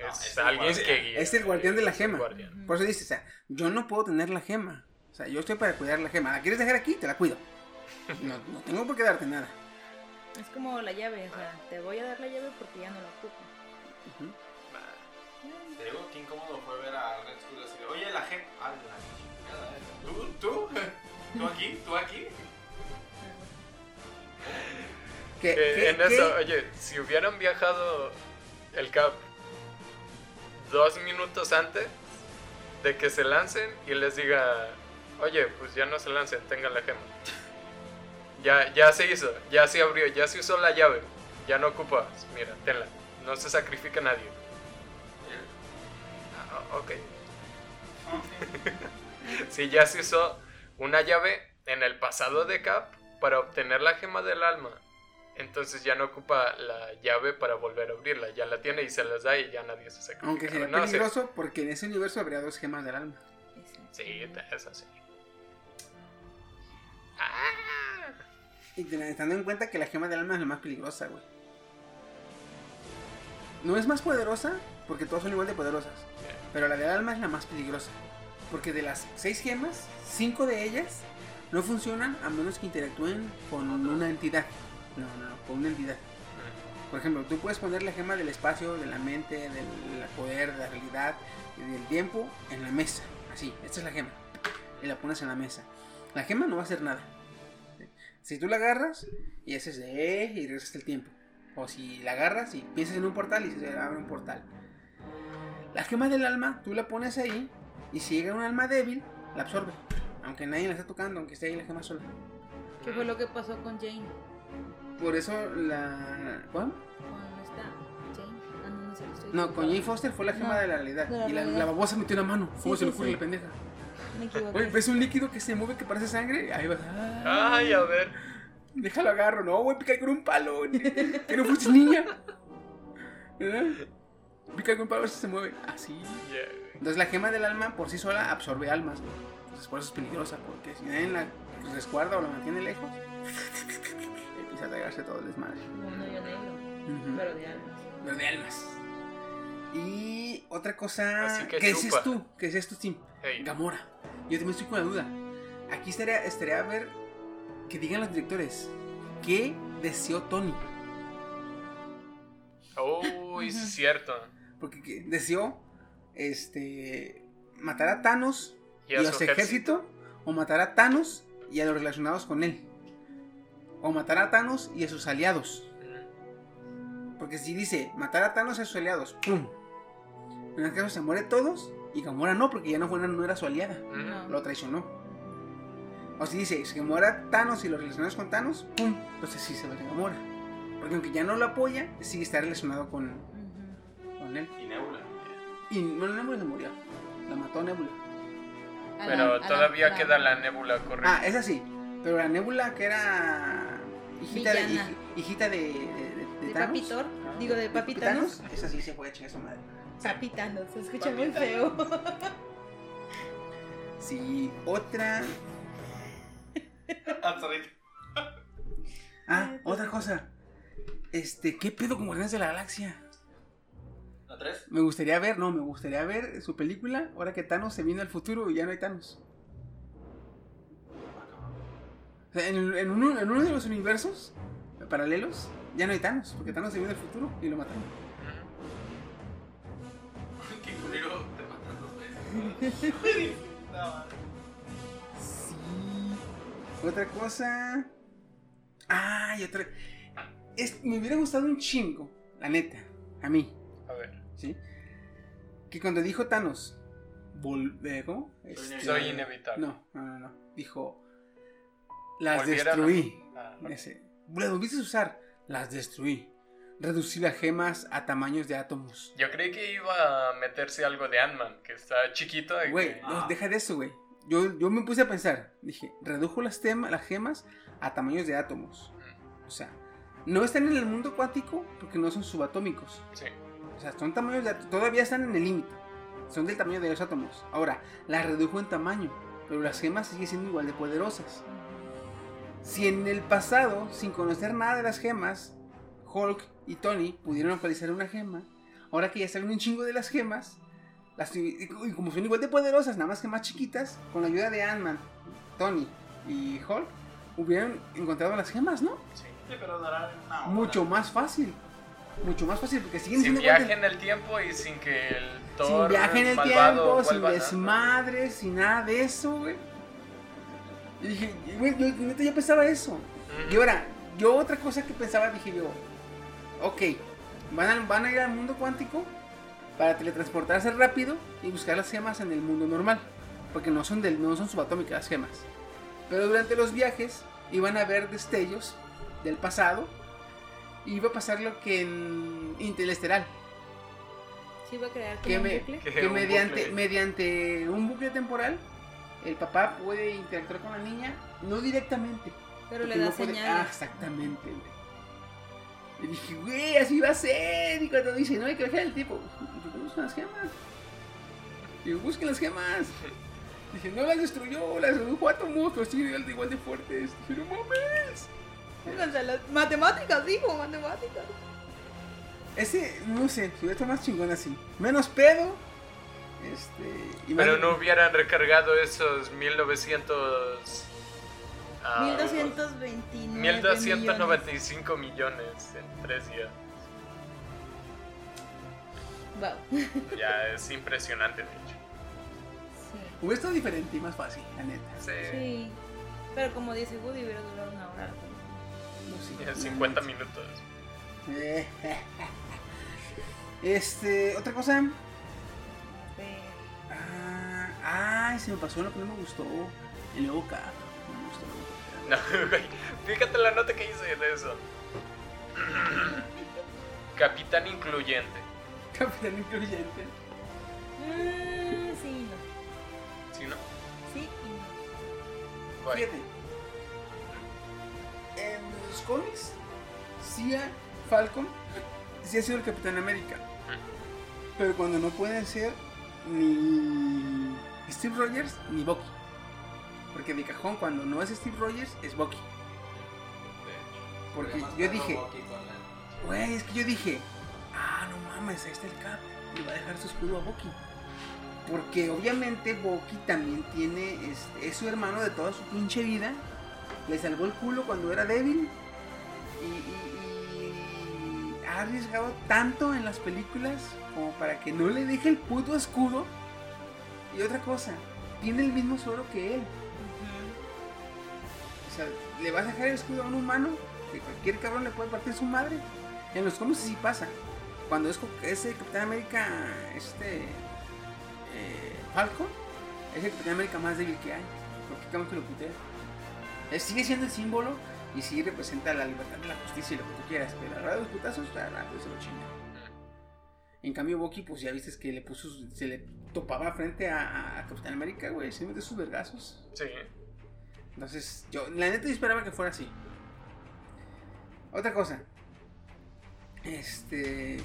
es, es el alguien guardián. que guía Es el guardián de la gema. guardián. Por eso dice, o sea, yo no puedo tener la gema. O sea, yo estoy para cuidar la gema. ¿La quieres dejar aquí? Te la cuido. No, no tengo por qué darte nada. es como la llave, o sea, te voy a dar la llave porque ya no la ocupo. Te digo qué incómodo fue ver a Red Skull así de, oye, la gente. Ah, la. ¿Tú? ¿Tú? ¿Tú aquí? ¿Tú aquí? ¿Qué, Que qué- en qué? eso oye si hubieran viajado el cap dos minutos antes de que se lancen y les diga oye pues ya no se lancen tengan la gema ya ya se hizo ya se abrió ya se usó la llave. Ya no ocupas mira tenla. No se sacrifica nadie. Ah, ok. Si ya se usó una llave en el pasado de Cap para obtener la gema del alma, entonces ya no ocupa la llave para volver a abrirla, ya la tiene y se las da y ya nadie se sacrifica. Aunque sería No, sí. peligroso porque en ese universo habría dos gemas del alma. Sí, es así. Ah, Y ten- estando en cuenta que la gema del alma es la más peligrosa, güey. No es más poderosa porque todas son igual de poderosas. Pero la del alma es la más peligrosa. Porque de las seis gemas, cinco de ellas no funcionan a menos que interactúen con una entidad. No, no, no, con una entidad. Por ejemplo, tú puedes poner la gema del espacio, de la mente, del poder, de la realidad y del tiempo en la mesa. Así, esta es la gema. Y la pones en la mesa. La gema no va a hacer nada. Si tú la agarras y haces de y regresas el tiempo. O si la agarras y piensas en un portal y se abre un portal. La gema del alma, tú la pones ahí y si llega un alma débil, la absorbe. Aunque nadie la esté tocando, aunque esté ahí la gema sola. ¿Qué fue lo que pasó con Jane? Por eso la... Esta Jane. Ah, no, no sé, estoy No, con Jane. Foster fue la gema No, de la realidad. de la y la, realidad. la babosa metió la mano. ¿Cómo Sí, se le sí, ocurre sí. la pendeja? Me equivoqué. Oye, ves un líquido que se mueve que parece sangre. Ahí va. Ah, Ay, a ver. Déjalo agarro. No, voy a picar con un palo. Que no fuiste niña. ¿Eh? Pica con un palo a ver si se mueve. Así. Ya, Entonces la gema del alma por sí sola absorbe almas. Entonces por eso es peligrosa. Porque si nadie la resguarda o la mantiene lejos, tragarse todo el desmadre. Negro, pero de almas. Pero de almas. Y otra cosa. Así que ¿Qué dices tú? ¿Qué dices tú, Tim? Hey. Gamora. Yo también estoy con la duda. Aquí estaría, estaría a ver que digan los directores. ¿Qué deseó Tony? Uy, es cierto. Porque que- deseó este matar a Thanos Y y a su ejército, o matar a Thanos y a los relacionados con él. O matar a Thanos y a sus aliados. Porque si dice matar a Thanos y a sus aliados, ¡pum! En este caso se muere todos y Gamora no, porque ya no, fue, no era su aliada. Mm. Lo traicionó. O si dice que muera Thanos y los relacionados con Thanos, ¡pum! Entonces sí se va a Gamora. Porque aunque ya no lo apoya, sí está relacionado con, con él. Y Nebula. Y bueno, Nebula se murió. La mató Nebula. La- Pero la- todavía la- queda la nébula correcta. Ah, esa sí. Pero la Nebula que era hijita de, Villana. hijita de, de, de- de De Thanos. Papi Thor, digo, de Papi Thanos, Thanos. Esa sí se puede chingar su madre. Capitano, se escucha muy feo. Sí, otra. Ah, sorry. Ah, otra cosa. Este, ¿qué pedo con Guardianes de la Galaxia? ¿La tres? Me gustaría ver, no, me gustaría ver su película ahora que Thanos se vino al futuro y ya no hay Thanos. En, en uno, en uno de los universos paralelos ya no hay Thanos, porque Thanos se vino al futuro y lo mataron. Qué culero te matan dos veces. Sí. Otra cosa. Ah, y otra. Es, me hubiera gustado un chingo, la neta, a mí, A ver. ¿sí? Que cuando dijo Thanos, vol- eh, ¿cómo? Este, Soy inevitable. No, no, no, no. Dijo, las a- destruí. Ah. Ese, las volviste a usar, las destruí. Reducí las gemas a tamaños de átomos. Yo creí que iba a meterse algo de Ant-Man, que está chiquito. Güey, que- no, deja de eso, güey. Yo, yo me puse a pensar, dije, redujo las, tema- las gemas a tamaños de átomos. O sea, no están en el mundo cuántico porque no son subatómicos. Sí. O sea, son tamaños de todavía están en el límite. Son del tamaño de los átomos. Ahora, las redujo en tamaño, pero las gemas siguen siendo igual de poderosas. Si en el pasado, sin conocer nada de las gemas, Hulk y Tony pudieron localizar una gema, ahora que ya saben un chingo de las gemas, las, y como son igual de poderosas, nada más que más chiquitas, con la ayuda de Ant-Man, Tony y Hulk, hubieran encontrado las gemas, ¿no? sí. Sí, pero dará una hora. Mucho más fácil. Mucho más fácil, porque siguen Sin siendo de- viaje en el tiempo y sin que el sin Thor viaje en el malvado tiempo, sin vuelva a- desmadre, sin nada de eso, güey. Y dije, güey, yo, yo pensaba eso. Y ahora, yo otra cosa que pensaba, dije yo, ok, van a, van a ir al mundo cuántico para teletransportarse rápido y buscar las gemas en el mundo normal. Porque no son, del, no son subatómicas las gemas. Pero durante los viajes iban a ver destellos del pasado. Y iba a pasar lo que en Interestelar. Sí, va a crear Que, un me- bucle. Que que un mediante, bucle. mediante un bucle temporal, el papá puede interactuar con la niña, no directamente. Pero le da no puede- señales. Ah, exactamente, güey. Y dije, güey, así va a ser. Y cuando dice, no hay que dejar el tipo, pues, buscan las gemas. Digo, busquen las gemas. Dije, no las destruyó, las redujo a átomos, pero siguen igual de, igual de fuertes. Dije, no mames. Pónganse las matemáticas, dijo, matemáticas. Ese, no sé, si hubiera más chingón así. Menos pedo. Este. Pero no hubieran recargado esos 1900. ah, 1229 1295 millones en tres días. Wow. Ya es impresionante, de hecho. Sí. Hubiera estado diferente y más fácil, la neta. Sí, Sí. Pero como dice Woody, hubiera durado una hora. No, sí, ya la 50 neta. minutos. Este, otra cosa. Ay, se me pasó lo que no me gustó. No me gustó. No, güey. Fíjate la nota que hice de eso. Capitán incluyente. Capitán incluyente. Mm, sí, no. ¿Sí, no? Sí y no. Fíjate. En los cómics, Cia, Falcon, sí ha sido el Capitán América. Pero cuando no pueden ser ni Steve Rogers ni Bucky. Porque de cajón, cuando no es Steve Rogers, es Bucky. Porque yo dije, güey, es que yo dije, ah, no mames, ahí está el Cap. Le va a dejar su escudo a Bucky. Porque obviamente Bucky también tiene, este, es su hermano de toda su pinche vida. Le salvó el culo cuando era débil. Y, y- y ha arriesgado tanto en las películas como para que no le deje el puto escudo. Y otra cosa, tiene el mismo suero que él. O sea, ¿le vas a dejar el escudo a un humano? Que cualquier cabrón le puede partir su madre. En los cómics sí pasa. Cuando es ese Capitán América, este. eh, Falcon, es el Capitán América más débil que hay. Porque cabrón que lo putea. Él sigue siendo el símbolo y sí representa la libertad de la justicia y lo que tú quieras. Pero a la hora de los putazos, está rápido se lo chinga. En cambio, Bucky, pues ya viste que le puso, se le topaba frente a, Capitán América, güey. Se mete sus vergazos. Sí. Entonces, yo, la neta, yo esperaba que fuera así. Otra cosa. Este.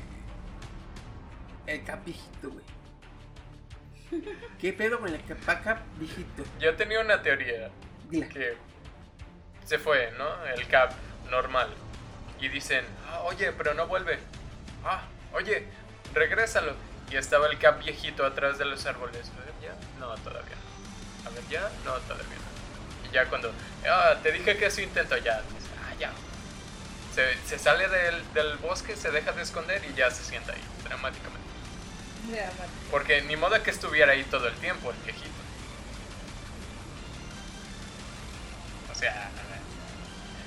el Cap viejito, güey. ¿Qué pedo con el Cap, Cap viejito? Yo tenía una teoría Dila. que se fue, ¿no? El Cap normal. Y dicen, "Ah, oye, pero no vuelve. Ah, oye, regrésalo. Y estaba el Cap viejito atrás de los árboles. A ver, ya. No, todavía no. A ver, ya. No, todavía no. Y ya cuando, ah, te dije que eso intento, ya. dice, ah, ya. Se, se sale del, del bosque, se deja de esconder y ya se sienta ahí, dramáticamente. Dramático. Porque ni modo que estuviera ahí todo el tiempo el viejito. O sea,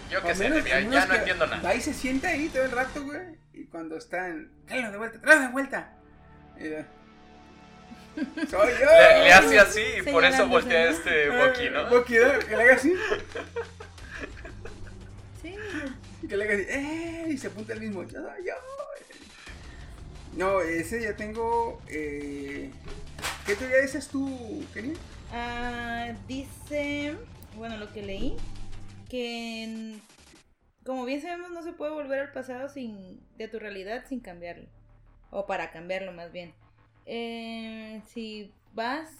yo qué sé, menos ya, no que entiendo nada. Va y se sienta ahí todo el rato, güey. Y cuando están. Tráelo de vuelta, tráelo de vuelta. Ya, Soy yo. Le, le hace así y por eso voltea este Boqui, ¿no? Boqui, ¿no? Que le haga así. Sí. Y que le haga así. ¡Eh! Y se apunta el mismo. Yo soy yo. No, ese ya tengo. Eh... ¿Qué teoría dices tú, Kenny? Ah, dice, bueno, lo que leí, que en- como bien sabemos no se puede volver al pasado sin de tu realidad sin cambiarlo, o para cambiarlo más bien. Eh, si vas,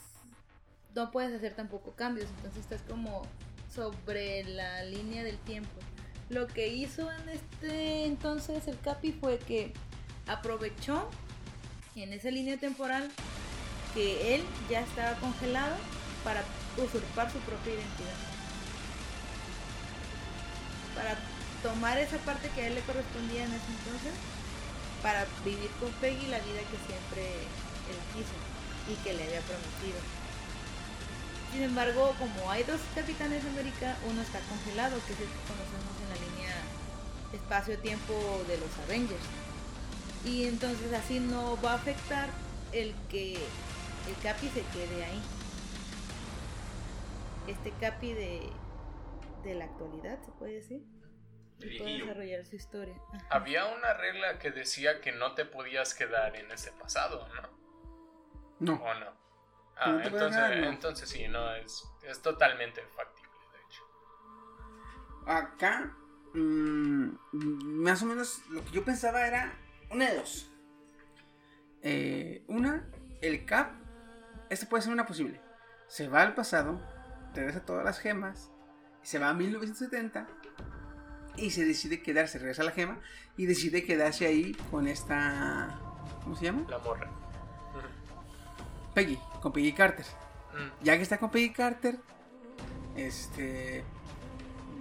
no puedes hacer tampoco cambios, entonces estás como sobre la línea del tiempo. Lo que hizo en este entonces el Capi fue que aprovechó en esa línea temporal que él ya estaba congelado para usurpar su propia identidad. Para tomar esa parte que a él le correspondía en ese entonces, para vivir con Peggy la vida que siempre él quiso y que le había prometido. Sin embargo, como hay dos Capitanes América, uno está congelado, que es el que conocemos en la línea espacio-tiempo de los Avengers. Y entonces así no va a afectar el que el Capi se quede ahí. Este Capi de, de la actualidad, se puede decir. Y puede viejillo. desarrollar su historia. Ajá. Había una regla que decía que no te podías quedar en ese pasado, ¿no? No. ¿O no? Ah, No entonces, no. entonces sí, no, es, es totalmente factible, de hecho. Acá, mm, más o menos lo que yo pensaba era una de dos. Eh, una, el Cap, esta puede ser una posible. Se va al pasado, regresa todas las gemas, se va a 1970 y se decide quedarse, regresa la gema y decide quedarse ahí con esta, ¿cómo se llama? La morra. Peggy, con Peggy Carter. Mm. Ya que está con Peggy Carter, este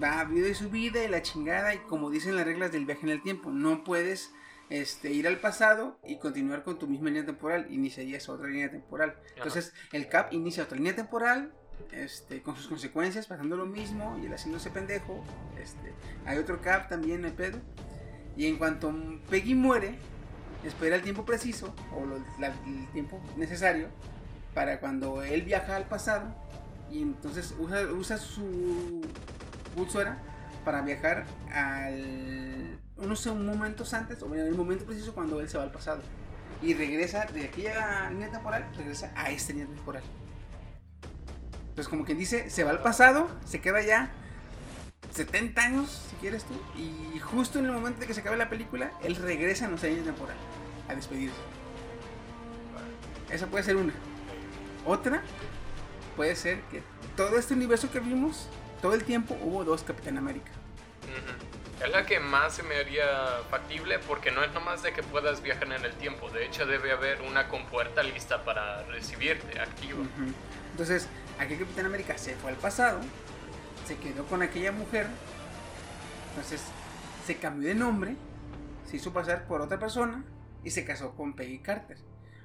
va a vivir su vida y la chingada y como dicen las reglas del viaje en el tiempo, no puedes este, ir al pasado y continuar con tu misma línea temporal, iniciarías otra línea temporal. Entonces el Cap inicia otra línea temporal, este, con sus consecuencias, pasando lo mismo y él haciéndose pendejo. Este, hay otro Cap también, no hay pedo. Y en cuanto Peggy muere, espera el tiempo preciso o lo- la- el tiempo necesario para cuando él viaja al pasado y entonces usa, usa su pulsera para viajar al unos momentos antes o en el momento preciso cuando él se va al pasado y regresa de aquella línea temporal regresa a esta línea temporal entonces como quien dice se va al pasado se queda ya 70 años si quieres tú y justo en el momento de que se acabe la película él regresa a nuestra línea temporal a despedirse esa puede ser una otra puede ser que todo este universo que vimos, todo el tiempo hubo dos Capitán América. Es la que más se me haría factible porque no es nomás de que puedas viajar en el tiempo. De hecho, debe haber una compuerta lista para recibirte, activa. Entonces, aquel Capitán América se fue al pasado, se quedó con aquella mujer, entonces se cambió de nombre, se hizo pasar por otra persona y se casó con Peggy Carter.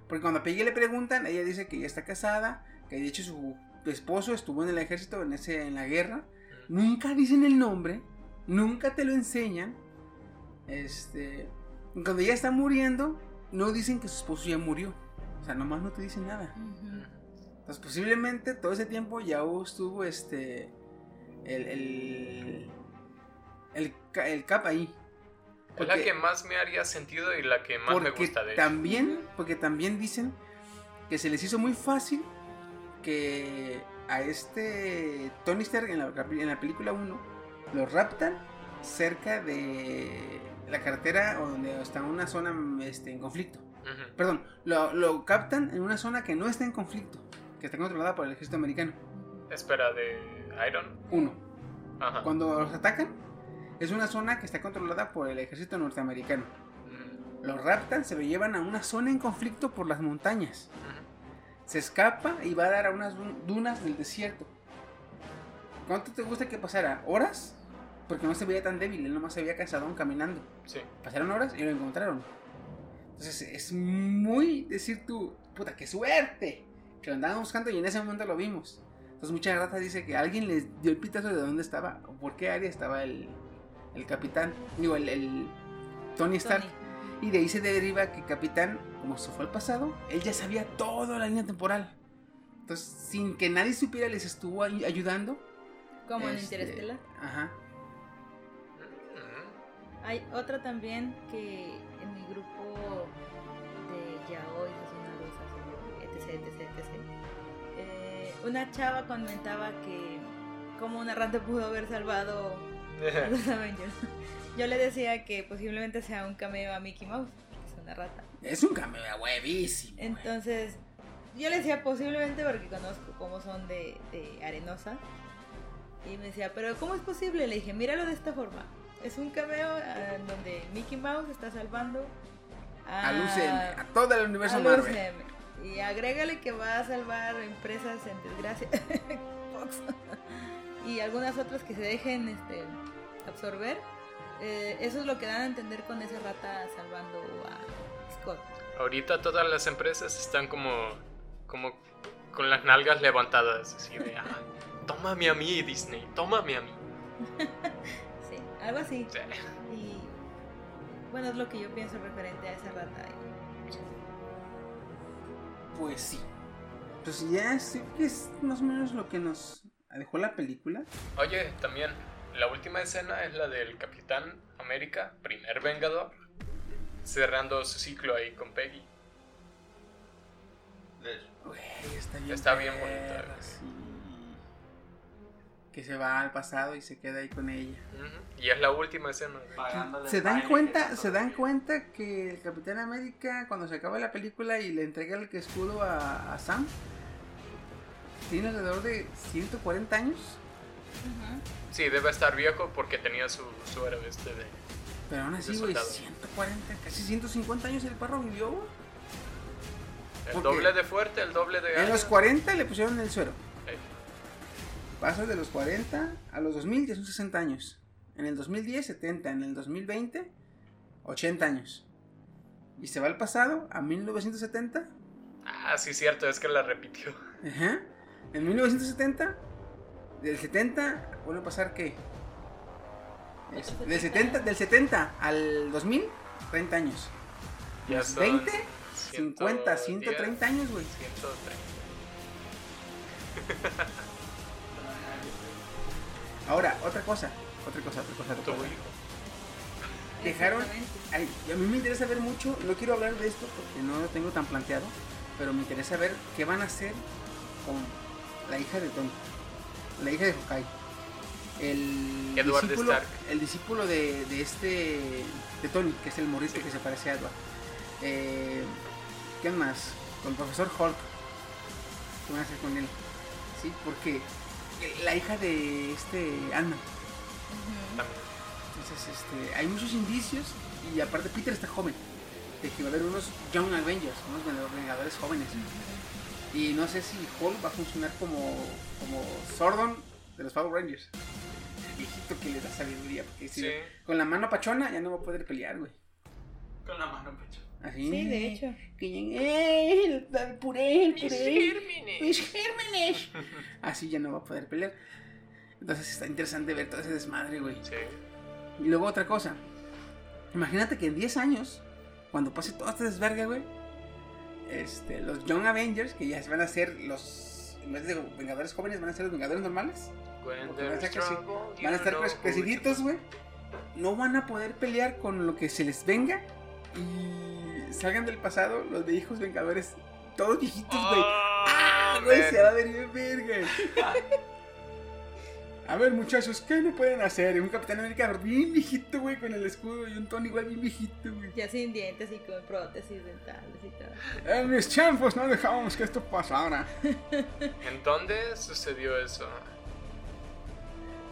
Porque cuando a Peggy le preguntan, ella dice que ya está casada, que de hecho su esposo estuvo en el ejército, en, ese, en la guerra. Nunca dicen el nombre, nunca te lo enseñan. Este, cuando ella está muriendo, no dicen que su esposo ya murió. O sea, nomás no te dicen nada. Entonces posiblemente todo ese tiempo ya estuvo este el el el, el cap ahí. Es la que más me haría sentido y la que más me gusta de hecho. también porque también dicen que se les hizo muy fácil que a este Tony Stark en la, en la película 1 lo raptan cerca de la carretera o donde está una zona este, en conflicto. Perdón, lo, lo captan en una zona que no está en conflicto, que está controlada por el ejército americano. Espera, de Iron. Uno. Ajá. Cuando los atacan, es una zona que está controlada por el ejército norteamericano. Ujú. Los raptan, se lo llevan a una zona en conflicto por las montañas. Se escapa y va a dar a unas dun- dunas del desierto. ¿Cuánto te gusta que pasara? ¿Horas? Porque no se veía tan débil, él nomás se veía cansadón caminando. Sí. Pasaron horas y lo encontraron. Entonces es muy decir tú, puta, qué suerte. Que lo andaban buscando y en ese momento lo vimos. Entonces mucha rata dice que alguien les dio el pitazo de dónde estaba o por qué área estaba el, el capitán, digo, el, el Tony Stark. Tony. Y de ahí se deriva que capitán, como se fue al pasado, él ya sabía toda la línea temporal. Entonces, sin que nadie supiera, les estuvo ay- ayudando. Como en Este, Interestelar. Ajá. Hay otra también que en mi grupo una chava comentaba que como una rata pudo haber salvado a los Avengers. Yo le decía que posiblemente sea un cameo a Mickey Mouse, que es una rata. Es un cambio de huevísimo. güey. Entonces, yo le decía posiblemente porque conozco cómo son de, de arenosa. Y me decía, pero ¿cómo es posible? Le dije, míralo de esta forma. Es un cameo ah, en donde Mickey Mouse está salvando a, UCM, a todo el universo al Marvel. UCM. Y agrégale que va a salvar empresas en desgracia. Fox. y algunas otras que se dejen este, absorber. Eh, eso es lo que dan a entender con esa rata salvando a Scott. Ahorita todas las empresas están como, como con las nalgas levantadas, así de, ah, tómame a mí, Disney, tómame a mí. Sí, algo así. Sí. Y bueno, es lo que yo pienso referente a esa rata. Pues sí. Pues ya sé que es más o menos lo que nos dejó la película. Oye, también, la última escena es la del Capitán América, primer Vengador, cerrando su ciclo ahí con Peggy. Güey, está bien. Está bien bonita, sí. Que se va al pasado y se queda ahí con ella. Y es la última escena. pagándole ¿Se dan cuenta, que se dan cuenta que el Capitán América cuando se acaba la película y le entrega el escudo a, a Sam tiene alrededor de 140 años? Sí, debe estar viejo porque tenía su suero este de... Pero aún así, güey, soldado. 140, casi 150 años el perro vivió, güey. El ¿Por doble de fuerte, el doble de... En los años. 40 le pusieron el suero. Eh, Pasa de los 40 a los 2000, ya son 60 años. En el 2010, 70. En el 2020, 80 años. Y se va al pasado, a 1970. Ah, sí, cierto, es que la repitió. Ajá. En 1970, del 70, vuelve a pasar qué? Es- del 70, del 70 al 2000, 30 años. Ya son 20, 50, 110, 130 años, güey. 130. Ahora, otra cosa, otra cosa, otra cosa, otra cosa. Dejaron, ay, a mí me interesa ver mucho, no quiero hablar de esto porque no lo tengo tan planteado, pero me interesa ver qué van a hacer con la hija de Tony, la hija de Hawkeye. El Edward discípulo, Stark. el discípulo de, de este, de Tony, que es el morrito que se parece a Edward. Eh, ¿Qué más? Con el profesor Hulk. ¿Qué van a hacer con él? Sí, porque la hija de este Ant-Man. También. Entonces, este, hay muchos indicios y aparte Peter está joven. De que va a haber unos Young Avengers, unos Vengadores- jóvenes. Y no sé si Hulk va a funcionar como, como Sordon de los Power Rangers. El viejito que le da sabiduría. Porque si Sí. con la mano pachona ya no va a poder pelear, güey. Con la mano pecho. Así. Sí, de hecho. Que. El, el puré, el Mis puré. gérmenes. Mis gérmenes. Así ya no va a poder pelear. Entonces está interesante ver todo ese desmadre, güey. Sí. Y luego otra cosa. Imagínate que en 10 años, cuando pase toda esta desverga, güey, este, los Young Avengers, que ya se van a ser los. En vez de Vengadores jóvenes, van a ser los Vengadores normales. Van a trouble, Van a estar creciditos, to- güey. No van a poder pelear con lo que se les venga. Y salgan del pasado los viejos Vengadores, todos viejitos, güey. Ah, ¡Ah, güey! Se va a ver bien verga. A ver, muchachos, ¿qué me pueden hacer? Un Capitán América bien viejito, güey, con el escudo. Y un Tony igual bien viejito, güey. Ya sin dientes y con prótesis dentales y todo. En mis tiempos no dejábamos que esto pasara. ¿En dónde sucedió eso?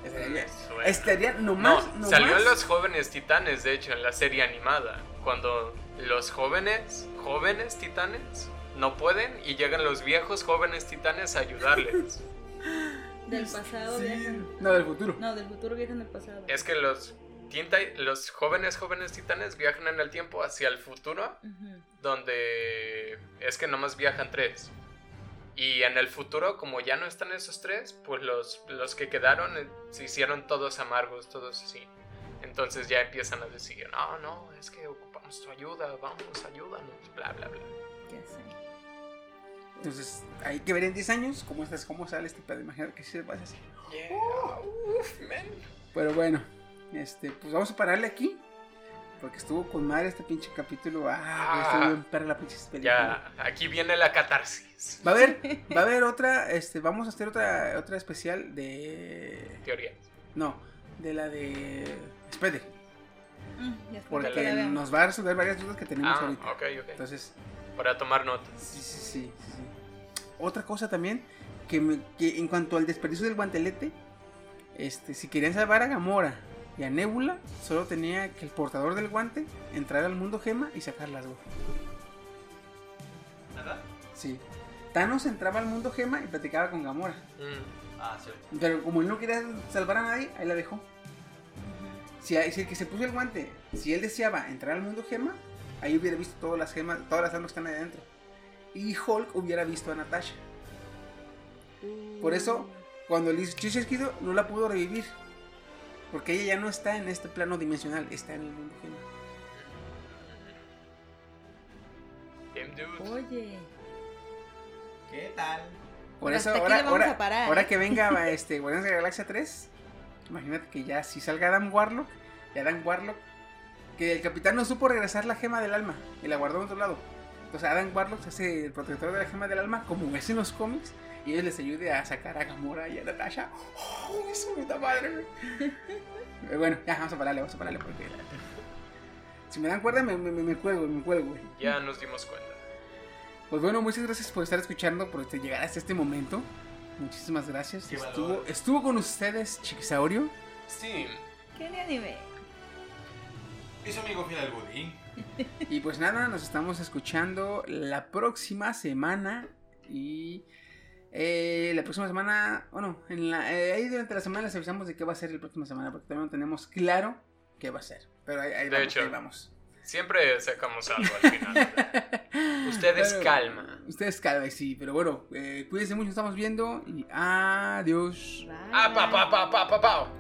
Estaría, Suena. estaría No, nomás, nomás. salió en Los Jóvenes Titanes, de hecho, en la serie animada. Cuando los jóvenes, jóvenes titanes, no pueden y llegan los viejos jóvenes titanes a ayudarles. Del pasado Sí. viajan. No, del futuro. No, del futuro viajan al pasado. es que los, los jóvenes jóvenes titanes viajan en el tiempo hacia el futuro, Ujú. donde es que nomás viajan tres. Y en el futuro, como ya no están esos tres, pues los, los que quedaron eh, se hicieron todos amargos, todos así. Entonces ya empiezan a decir, no, no, es que ocupamos tu ayuda, vamos, ayúdanos, bla, bla, bla. Ya sé. Entonces, hay que ver en 10 años cómo, estás, cómo sale este pedo. Imaginar que sí se pasa así. Yeah, uf, man. Pero bueno, este, pues vamos a pararle aquí. Porque estuvo con madre este pinche capítulo. Ah, estuvo Ah. bien perra la pinche película. Ya, aquí viene la catarsis. Va a haber, va a haber otra, este, vamos a hacer otra, otra especial de. Teoría. No, de la de. Spider. Mm, Porque nos va a resolver varias dudas que tenemos Ah, ahorita. ok, ok. Entonces, Para tomar notas. sí, sí, sí, sí, sí. Otra cosa también, que, me- que en cuanto al desperdicio del guantelete, este, si querían salvar a Gamora y a Nebula, solo tenía que el portador del guante entrar al mundo gema y sacarlas, güey. ¿Verdad? Sí. Thanos entraba al mundo gema y platicaba con Gamora. Mm, Ah, cierto. Pero como él no quería salvar a nadie, ahí la dejó. Si, si el que se puso el guante, si él deseaba entrar al mundo gema, ahí hubiera visto todas las gemas, todas las armas que están ahí adentro. Y Hulk hubiera visto a Natasha. Por eso, cuando le hizo Chicho Esquido, no la pudo revivir. Porque ella ya no está en este plano dimensional, está en el mundo gema. Oye. ¿Qué tal? Por Hasta eso, aquí ahora, ahora, a parar, ahora que venga este, Guardianes de la Galaxia 3, imagínate que ya si salga Adam Warlock, y Adam Warlock, que el capitán no supo regresar la gema del alma y la guardó en otro lado. Entonces Adam Warlock se hace el protector de la gema del alma, como es en los cómics, y ellos les ayude a sacar a Gamora y a Natasha. ¡Oh, eso puta madre! Eh, bueno, ya, vamos a pararle, vamos a pararle porque... Si me dan cuerda, me, me, me cuelgo, me cuelgo, güey. Ya nos dimos cuenta. Pues bueno, muchas gracias por estar escuchando, por este- llegar hasta este momento. Muchísimas gracias. Qué Estuvo, valor. estuvo con ustedes, Chiquisaurio. Sí, ¿Qué de anime? Y su amigo Final Budín. Y pues nada, nos estamos escuchando la próxima semana. Y eh, la próxima semana, bueno, en la, eh, ahí durante la semana les avisamos de qué va a ser la próxima semana, porque todavía no tenemos claro qué va a ser. Pero ahí, ahí De vamos, hecho. ahí vamos. Siempre sacamos algo al final. Ustedes Pero- calma. Ustedes calma, sí, pero bueno, eh, cuídense mucho, estamos viendo y adiós. Bye. Ah, pa, pa, pa, pa, pa, pa.